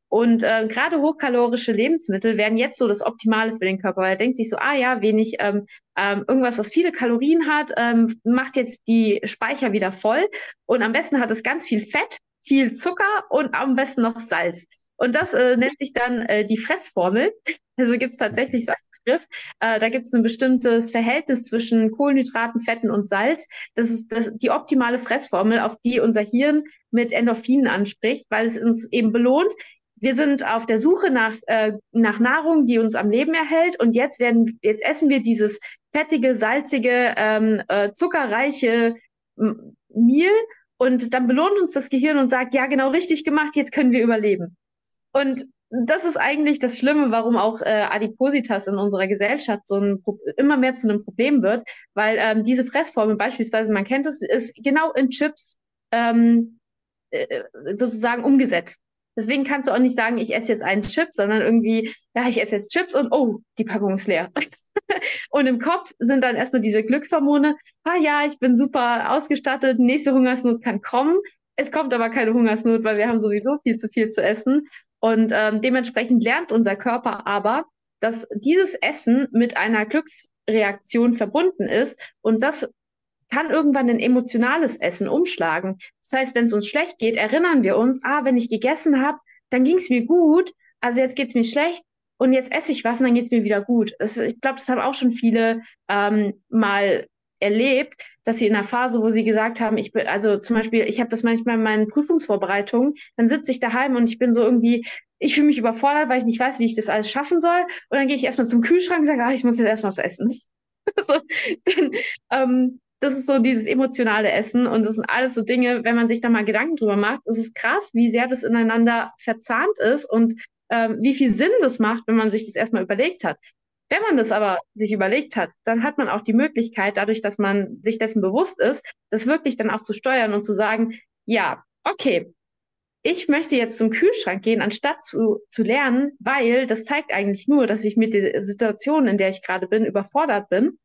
Und äh, gerade hochkalorische Lebensmittel werden jetzt so das Optimale für den Körper, weil er denkt sich so, ah ja, wenig ähm, ähm, irgendwas, was viele Kalorien hat, ähm, macht jetzt die Speicher wieder voll. Und am besten hat es ganz viel Fett, viel Zucker und am besten noch Salz. Und das äh, nennt sich dann äh, die Fressformel. Also gibt es tatsächlich so Begriff. Äh, da gibt es ein bestimmtes Verhältnis zwischen Kohlenhydraten, Fetten und Salz. Das ist das, die optimale Fressformel, auf die unser Hirn mit Endorphinen anspricht, weil es uns eben belohnt. Wir sind auf der Suche nach, äh, nach Nahrung, die uns am Leben erhält. Und jetzt werden, jetzt essen wir dieses fettige, salzige, ähm, äh, zuckerreiche Meal. Und dann belohnt uns das Gehirn und sagt, ja, genau richtig gemacht, jetzt können wir überleben. Und das ist eigentlich das Schlimme, warum auch äh, Adipositas in unserer Gesellschaft so ein immer mehr zu einem Problem wird, weil ähm, diese Fressformel beispielsweise, man kennt es, ist genau in Chips ähm, äh, sozusagen umgesetzt. Deswegen kannst du auch nicht sagen, ich esse jetzt einen Chip, sondern irgendwie, ja, ich esse jetzt Chips und oh, die Packung ist leer. und im Kopf sind dann erstmal diese Glückshormone, ah ja, ich bin super ausgestattet, nächste Hungersnot kann kommen. Es kommt aber keine Hungersnot, weil wir haben sowieso viel zu viel zu essen. Und ähm, dementsprechend lernt unser Körper aber, dass dieses Essen mit einer Glücksreaktion verbunden ist und das kann irgendwann ein emotionales Essen umschlagen. Das heißt, wenn es uns schlecht geht, erinnern wir uns, ah, wenn ich gegessen habe, dann ging es mir gut, also jetzt geht es mir schlecht und jetzt esse ich was und dann geht es mir wieder gut. Das, ich glaube, das haben auch schon viele ähm, mal erlebt, dass sie in einer Phase, wo sie gesagt haben, ich bin, also zum Beispiel, ich habe das manchmal in meinen Prüfungsvorbereitungen, dann sitze ich daheim und ich bin so irgendwie, ich fühle mich überfordert, weil ich nicht weiß, wie ich das alles schaffen soll. Und dann gehe ich erstmal zum Kühlschrank und sage, ah, ich muss jetzt erstmal was essen. also, dann, ähm, das ist so dieses emotionale Essen und das sind alles so Dinge, wenn man sich da mal Gedanken drüber macht, es ist krass, wie sehr das ineinander verzahnt ist und ähm, wie viel Sinn das macht, wenn man sich das erstmal überlegt hat. Wenn man das aber sich überlegt hat, dann hat man auch die Möglichkeit, dadurch, dass man sich dessen bewusst ist, das wirklich dann auch zu steuern und zu sagen, ja, okay, ich möchte jetzt zum Kühlschrank gehen, anstatt zu, zu lernen, weil das zeigt eigentlich nur, dass ich mit der Situation, in der ich gerade bin, überfordert bin.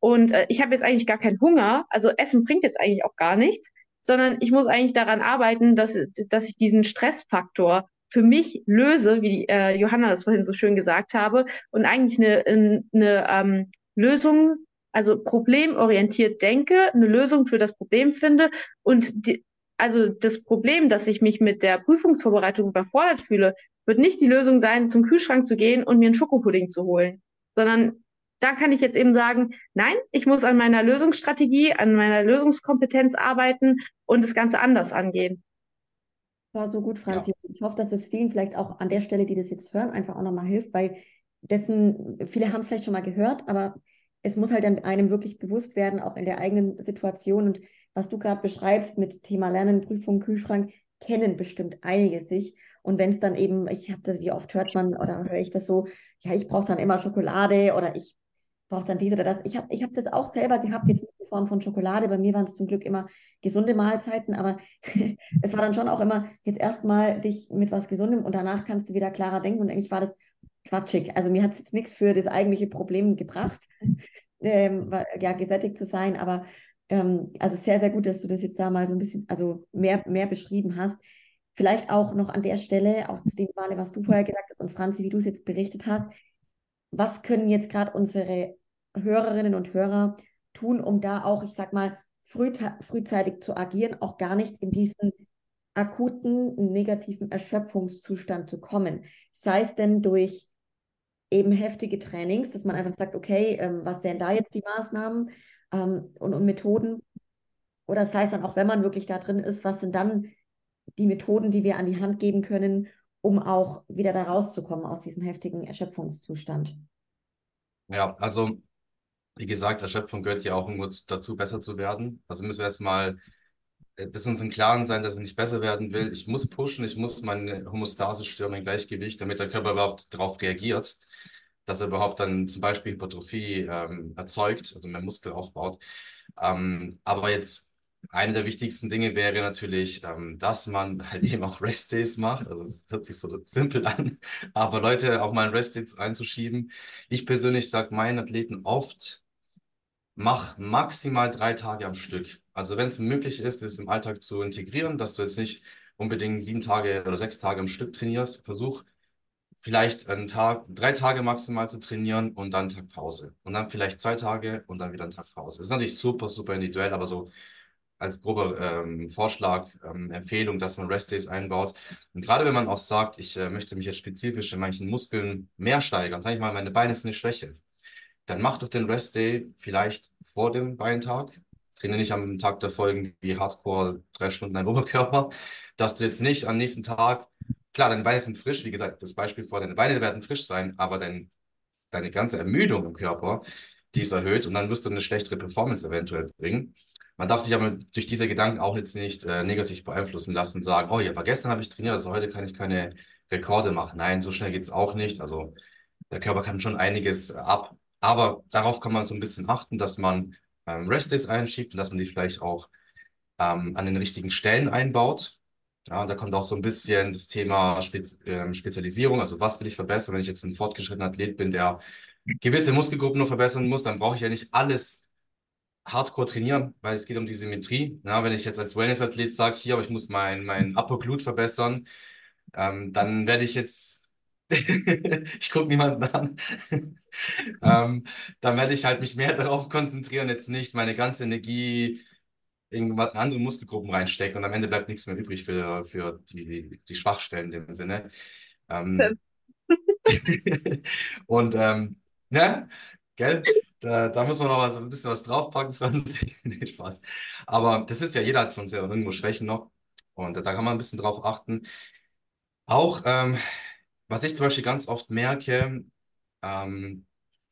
Und äh, ich habe jetzt eigentlich gar keinen Hunger. Also Essen bringt jetzt eigentlich auch gar nichts, sondern ich muss eigentlich daran arbeiten, dass, dass ich diesen Stressfaktor für mich löse, wie äh, Johanna das vorhin so schön gesagt habe, und eigentlich eine, eine ähm, Lösung, also problemorientiert denke, eine Lösung für das Problem finde und die, also das Problem, dass ich mich mit der Prüfungsvorbereitung überfordert fühle, wird nicht die Lösung sein, zum Kühlschrank zu gehen und mir einen Schokopudding zu holen, sondern da kann ich jetzt eben sagen, nein, ich muss an meiner Lösungsstrategie, an meiner Lösungskompetenz arbeiten und das Ganze anders angehen. War so gut, Franzi. Ja. Ich hoffe, dass es vielen vielleicht auch an der Stelle, die das jetzt hören, einfach auch nochmal hilft, weil dessen, viele haben es vielleicht schon mal gehört, aber es muss halt einem wirklich bewusst werden, auch in der eigenen Situation. Und was du gerade beschreibst mit Thema Lernen, Prüfung, Kühlschrank, kennen bestimmt einige sich. Und wenn es dann eben, ich habe das, wie oft hört man oder höre ich das so, ja, ich brauche dann immer Schokolade oder ich brauche dann dies oder das. Ich habe ich hab das auch selber gehabt, jetzt in Form von Schokolade. Bei mir waren es zum Glück immer gesunde Mahlzeiten, aber es war dann schon auch immer jetzt erstmal dich mit was Gesundem und danach kannst du wieder klarer denken. Und eigentlich war das quatschig. Also mir hat es jetzt nichts für das eigentliche Problem gebracht, ähm, ja, gesättigt zu sein, aber ähm, also sehr, sehr gut, dass du das jetzt da mal so ein bisschen, also mehr, mehr beschrieben hast. Vielleicht auch noch an der Stelle, auch zu dem Male, was du vorher gesagt hast und Franzi, wie du es jetzt berichtet hast, was können jetzt gerade unsere Hörerinnen und Hörer tun, um da auch, ich sag mal, früh, frühzeitig zu agieren, auch gar nicht in diesen akuten negativen Erschöpfungszustand zu kommen. Sei es denn durch eben heftige Trainings, dass man einfach sagt, okay, ähm, was wären da jetzt die Maßnahmen ähm, und, und Methoden? Oder sei es dann auch, wenn man wirklich da drin ist, was sind dann die Methoden, die wir an die Hand geben können, um auch wieder da rauszukommen aus diesem heftigen Erschöpfungszustand? Ja, also wie gesagt, Erschöpfung gehört ja auch nur dazu, besser zu werden. Also müssen wir erstmal äh, das uns im Klaren sein, dass ich nicht besser werden will. Ich muss pushen, ich muss meine Homostase stören, mein Gleichgewicht, damit der Körper überhaupt darauf reagiert, dass er überhaupt dann zum Beispiel Hypertrophie ähm, erzeugt, also mehr Muskel aufbaut. Ähm, aber jetzt eine der wichtigsten Dinge wäre natürlich, ähm, dass man halt eben auch Rest Days macht. Also es hört sich so simpel an, aber Leute auch mal ein Rest Days einzuschieben. Ich persönlich sage meinen Athleten oft, mach maximal drei Tage am Stück. Also wenn es möglich ist, es im Alltag zu integrieren, dass du jetzt nicht unbedingt sieben Tage oder sechs Tage am Stück trainierst, versuch vielleicht einen Tag, drei Tage maximal zu trainieren und dann einen Tag Pause. Und dann vielleicht zwei Tage und dann wieder einen Tag Pause. Das ist natürlich super, super individuell, aber so als grober ähm, Vorschlag, ähm, Empfehlung, dass man Rest Days einbaut. Und gerade wenn man auch sagt, ich äh, möchte mich jetzt spezifisch in manchen Muskeln mehr steigern, sage ich mal, meine Beine sind eine Schwäche, dann mach doch den Rest Day vielleicht vor dem Beintag. Trainiere nicht am Tag der Folgen wie Hardcore drei Stunden dein Oberkörper, dass du jetzt nicht am nächsten Tag, klar, deine Beine sind frisch, wie gesagt, das Beispiel vor, deine Beine werden frisch sein, aber dein, deine ganze Ermüdung im Körper, die ist erhöht und dann wirst du eine schlechtere Performance eventuell bringen. Man darf sich aber durch diese Gedanken auch jetzt nicht äh, negativ beeinflussen lassen, sagen, oh ja, aber gestern habe ich trainiert, also heute kann ich keine Rekorde machen. Nein, so schnell geht es auch nicht. Also der Körper kann schon einiges ab. Aber darauf kann man so ein bisschen achten, dass man ähm, Rest-Days einschiebt und dass man die vielleicht auch ähm, an den richtigen Stellen einbaut. Ja, da kommt auch so ein bisschen das Thema Spez ähm, Spezialisierung. Also was will ich verbessern? Wenn ich jetzt ein fortgeschrittener Athlet bin, der gewisse Muskelgruppen nur verbessern muss, dann brauche ich ja nicht alles hardcore trainieren, weil es geht um die Symmetrie. Ja, wenn ich jetzt als Wellness-Athlet sage, hier, aber ich muss mein, mein Upper Glute verbessern, ähm, dann werde ich jetzt, ich gucke niemanden an, ähm, dann werde ich halt mich mehr darauf konzentrieren, jetzt nicht meine ganze Energie in andere Muskelgruppen reinstecken und am Ende bleibt nichts mehr übrig für, für die, die Schwachstellen in dem Sinne. Ähm, und ähm, ne, gell? Da, da muss man noch was, ein bisschen was draufpacken, Franzi. nee, Spaß. Aber das ist ja, jeder hat von uns irgendwo Schwächen noch. Und da kann man ein bisschen drauf achten. Auch, ähm, was ich zum Beispiel ganz oft merke, ähm,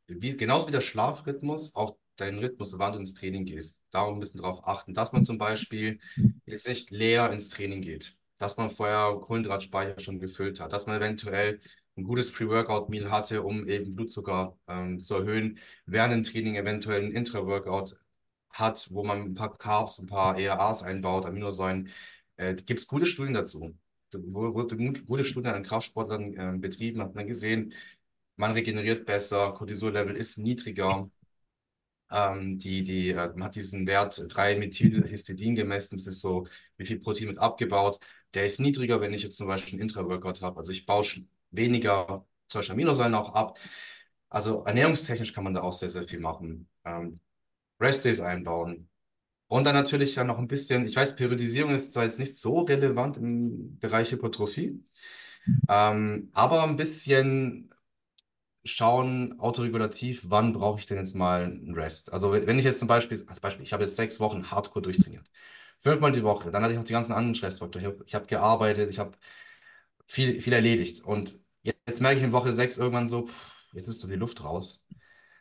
wie, genauso wie der Schlafrhythmus, auch deinen Rhythmus, wann du ins Training gehst. Darum ein bisschen drauf achten, dass man zum Beispiel jetzt nicht leer ins Training geht, dass man vorher Kohlenhydratspeicher schon gefüllt hat, dass man eventuell ein gutes Pre-Workout-Meal hatte, um eben Blutzucker ähm, zu erhöhen, während dem Training eventuell ein Intra-Workout hat, wo man ein paar Carbs, ein paar ERAs einbaut, Aminosäuren. Äh, Gibt es gute Studien dazu? Wurde gute Studien an Kraftsportlern äh, betrieben, hat man gesehen, man regeneriert besser, Cortisol-Level ist niedriger. Ähm, die, die, äh, man hat diesen Wert 3-Methylhistidin gemessen, das ist so, wie viel Protein wird abgebaut. Der ist niedriger, wenn ich jetzt zum Beispiel einen Intra-Workout habe. Also ich baue weniger zum Beispiel Aminosäuren auch ab. Also ernährungstechnisch kann man da auch sehr, sehr viel machen. Ähm, Rest Days einbauen. Und dann natürlich ja noch ein bisschen, ich weiß, Periodisierung ist zwar jetzt nicht so relevant im Bereich Hypertrophie, ähm, aber ein bisschen schauen, autoregulativ, wann brauche ich denn jetzt mal einen Rest? Also wenn ich jetzt zum Beispiel, als Beispiel, ich habe jetzt sechs Wochen Hardcore durchtrainiert, fünfmal die Woche, dann hatte ich noch die ganzen anderen Stressfaktoren. Ich habe hab gearbeitet, ich habe viel, viel erledigt. Und jetzt merke ich in Woche sechs irgendwann so, jetzt ist so die Luft raus.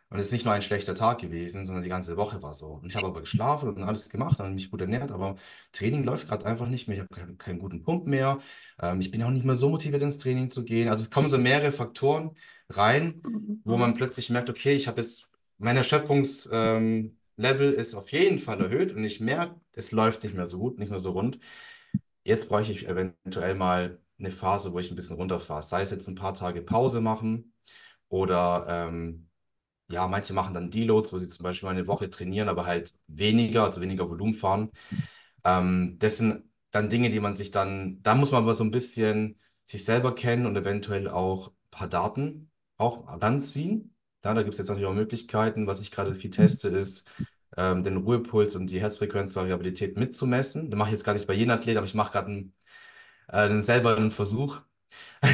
Und es ist nicht nur ein schlechter Tag gewesen, sondern die ganze Woche war so. Und ich habe aber geschlafen und alles gemacht und mich gut ernährt, aber Training läuft gerade einfach nicht mehr. Ich habe keinen, keinen guten Pump mehr. Ähm, ich bin auch nicht mehr so motiviert, ins Training zu gehen. Also es kommen so mehrere Faktoren rein, wo man plötzlich merkt, okay, ich habe jetzt, mein Erschöpfungslevel ähm, ist auf jeden Fall erhöht und ich merke, es läuft nicht mehr so gut, nicht mehr so rund. Jetzt bräuchte ich eventuell mal eine Phase, wo ich ein bisschen runterfahre. Sei es jetzt ein paar Tage Pause machen oder ähm, ja, manche machen dann Deloads, wo sie zum Beispiel mal eine Woche trainieren, aber halt weniger, also weniger Volumen fahren. Ähm, das sind dann Dinge, die man sich dann, da muss man aber so ein bisschen sich selber kennen und eventuell auch ein paar Daten auch ranziehen. Ja, da gibt es jetzt natürlich auch Möglichkeiten. Was ich gerade viel teste, ist ähm, den Ruhepuls und die Herzfrequenzvariabilität mitzumessen. Das mache ich jetzt gar nicht bei jedem Athlet, aber ich mache gerade einen, äh, selber einen Versuch.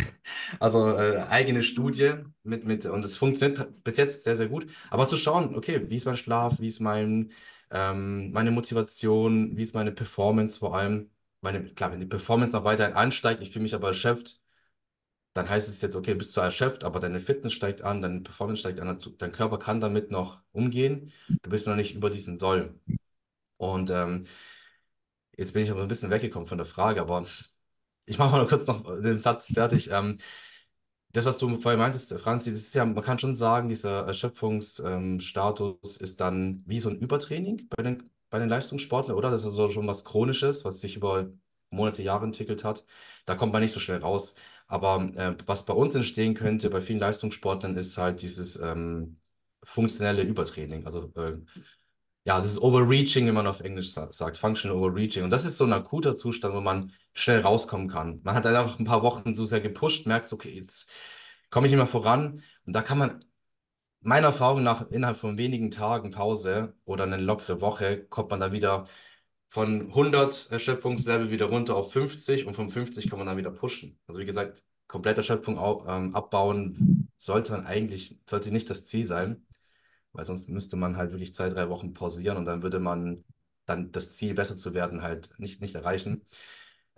Also äh, eigene Studie mit, mit, und es funktioniert bis jetzt sehr, sehr gut. Aber zu schauen, okay, wie ist mein Schlaf, wie ist mein, ähm, meine Motivation, wie ist meine Performance vor allem. Meine, klar, wenn die Performance noch weiterhin ansteigt, ich fühle mich aber erschöpft, dann heißt es jetzt, okay, bist du erschöpft, aber deine Fitness steigt an, deine Performance steigt an, dein Körper kann damit noch umgehen. Du bist noch nicht über diesen Soll. Und ähm, jetzt bin ich aber ein bisschen weggekommen von der Frage, aber ich mache mal kurz noch den Satz fertig. Ähm, das, was du vorhin meintest, Franzi, das ist ja, man kann schon sagen, dieser Erschöpfungsstatus ist dann wie so ein Übertraining bei den, bei den Leistungssportlern, oder? Das ist also schon was Chronisches, was sich über Monate, Jahre entwickelt hat. Da kommt man nicht so schnell raus. Aber äh, was bei uns entstehen könnte, bei vielen Leistungssportlern, ist halt dieses ähm, funktionelle Übertraining. Also äh, ja, das ist Overreaching, wie man auf Englisch sagt, Functional Overreaching. Und das ist so ein akuter Zustand, wo man schnell rauskommen kann. Man hat einfach ein paar Wochen so sehr gepusht, merkt, okay, jetzt komme ich immer voran. Und da kann man meiner Erfahrung nach innerhalb von wenigen Tagen Pause oder eine lockere Woche, kommt man da wieder von 100 Erschöpfungslevel wieder runter auf 50 und von 50 kann man dann wieder pushen. Also wie gesagt, komplette Erschöpfung ähm, abbauen sollte man eigentlich, sollte nicht das Ziel sein, weil sonst müsste man halt wirklich zwei, drei Wochen pausieren und dann würde man dann das Ziel, besser zu werden, halt nicht, nicht erreichen.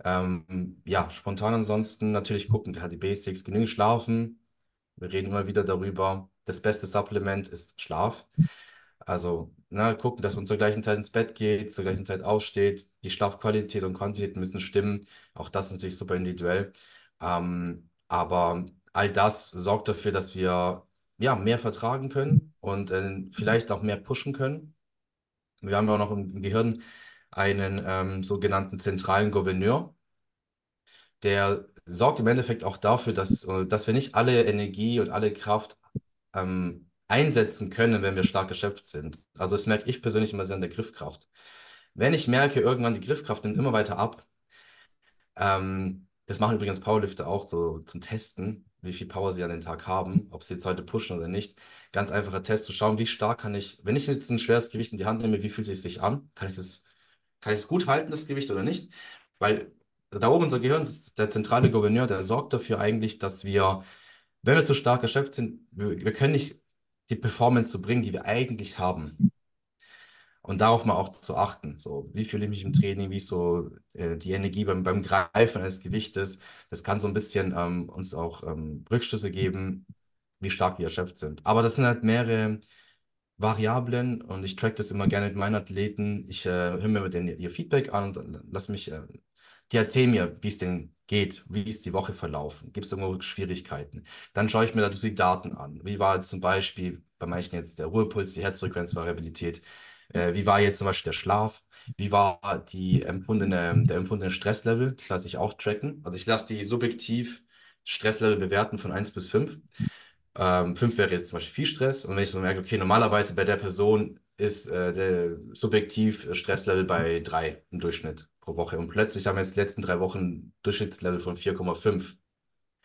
Ähm, ja, spontan ansonsten natürlich gucken, die Basics, genügend schlafen. Wir reden immer wieder darüber. Das beste Supplement ist Schlaf. Also ne, gucken, dass man zur gleichen Zeit ins Bett geht, zur gleichen Zeit aufsteht. Die Schlafqualität und Quantität müssen stimmen. Auch das ist natürlich super individuell. Ähm, aber all das sorgt dafür, dass wir ja, mehr vertragen können und äh, vielleicht auch mehr pushen können. Wir haben ja auch noch im, Gehirn einen ähm, sogenannten zentralen Gouverneur, der sorgt im Endeffekt auch dafür, dass, äh, dass wir nicht alle Energie und alle Kraft ähm, einsetzen können, wenn wir stark geschöpft sind. Also das merke ich persönlich immer sehr an der Griffkraft. Wenn ich merke, irgendwann die Griffkraft nimmt immer weiter ab, ähm, das machen übrigens Powerlifter auch so zum Testen, wie viel Power sie an den Tag haben, ob sie jetzt heute pushen oder nicht. Ganz einfacher Test zu schauen, wie stark kann ich, wenn ich jetzt ein schweres Gewicht in die Hand nehme, wie fühlt es sich an? Kann ich das, kann ich es gut halten, das Gewicht oder nicht? Weil da oben unser Gehirn, der zentrale Gouverneur, der sorgt dafür eigentlich, dass wir, wenn wir zu stark erschöpft sind, wir, wir können nicht die Performance zu bringen, die wir eigentlich haben. Und darauf mal auch zu achten. So, wie fühle ich mich im Training, wie ist so äh, die Energie beim, beim Greifen eines Gewichtes. Das kann so ein bisschen ähm, uns auch ähm, Rückschlüsse geben, wie stark wir erschöpft sind. Aber das sind halt mehrere Variablen und ich track das immer gerne mit meinen Athleten. Ich äh, höre mir mit denen ihr Feedback an und lass mich, äh, die erzählen mir, wie es denen geht, wie ist die Woche verlaufen, gibt es irgendwo Schwierigkeiten. Dann schaue ich mir natürlich die Daten an. Wie war jetzt zum Beispiel bei manchen jetzt der Ruhepuls, die Herzfrequenzvariabilität, äh, wie war jetzt zum Beispiel der Schlaf, wie war die empfundene, der empfundene Stresslevel, das lasse ich auch tracken. Also ich lasse die subjektiv Stresslevel bewerten von 1 bis 5. Ähm, 5 wäre jetzt zum Beispiel viel Stress und wenn ich so merke, okay, normalerweise bei der Person ist äh, der subjektiv Stresslevel bei 3 im Durchschnitt pro Woche. Und plötzlich haben wir jetzt die letzten drei Wochen Durchschnittslevel von 4,5.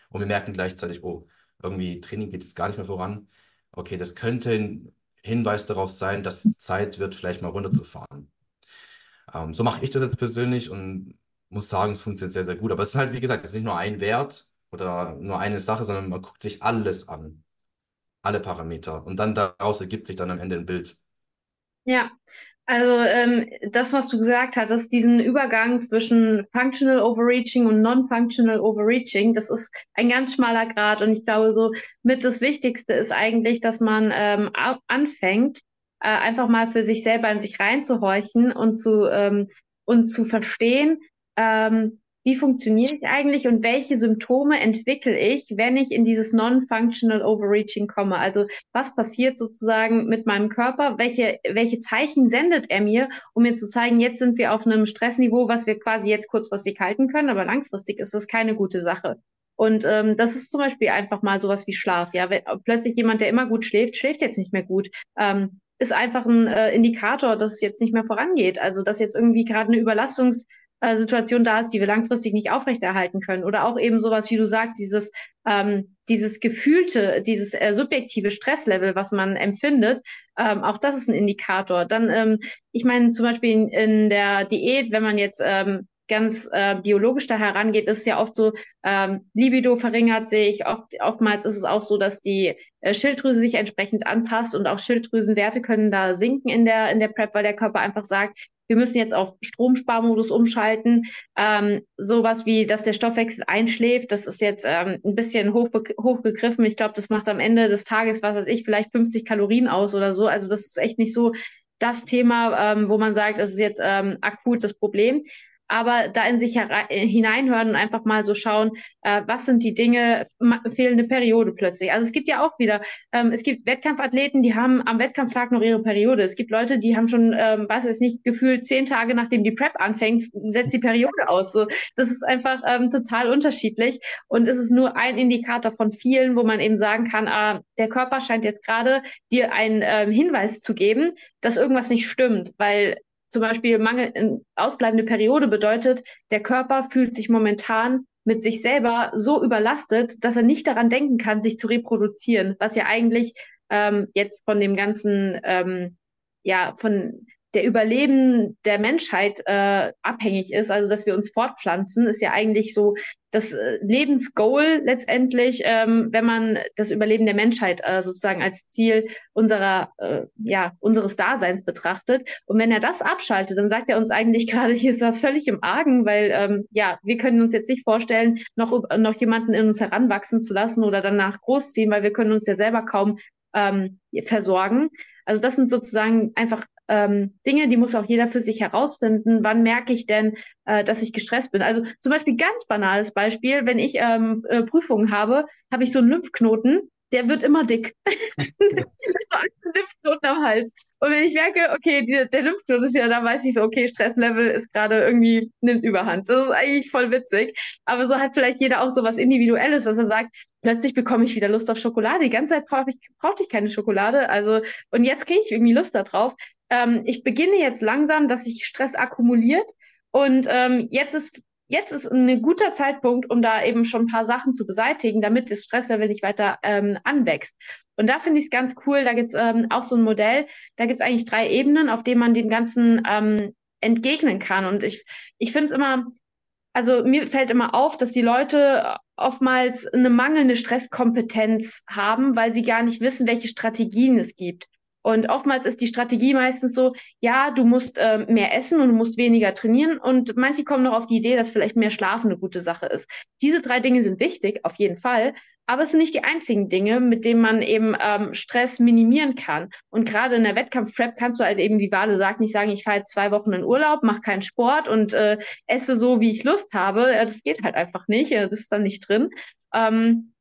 Und wir merken gleichzeitig, oh, irgendwie Training geht jetzt gar nicht mehr voran. Okay, das könnte Hinweis darauf sein, dass Zeit wird, vielleicht mal runterzufahren. Ähm, so mache ich das jetzt persönlich und muss sagen, es funktioniert sehr, sehr gut. Aber es ist halt, wie gesagt, es ist nicht nur ein Wert oder nur eine Sache, sondern man guckt sich alles an. Alle Parameter. Und dann daraus ergibt sich dann am Ende ein Bild. Ja, Also ähm, das, was du gesagt hattest, diesen Übergang zwischen Functional Overreaching und Non-Functional Overreaching, das ist ein ganz schmaler Grad. Und ich glaube, so mit das Wichtigste ist eigentlich, dass man ähm, anfängt, äh, einfach mal für sich selber in sich reinzuhorchen und zu ähm, und zu verstehen, ähm, wie funktioniere ich eigentlich und welche Symptome entwickle ich, wenn ich in dieses Non-Functional Overreaching komme? Also was passiert sozusagen mit meinem Körper? Welche, welche Zeichen sendet er mir, um mir zu zeigen, jetzt sind wir auf einem Stressniveau, was wir quasi jetzt kurzfristig halten können, aber langfristig ist das keine gute Sache. Und ähm, das ist zum Beispiel einfach mal sowas wie Schlaf. Ja, wenn, plötzlich jemand, der immer gut schläft, schläft jetzt nicht mehr gut. Ähm, ist einfach ein äh, Indikator, dass es jetzt nicht mehr vorangeht. Also dass jetzt irgendwie gerade eine Überlastungs äh, Situation da ist, die wir langfristig nicht aufrechterhalten können. Oder auch eben sowas, wie du sagst, dieses, ähm, dieses gefühlte, dieses äh, subjektive Stresslevel, was man empfindet, ähm, auch das ist ein Indikator. Dann, ähm, ich meine, zum Beispiel in, in der Diät, wenn man jetzt ähm, ganz äh, biologisch da herangeht, ist es ja oft so, ähm, Libido verringert sich. Oft, oftmals ist es auch so, dass die äh, Schilddrüse sich entsprechend anpasst und auch Schilddrüsenwerte können da sinken in der, in der PrEP, weil der Körper einfach sagt, wir müssen jetzt auf Stromsparmodus umschalten. Ähm, sowas wie, dass der Stoffwechsel einschläft, das ist jetzt ähm, ein bisschen hoch, hochgegriffen. Ich glaube, das macht am Ende des Tages, was weiß ich, vielleicht 50 Kalorien aus oder so. Also das ist echt nicht so das Thema, ähm, wo man sagt, es ist jetzt ähm, akut das Problem aber da in sich äh, hineinhören und einfach mal so schauen, äh, was sind die Dinge, fehlende Periode plötzlich. Also es gibt ja auch wieder, ähm, es gibt Wettkampfathleten, die haben am Wettkampftag noch ihre Periode. Es gibt Leute, die haben schon, ähm, weiß ich nicht, gefühlt zehn Tage nachdem die Prep anfängt, setzt die Periode aus. So, das ist einfach ähm, total unterschiedlich und es ist nur ein Indikator von vielen, wo man eben sagen kann, ah, der Körper scheint jetzt gerade dir einen ähm, Hinweis zu geben, dass irgendwas nicht stimmt, weil zum Beispiel Mangel, in ausbleibende Periode bedeutet, der Körper fühlt sich momentan mit sich selber so überlastet, dass er nicht daran denken kann, sich zu reproduzieren, was ja eigentlich ähm, jetzt von dem ganzen, ähm, ja, von der Überleben der Menschheit äh, abhängig ist, also dass wir uns fortpflanzen, ist ja eigentlich so das äh, Lebensgoal letztendlich, ähm, wenn man das Überleben der Menschheit äh, sozusagen als Ziel unserer, äh, ja, unseres Daseins betrachtet. Und wenn er das abschaltet, dann sagt er uns eigentlich gerade, hier ist das völlig im Argen, weil ähm, ja, wir können uns jetzt nicht vorstellen, noch, noch jemanden in uns heranwachsen zu lassen oder danach großziehen, weil wir können uns ja selber kaum ähm, versorgen. Also das sind sozusagen einfach ähm, Dinge, die muss auch jeder für sich herausfinden. Wann merke ich denn, äh, dass ich gestresst bin? Also zum Beispiel ganz banales Beispiel, wenn ich ähm, äh, Prüfungen habe, habe ich so einen Lymphknoten, der wird immer dick. Lymphknoten am Hals. Und wenn ich merke, okay, die, der Lymphknoten ist ja da, weiß ich so, okay, Stresslevel ist gerade irgendwie, nimmt überhand. Das ist eigentlich voll witzig. Aber so hat vielleicht jeder auch so was Individuelles, dass er sagt, plötzlich bekomme ich wieder Lust auf Schokolade. Die ganze Zeit brauchte ich, brauchte ich keine Schokolade. Also, und jetzt kriege ich irgendwie Lust darauf. Ähm, ich beginne jetzt langsam, dass sich Stress akkumuliert. Und ähm, jetzt ist jetzt ist ein guter Zeitpunkt, um da eben schon ein paar Sachen zu beseitigen, damit das Stresslevel nicht weiter ähm, anwächst. Und da finde ich es ganz cool, da gibt's ähm, auch so ein Modell, da gibt's eigentlich drei Ebenen, auf denen man dem Ganzen ähm, entgegnen kann. Und ich, ich finde es immer, also mir fällt immer auf, dass die Leute oftmals eine mangelnde Stresskompetenz haben, weil sie gar nicht wissen, welche Strategien es gibt. Und oftmals ist die Strategie meistens so, ja, du musst äh, mehr essen und du musst weniger trainieren. Und manche kommen noch auf die Idee, dass vielleicht mehr Schlafen eine gute Sache ist. Diese drei Dinge sind wichtig, auf jeden Fall. Aber es sind nicht die einzigen Dinge, mit denen man eben ähm, Stress minimieren kann. Und gerade in der Wettkampfprep kannst du halt eben, wie Wale sagt, nicht sagen, ich fahre jetzt zwei Wochen in Urlaub, mache keinen Sport und äh, esse so, wie ich Lust habe. Das geht halt einfach nicht. Das ist dann nicht drin. Ähm,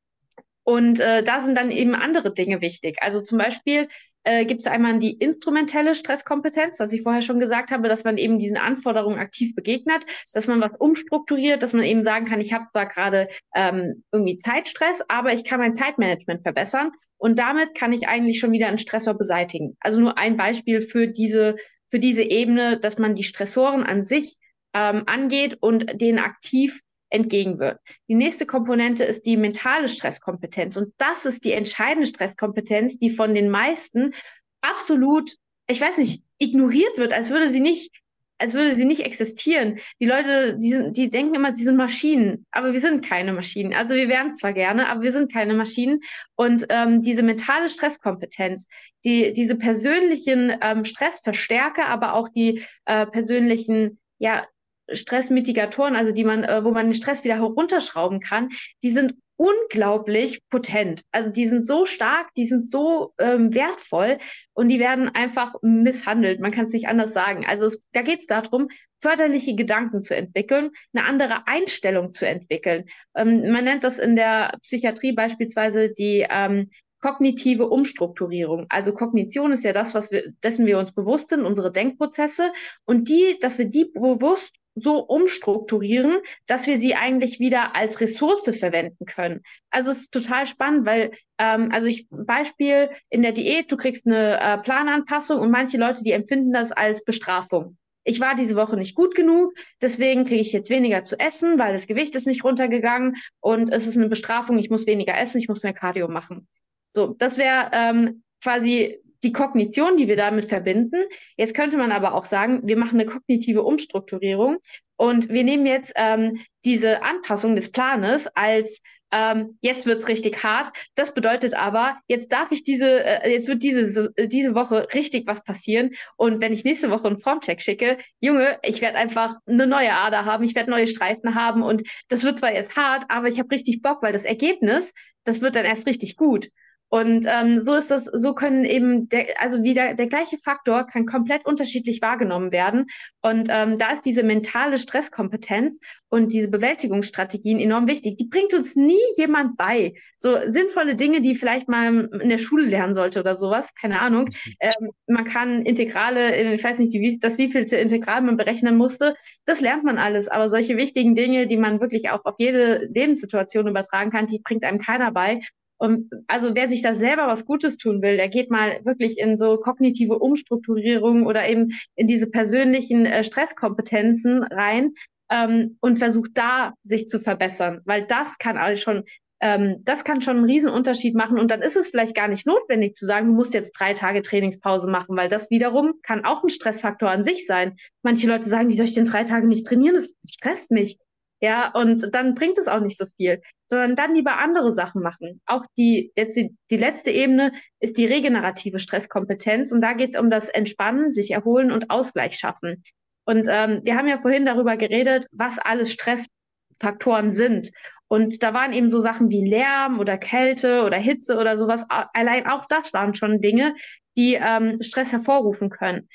und äh, da sind dann eben andere Dinge wichtig. Also zum Beispiel äh, gibt es einmal die instrumentelle Stresskompetenz, was ich vorher schon gesagt habe, dass man eben diesen Anforderungen aktiv begegnet, dass man was umstrukturiert, dass man eben sagen kann, ich habe zwar gerade ähm, irgendwie Zeitstress, aber ich kann mein Zeitmanagement verbessern und damit kann ich eigentlich schon wieder einen Stressor beseitigen. Also nur ein Beispiel für diese, für diese Ebene, dass man die Stressoren an sich ähm, angeht und denen aktiv entgegenwirkt. Die nächste Komponente ist die mentale Stresskompetenz. Und das ist die entscheidende Stresskompetenz, die von den meisten absolut, ich weiß nicht, ignoriert wird, als würde sie nicht als würde sie nicht existieren. Die Leute, die, sind, die denken immer, sie sind Maschinen, aber wir sind keine Maschinen. Also wir wären zwar gerne, aber wir sind keine Maschinen. Und ähm, diese mentale Stresskompetenz, die, diese persönlichen ähm, Stressverstärker, aber auch die äh, persönlichen ja, Stressmitigatoren, also die man, äh, wo man den Stress wieder herunterschrauben kann, die sind unglaublich potent. Also die sind so stark, die sind so ähm, wertvoll und die werden einfach misshandelt. Man kann es nicht anders sagen. Also es, da geht es darum, förderliche Gedanken zu entwickeln, eine andere Einstellung zu entwickeln. Ähm, man nennt das in der Psychiatrie beispielsweise die ähm, kognitive Umstrukturierung. Also Kognition ist ja das, was wir, dessen wir uns bewusst sind, unsere Denkprozesse und die, dass wir die bewusst so umstrukturieren, dass wir sie eigentlich wieder als Ressource verwenden können. Also es ist total spannend, weil, ähm, also ich Beispiel in der Diät, du kriegst eine äh, Plananpassung und manche Leute, die empfinden das als Bestrafung. Ich war diese Woche nicht gut genug, deswegen kriege ich jetzt weniger zu essen, weil das Gewicht ist nicht runtergegangen und es ist eine Bestrafung, ich muss weniger essen, ich muss mehr Cardio machen. So, das wäre ähm, quasi die Kognition, die wir damit verbinden. Jetzt könnte man aber auch sagen, wir machen eine kognitive Umstrukturierung und wir nehmen jetzt ähm, diese Anpassung des Planes als ähm, jetzt wird's richtig hart. Das bedeutet aber, jetzt darf ich diese, äh, jetzt wird diese, äh, diese Woche richtig was passieren. Und wenn ich nächste Woche einen Formcheck schicke, Junge, ich werde einfach eine neue Ader haben, ich werde neue Streifen haben und das wird zwar jetzt hart, aber ich habe richtig Bock, weil das Ergebnis, das wird dann erst richtig gut. Und ähm, so ist das, so können eben, der, also wieder der gleiche Faktor kann komplett unterschiedlich wahrgenommen werden. Und ähm, da ist diese mentale Stresskompetenz und diese Bewältigungsstrategien enorm wichtig. Die bringt uns nie jemand bei. So sinnvolle Dinge, die vielleicht mal in der Schule lernen sollte oder sowas, keine Ahnung. Mhm. Ähm, man kann Integrale, ich weiß nicht, wie, das wievielte Integral man berechnen musste, das lernt man alles. Aber solche wichtigen Dinge, die man wirklich auch auf jede Lebenssituation übertragen kann, die bringt einem keiner bei. Und also wer sich da selber was Gutes tun will, der geht mal wirklich in so kognitive Umstrukturierung oder eben in diese persönlichen äh, Stresskompetenzen rein ähm, und versucht da sich zu verbessern, weil das kann alles schon ähm, das kann schon einen Riesenunterschied machen. Und dann ist es vielleicht gar nicht notwendig zu sagen, du musst jetzt drei Tage Trainingspause machen, weil das wiederum kann auch ein Stressfaktor an sich sein. Manche Leute sagen, wie soll ich denn drei Tage nicht trainieren? Das stresst mich. Ja, und dann bringt es auch nicht so viel, sondern dann lieber andere Sachen machen. Auch die, jetzt die, die letzte Ebene ist die regenerative Stresskompetenz und da geht es um das Entspannen, sich erholen und Ausgleich schaffen. Und ähm, wir haben ja vorhin darüber geredet, was alles Stressfaktoren sind. Und da waren eben so Sachen wie Lärm oder Kälte oder Hitze oder sowas. Allein auch das waren schon Dinge, die ähm, Stress hervorrufen können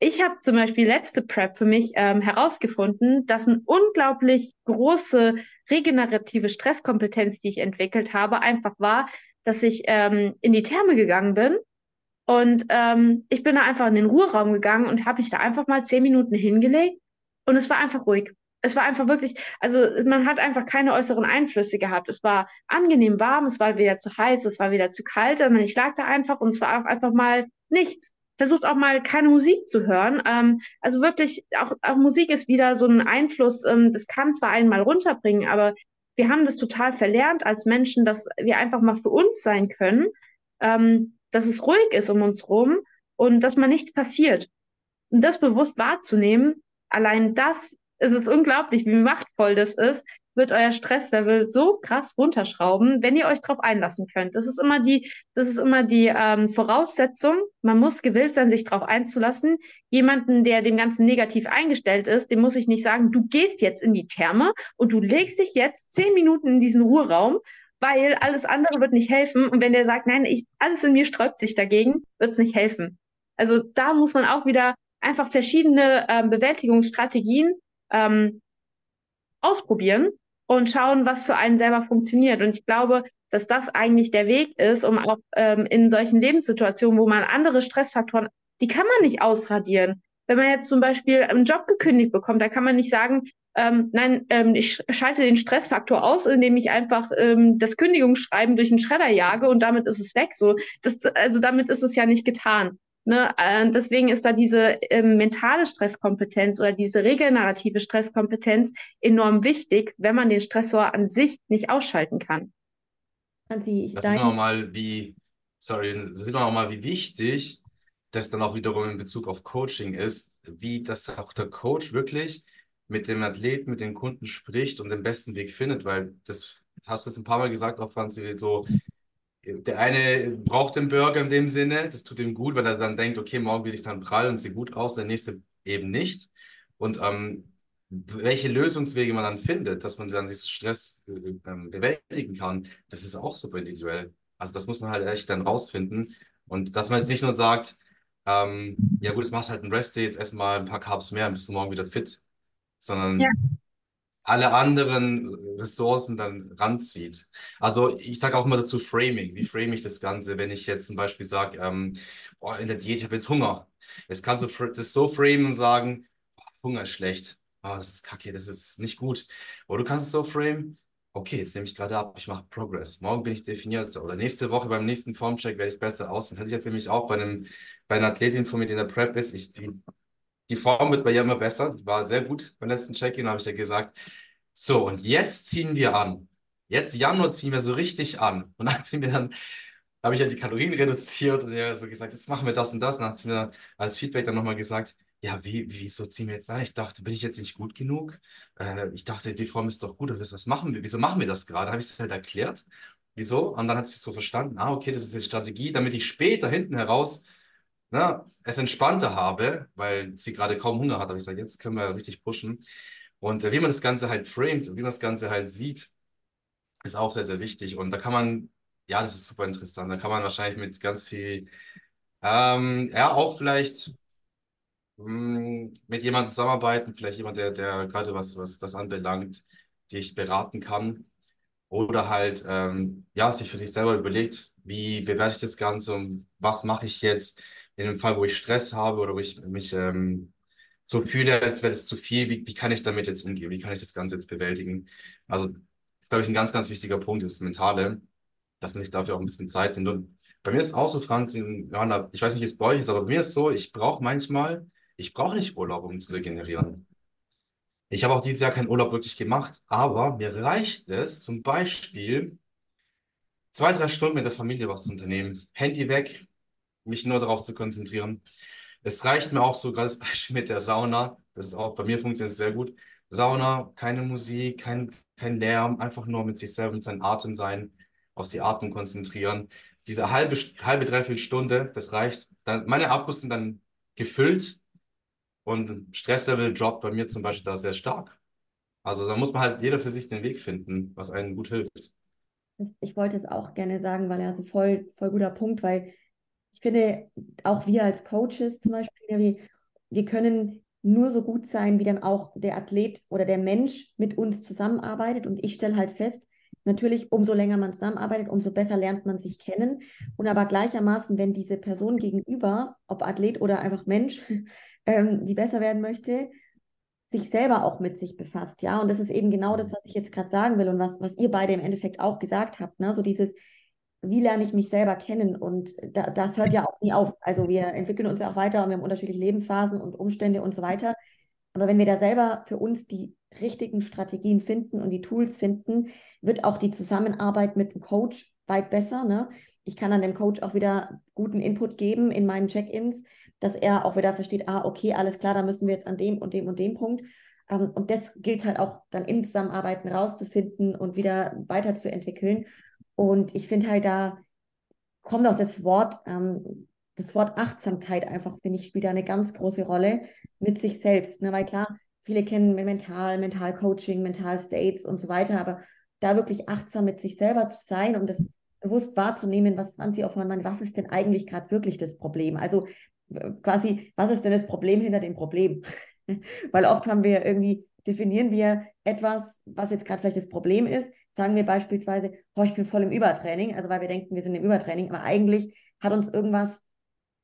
ich habe zum Beispiel letzte Prep für mich ähm, herausgefunden, dass eine unglaublich große regenerative Stresskompetenz, die ich entwickelt habe, einfach war, dass ich ähm, in die Therme gegangen bin und ähm, ich bin da einfach in den Ruheraum gegangen und habe mich da einfach mal zehn Minuten hingelegt und es war einfach ruhig. Es war einfach wirklich, also man hat einfach keine äußeren Einflüsse gehabt. Es war angenehm warm, es war weder zu heiß, es war weder zu kalt, sondern ich lag da einfach und es war einfach mal nichts versucht auch mal keine Musik zu hören. Ähm, also wirklich, auch, auch Musik ist wieder so ein Einfluss, ähm, das kann zwar einen mal runterbringen, aber wir haben das total verlernt als Menschen, dass wir einfach mal für uns sein können, ähm, dass es ruhig ist um uns rum und dass mal nichts passiert. Und das bewusst wahrzunehmen, allein das ist es unglaublich, wie machtvoll das ist, wird euer Stresslevel so krass runterschrauben, wenn ihr euch darauf einlassen könnt. Das ist immer die, das ist immer die ähm, Voraussetzung. Man muss gewillt sein, sich darauf einzulassen. Jemanden, der dem Ganzen negativ eingestellt ist, dem muss ich nicht sagen, du gehst jetzt in die Therme und du legst dich jetzt zehn Minuten in diesen Ruheraum, weil alles andere wird nicht helfen. Und wenn der sagt, nein, ich, alles in mir sträubt sich dagegen, wird es nicht helfen. Also da muss man auch wieder einfach verschiedene ähm, Bewältigungsstrategien ähm, ausprobieren und schauen, was für einen selber funktioniert. Und ich glaube, dass das eigentlich der Weg ist, um auch ähm, in solchen Lebenssituationen, wo man andere Stressfaktoren, die kann man nicht ausradieren. Wenn man jetzt zum Beispiel einen Job gekündigt bekommt, da kann man nicht sagen, ähm, nein, ähm, ich schalte den Stressfaktor aus, indem ich einfach ähm, das Kündigungsschreiben durch einen Schredder jage und damit ist es weg. So, das, also damit ist es ja nicht getan. Ne? Äh, deswegen ist da diese äh, mentale Stresskompetenz oder diese regenerative Stresskompetenz enorm wichtig, wenn man den Stressor an sich nicht ausschalten kann. Hansi, ich das sieht man auch mal, wie, sorry, das sieht man auch mal, wie wichtig das dann auch wiederum in Bezug auf Coaching ist, wie das auch der Coach wirklich mit dem Athleten, mit dem Kunden spricht und den besten Weg findet, weil das, das hast du jetzt ein paar Mal gesagt, auch Franzi, so der eine braucht den Burger in dem Sinne, das tut ihm gut, weil er dann denkt, okay, morgen will ich dann prall und sehe gut aus, der nächste eben nicht. Und ähm, welche Lösungswege man dann findet, dass man dann diesen Stress äh, ähm, bewältigen kann, das ist auch super individuell. Also das muss man halt echt dann rausfinden. Und dass man jetzt nicht nur sagt, ähm, ja gut, machst du halt einen Rest-Day, jetzt erstmal ein paar Carbs mehr, dann bist du morgen wieder fit, sondern Ja. Alle anderen Ressourcen dann ranzieht. Also ich sage auch immer dazu Framing. Wie frame ich das Ganze, wenn ich jetzt zum Beispiel sage, ähm, in der Diät, ich habe jetzt Hunger. Jetzt kannst du das so framen und sagen, oh, Hunger ist schlecht. Oh, das ist kacke, das ist nicht gut. Oder du kannst es so framen, okay, jetzt nehme ich gerade ab, ich mache Progress. Morgen bin ich definiert. Oder nächste Woche beim nächsten Formcheck werde ich besser aussehen. Hatte ich jetzt nämlich auch bei einem, bei einer Athletin von mir, die in der Prep ist. Ich, die, die Form wird bei ihr immer besser. Die war sehr gut beim letzten Check-in, habe ich ja gesagt. So, und jetzt ziehen wir an. Jetzt Januar ziehen wir so richtig an. Und dann hat sie mir dann, habe ich ja die Kalorien reduziert und ja so gesagt, jetzt machen wir das und das. Und dann hat sie mir als Feedback dann nochmal gesagt, ja, wie, wieso ziehen wir jetzt an? Ich dachte, bin ich jetzt nicht gut genug? Äh, ich dachte, die Form ist doch gut. Was, machen wir? Wieso machen wir das gerade? Habe ich es halt erklärt. Wieso? Und dann hat sie es so verstanden. Ah, okay, das ist die Strategie, damit ich später hinten heraus ne, es entspannter habe, weil sie gerade kaum Hunger hat. Aber ich sage, jetzt können wir richtig pushen. Und äh, wie man das Ganze halt framet und wie man das Ganze halt sieht, ist auch sehr, sehr wichtig. Und da kann man, ja, das ist super interessant. Da kann man wahrscheinlich mit ganz viel, ähm, ja, auch vielleicht mh, mit jemandem zusammenarbeiten, vielleicht jemand, der, der gerade was, was das anbelangt, dich beraten kann. Oder halt, ähm, ja, sich für sich selber überlegt, wie bewerte ich das Ganze und was mache ich jetzt in dem Fall, wo ich Stress habe oder wo ich mich ähm, so fühle, als wäre das zu viel, wie, wie kann ich damit jetzt umgehen? Wie kann ich das Ganze jetzt bewältigen? Also, das ist, glaube ich, ein ganz, ganz wichtiger Punkt, das Mentale, dass man sich dafür auch ein bisschen Zeit nimmt. Und bei mir ist auch so, Franz, Johanna, ich weiß nicht, wie es bei euch ist, aber bei mir ist so, ich brauche manchmal, ich brauche nicht Urlaub, um zu regenerieren. Ich habe auch dieses Jahr keinen Urlaub wirklich gemacht, aber mir reicht es zum Beispiel, zwei, drei Stunden mit der Familie was zu unternehmen. Handy weg, mich nur darauf zu konzentrieren. Es reicht mir auch so, gerade das Beispiel mit der Sauna, das ist auch bei mir funktioniert sehr gut. Sauna, keine Musik, kein, kein Lärm, einfach nur mit sich selber, mit seinem Atem sein, auf die Atmung konzentrieren. Diese halbe, halbe, dreiviertel Stunde, das reicht. Dann, meine Akkus sind dann gefüllt und Stresslevel droppt bei mir zum Beispiel da sehr stark. Also da muss man halt jeder für sich den Weg finden, was einem gut hilft. Ich wollte es auch gerne sagen, weil er so voll, voll guter Punkt, weil ich finde, auch wir als Coaches zum Beispiel, wir, wir können nur so gut sein, wie dann auch der Athlet oder der Mensch mit uns zusammenarbeitet. Und ich stelle halt fest, natürlich, umso länger man zusammenarbeitet, umso besser lernt man sich kennen. Und aber gleichermaßen, wenn diese Person gegenüber, ob Athlet oder einfach Mensch, ähm, die besser werden möchte, sich selber auch mit sich befasst, ja. Und das ist eben genau das, was ich jetzt gerade sagen will und was, was ihr beide im Endeffekt auch gesagt habt, ne? So dieses, wie lerne ich mich selber kennen? Und da, das hört ja auch nie auf. Also wir entwickeln uns ja auch weiter und wir haben unterschiedliche Lebensphasen und Umstände und so weiter. Aber wenn wir da selber für uns die richtigen Strategien finden und die Tools finden, wird auch die Zusammenarbeit mit dem Coach weit besser. Ne? Ich kann dann dem Coach auch wieder guten Input geben in meinen Check-ins, dass er auch wieder versteht, ah, okay, alles klar, da müssen wir jetzt an dem und dem und dem Punkt. Ähm, und das gilt halt auch dann im Zusammenarbeiten rauszufinden und wieder weiterzuentwickeln. Und ich finde halt, da kommt auch das Wort, ähm, das Wort Achtsamkeit einfach, finde ich, spielt da eine ganz große Rolle mit sich selbst. Ne? Weil klar, viele kennen Mental, Mental-Coaching, Mental-States und so weiter, aber da wirklich achtsam mit sich selber zu sein und das bewusst wahrzunehmen, was Franzi Hoffmann meint, was ist denn eigentlich gerade wirklich das Problem? Also quasi, was ist denn das Problem hinter dem Problem? Weil oft haben wir irgendwie, definieren wir etwas, was jetzt gerade vielleicht das Problem ist, sagen wir beispielsweise, oh, ich bin voll im Übertraining, also weil wir denken, wir sind im Übertraining, aber eigentlich hat uns irgendwas,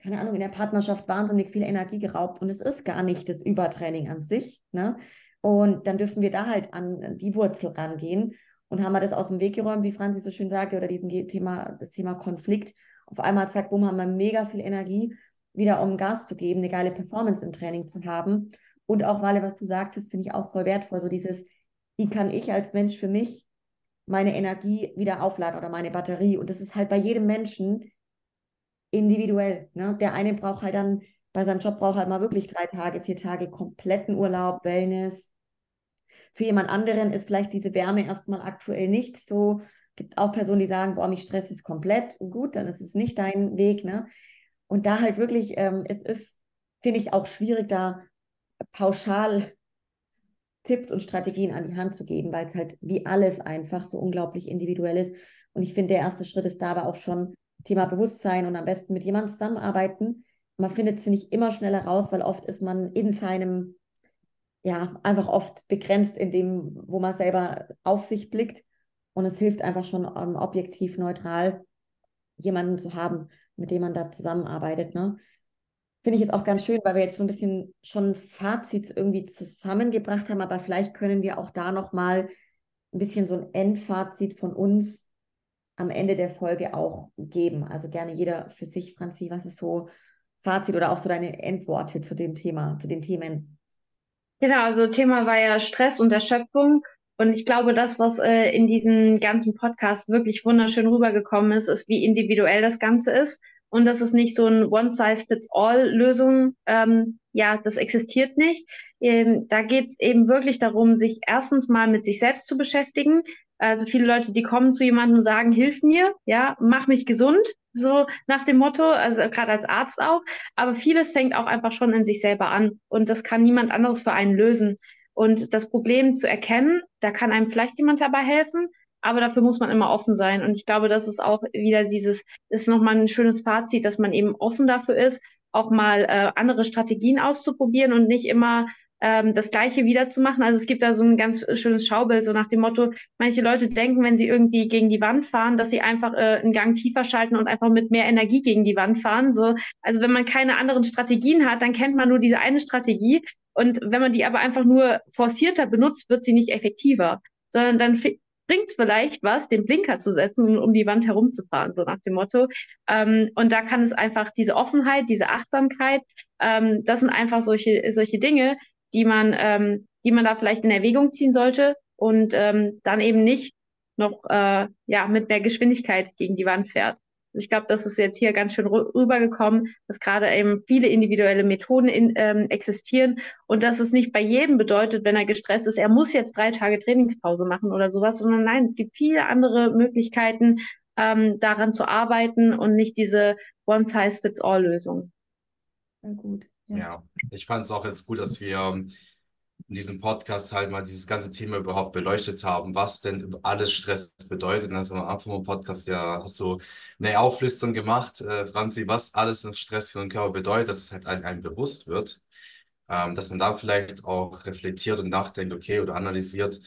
keine Ahnung, in der Partnerschaft wahnsinnig viel Energie geraubt und es ist gar nicht das Übertraining an sich. Ne? Und dann dürfen wir da halt an die Wurzel rangehen und haben wir das aus dem Weg geräumt, wie Franzi so schön sagte, oder diesen Thema, das Thema Konflikt. Auf einmal, zack, bumm, haben wir mega viel Energie, wieder um Gas zu geben, eine geile Performance im Training zu haben. Und auch, Wale, was du sagtest, finde ich auch voll wertvoll. So dieses, wie kann ich als Mensch für mich meine Energie wieder aufladen oder meine Batterie. Und das ist halt bei jedem Menschen individuell. Ne? Der eine braucht halt dann bei seinem Job braucht halt mal wirklich drei Tage, vier Tage kompletten Urlaub, Wellness. Für jemand anderen ist vielleicht diese Wärme erstmal aktuell nicht so. Gibt auch Personen, die sagen, boah, mich stresst es komplett. Gut, dann ist es nicht dein Weg, ne? Und da halt wirklich, ähm, es ist, finde ich, auch schwierig, da pauschal Tipps und Strategien an die Hand zu geben, weil es halt wie alles einfach so unglaublich individuell ist. Und ich finde, der erste Schritt ist da aber auch schon Thema Bewusstsein und am besten mit jemandem zusammenarbeiten, man findet es, finde ich, immer schneller raus, weil oft ist man in seinem, ja, einfach oft begrenzt in dem, wo man selber auf sich blickt. Und es hilft einfach schon um, ähm, objektiv neutral jemanden zu haben, mit dem man da zusammenarbeitet. Ne? Finde ich jetzt auch ganz schön, weil wir jetzt so ein bisschen schon Fazits irgendwie zusammengebracht haben, aber vielleicht können wir auch da nochmal ein bisschen so ein Endfazit von uns am Ende der Folge auch geben. Also gerne jeder für sich, Franzi, was ist so Fazit oder auch so deine Endworte zu dem Thema, zu den Themen? Genau, also Thema war ja Stress und Erschöpfung. Und ich glaube, das, was äh, in diesem ganzen Podcast wirklich wunderschön rübergekommen ist, ist, wie individuell das Ganze ist. Und das ist nicht so ein One-Size-Fits-All-Lösung. Ähm, ja, das existiert nicht. Ähm, da geht es eben wirklich darum, sich erstens mal mit sich selbst zu beschäftigen, also viele Leute, die kommen zu jemandem und sagen, hilf mir, ja, mach mich gesund, so nach dem Motto, also gerade als Arzt auch. Aber vieles fängt auch einfach schon in sich selber an und das kann niemand anderes für einen lösen. Und das Problem zu erkennen, da kann einem vielleicht jemand dabei helfen, aber dafür muss man immer offen sein. Und ich glaube, das ist auch wieder dieses, ist nochmal ein schönes Fazit, dass man eben offen dafür ist, auch mal äh, andere Strategien auszuprobieren und nicht immer ähm, das Gleiche wiederzumachen. Also es gibt da so ein ganz schönes Schaubild, so nach dem Motto, manche Leute denken, wenn sie irgendwie gegen die Wand fahren, dass sie einfach äh, einen Gang tiefer schalten und einfach mit mehr Energie gegen die Wand fahren. So, also wenn man keine anderen Strategien hat, dann kennt man nur diese eine Strategie. Und wenn man die aber einfach nur forcierter benutzt, wird sie nicht effektiver, sondern dann bringt es vielleicht was, den Blinker zu setzen und um die Wand herumzufahren, so nach dem Motto. Ähm, und da kann es einfach diese Offenheit, diese Achtsamkeit, ähm, das sind einfach solche, solche Dinge, die man, ähm, die man da vielleicht in Erwägung ziehen sollte und ähm, dann eben nicht noch äh, ja mit mehr Geschwindigkeit gegen die Wand fährt. Ich glaube, das ist jetzt hier ganz schön rübergekommen, dass gerade eben viele individuelle Methoden in, ähm, existieren und dass es nicht bei jedem bedeutet, wenn er gestresst ist, er muss jetzt drei Tage Trainingspause machen oder sowas, sondern nein, es gibt viele andere Möglichkeiten, ähm, daran zu arbeiten und nicht diese One-Size-Fits-All-Lösung. Sehr gut. Ja, ja. ich fand es auch jetzt gut, dass wir ähm, in diesem Podcast halt mal dieses ganze Thema überhaupt beleuchtet haben, was denn alles Stress bedeutet. Also am Anfang vom Podcast ja hast du eine Auflistung gemacht, äh, Franzi, was alles Stress für den Körper bedeutet, dass es halt einem bewusst wird, ähm, dass man da vielleicht auch reflektiert und nachdenkt, okay, oder analysiert,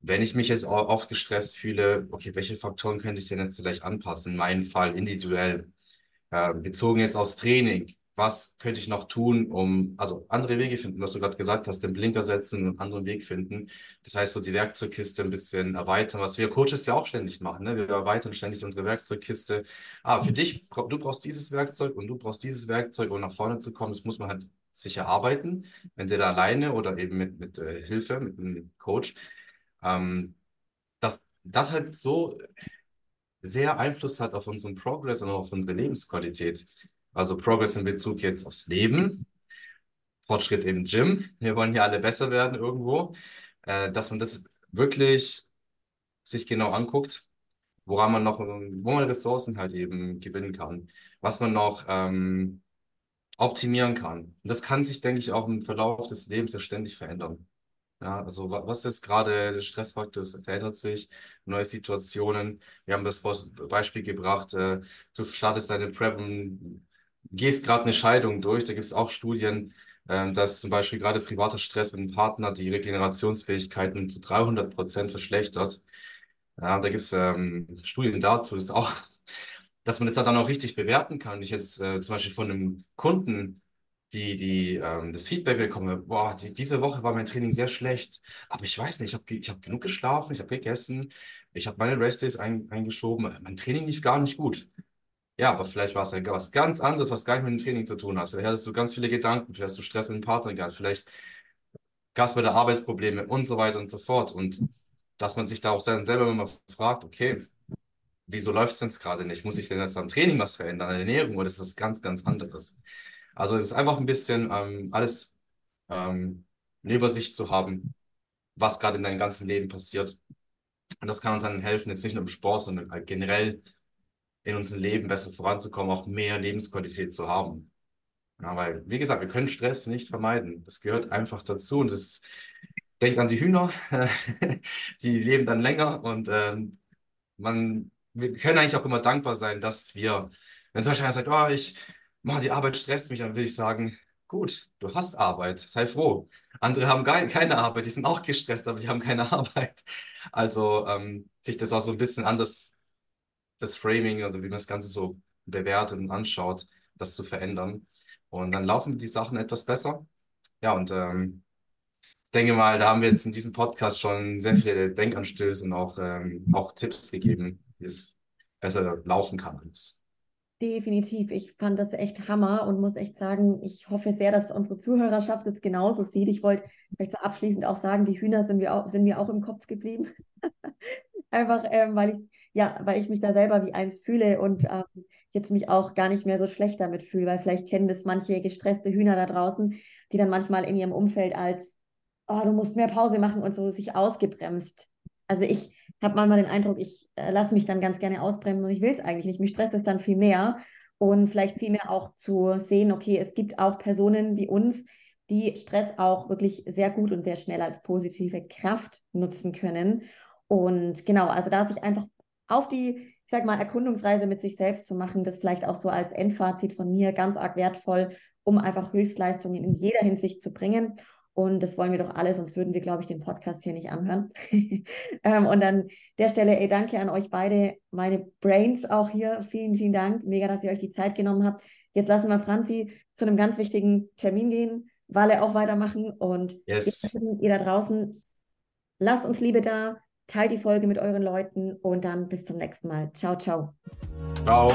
wenn ich mich jetzt oft gestresst fühle, okay, welche Faktoren könnte ich denn jetzt vielleicht anpassen? In meinem Fall individuell, äh, bezogen jetzt aus Training was könnte ich noch tun, um, also andere Wege finden, was du gerade gesagt hast, den Blinker setzen, einen anderen Weg finden. Das heißt, so die Werkzeugkiste ein bisschen erweitern, was wir Coaches ja auch ständig machen. Ne? Wir erweitern ständig unsere Werkzeugkiste. Ah, für dich, du brauchst dieses Werkzeug und du brauchst dieses Werkzeug, um nach vorne zu kommen. Das muss man halt sich erarbeiten, entweder alleine oder eben mit, mit äh, Hilfe, mit einem Coach. Ähm, dass das halt so sehr Einfluss hat auf unseren Progress und auf unsere Lebensqualität. Also Progress in Bezug jetzt aufs Leben, Fortschritt im Gym. Wir wollen hier alle besser werden irgendwo. Äh, dass man das wirklich sich genau anguckt, woran man noch, wo man Ressourcen halt eben gewinnen kann, was man noch ähm, optimieren kann. Und das kann sich, denke ich, auch im Verlauf des Lebens ja ständig verändern. Ja, also was ist gerade der Stressfaktor? Es verändert sich, neue Situationen. Wir haben das Beispiel gebracht, äh, du startest deine Prep und gehst gerade eine Scheidung durch, da gibt es auch Studien, ähm, dass zum Beispiel gerade privater Stress mit einem Partner die Regenerationsfähigkeiten zu 300 Prozent verschlechtert. Ja, da gibt es ähm, Studien dazu, das auch, dass man das dann auch richtig bewerten kann. Ich jetzt äh, zum Beispiel von einem Kunden, die, die ähm, das Feedback bekomme, boah, die, diese Woche war mein Training sehr schlecht, aber ich weiß nicht, ich habe ich hab genug geschlafen, ich habe gegessen, ich habe meine Restdays ein, eingeschoben, mein Training lief gar nicht gut. Ja, aber vielleicht war es ja was ganz anderes, was gar nicht mit dem Training zu tun hat. Vielleicht hattest du ganz viele Gedanken, vielleicht hast du Stress mit dem Partner gehabt, vielleicht gab es bei der Arbeit Probleme und so weiter und so fort. Und dass man sich da auch selber immer fragt, okay, wieso läuft es denn gerade nicht? Muss ich denn jetzt am Training was verändern, an der Ernährung oder ist das ganz, ganz anderes? Also es ist einfach ein bisschen ähm, alles ähm, eine Übersicht zu haben, was gerade in deinem ganzen Leben passiert. Und das kann uns dann helfen, jetzt nicht nur im Sport, sondern generell in unserem Leben besser voranzukommen, auch mehr Lebensqualität zu haben. Ja, weil, wie gesagt, wir können Stress nicht vermeiden. Das gehört einfach dazu. Und das denkt an die Hühner, die leben dann länger und ähm, man, wir können eigentlich auch immer dankbar sein, dass wir, wenn zum Beispiel einer sagt, oh, ich, man, die Arbeit stresst mich, dann will ich sagen, gut, du hast Arbeit, sei froh. Andere haben keine Arbeit, die sind auch gestresst, aber die haben keine Arbeit. Also ähm, sich das auch so ein bisschen anders, das Framing oder wie man das Ganze so bewertet und anschaut, das zu verändern. Und dann laufen die Sachen etwas besser. Ja, und ähm, ich denke mal, da haben wir jetzt in diesem Podcast schon sehr viele Denkanstöße und auch, ähm, auch Tipps gegeben, wie es besser laufen kann. Alles. Definitiv. Ich fand das echt Hammer und muss echt sagen, ich hoffe sehr, dass unsere Zuhörerschaft es genauso sieht. Ich wollte vielleicht so abschließend auch sagen, die Hühner sind mir auch, sind mir auch im Kopf geblieben. Einfach, ähm, weil ich, ja, weil ich mich da selber wie eins fühle und ähm, jetzt mich auch gar nicht mehr so schlecht damit fühle, weil vielleicht kennen das manche gestresste Hühner da draußen, die dann manchmal in ihrem Umfeld als, oh, du musst mehr Pause machen und so sich ausgebremst. Also ich habe manchmal den Eindruck, ich äh, lasse mich dann ganz gerne ausbremsen und ich will es eigentlich nicht. Mich stresst es dann viel mehr und vielleicht viel mehr auch zu sehen, okay, es gibt auch Personen wie uns, die Stress auch wirklich sehr gut und sehr schnell als positive Kraft nutzen können. Und genau, also da sich einfach auf die ich sag mal, Erkundungsreise mit sich selbst zu machen, das vielleicht auch so als Endfazit von mir ganz arg wertvoll, um einfach Höchstleistungen in jeder Hinsicht zu bringen. Und das wollen wir doch alle, sonst würden wir, glaube ich, den Podcast hier nicht anhören. ähm, und an der Stelle, ey, danke an euch beide, meine Brains auch hier. Vielen, vielen Dank. Mega, dass ihr euch die Zeit genommen habt. Jetzt lassen wir Franzi zu einem ganz wichtigen Termin gehen, Walle auch weitermachen. Und yes. ihr da draußen, lasst uns Liebe da, teilt die Folge mit euren Leuten und dann bis zum nächsten Mal. Ciao, ciao. Ciao.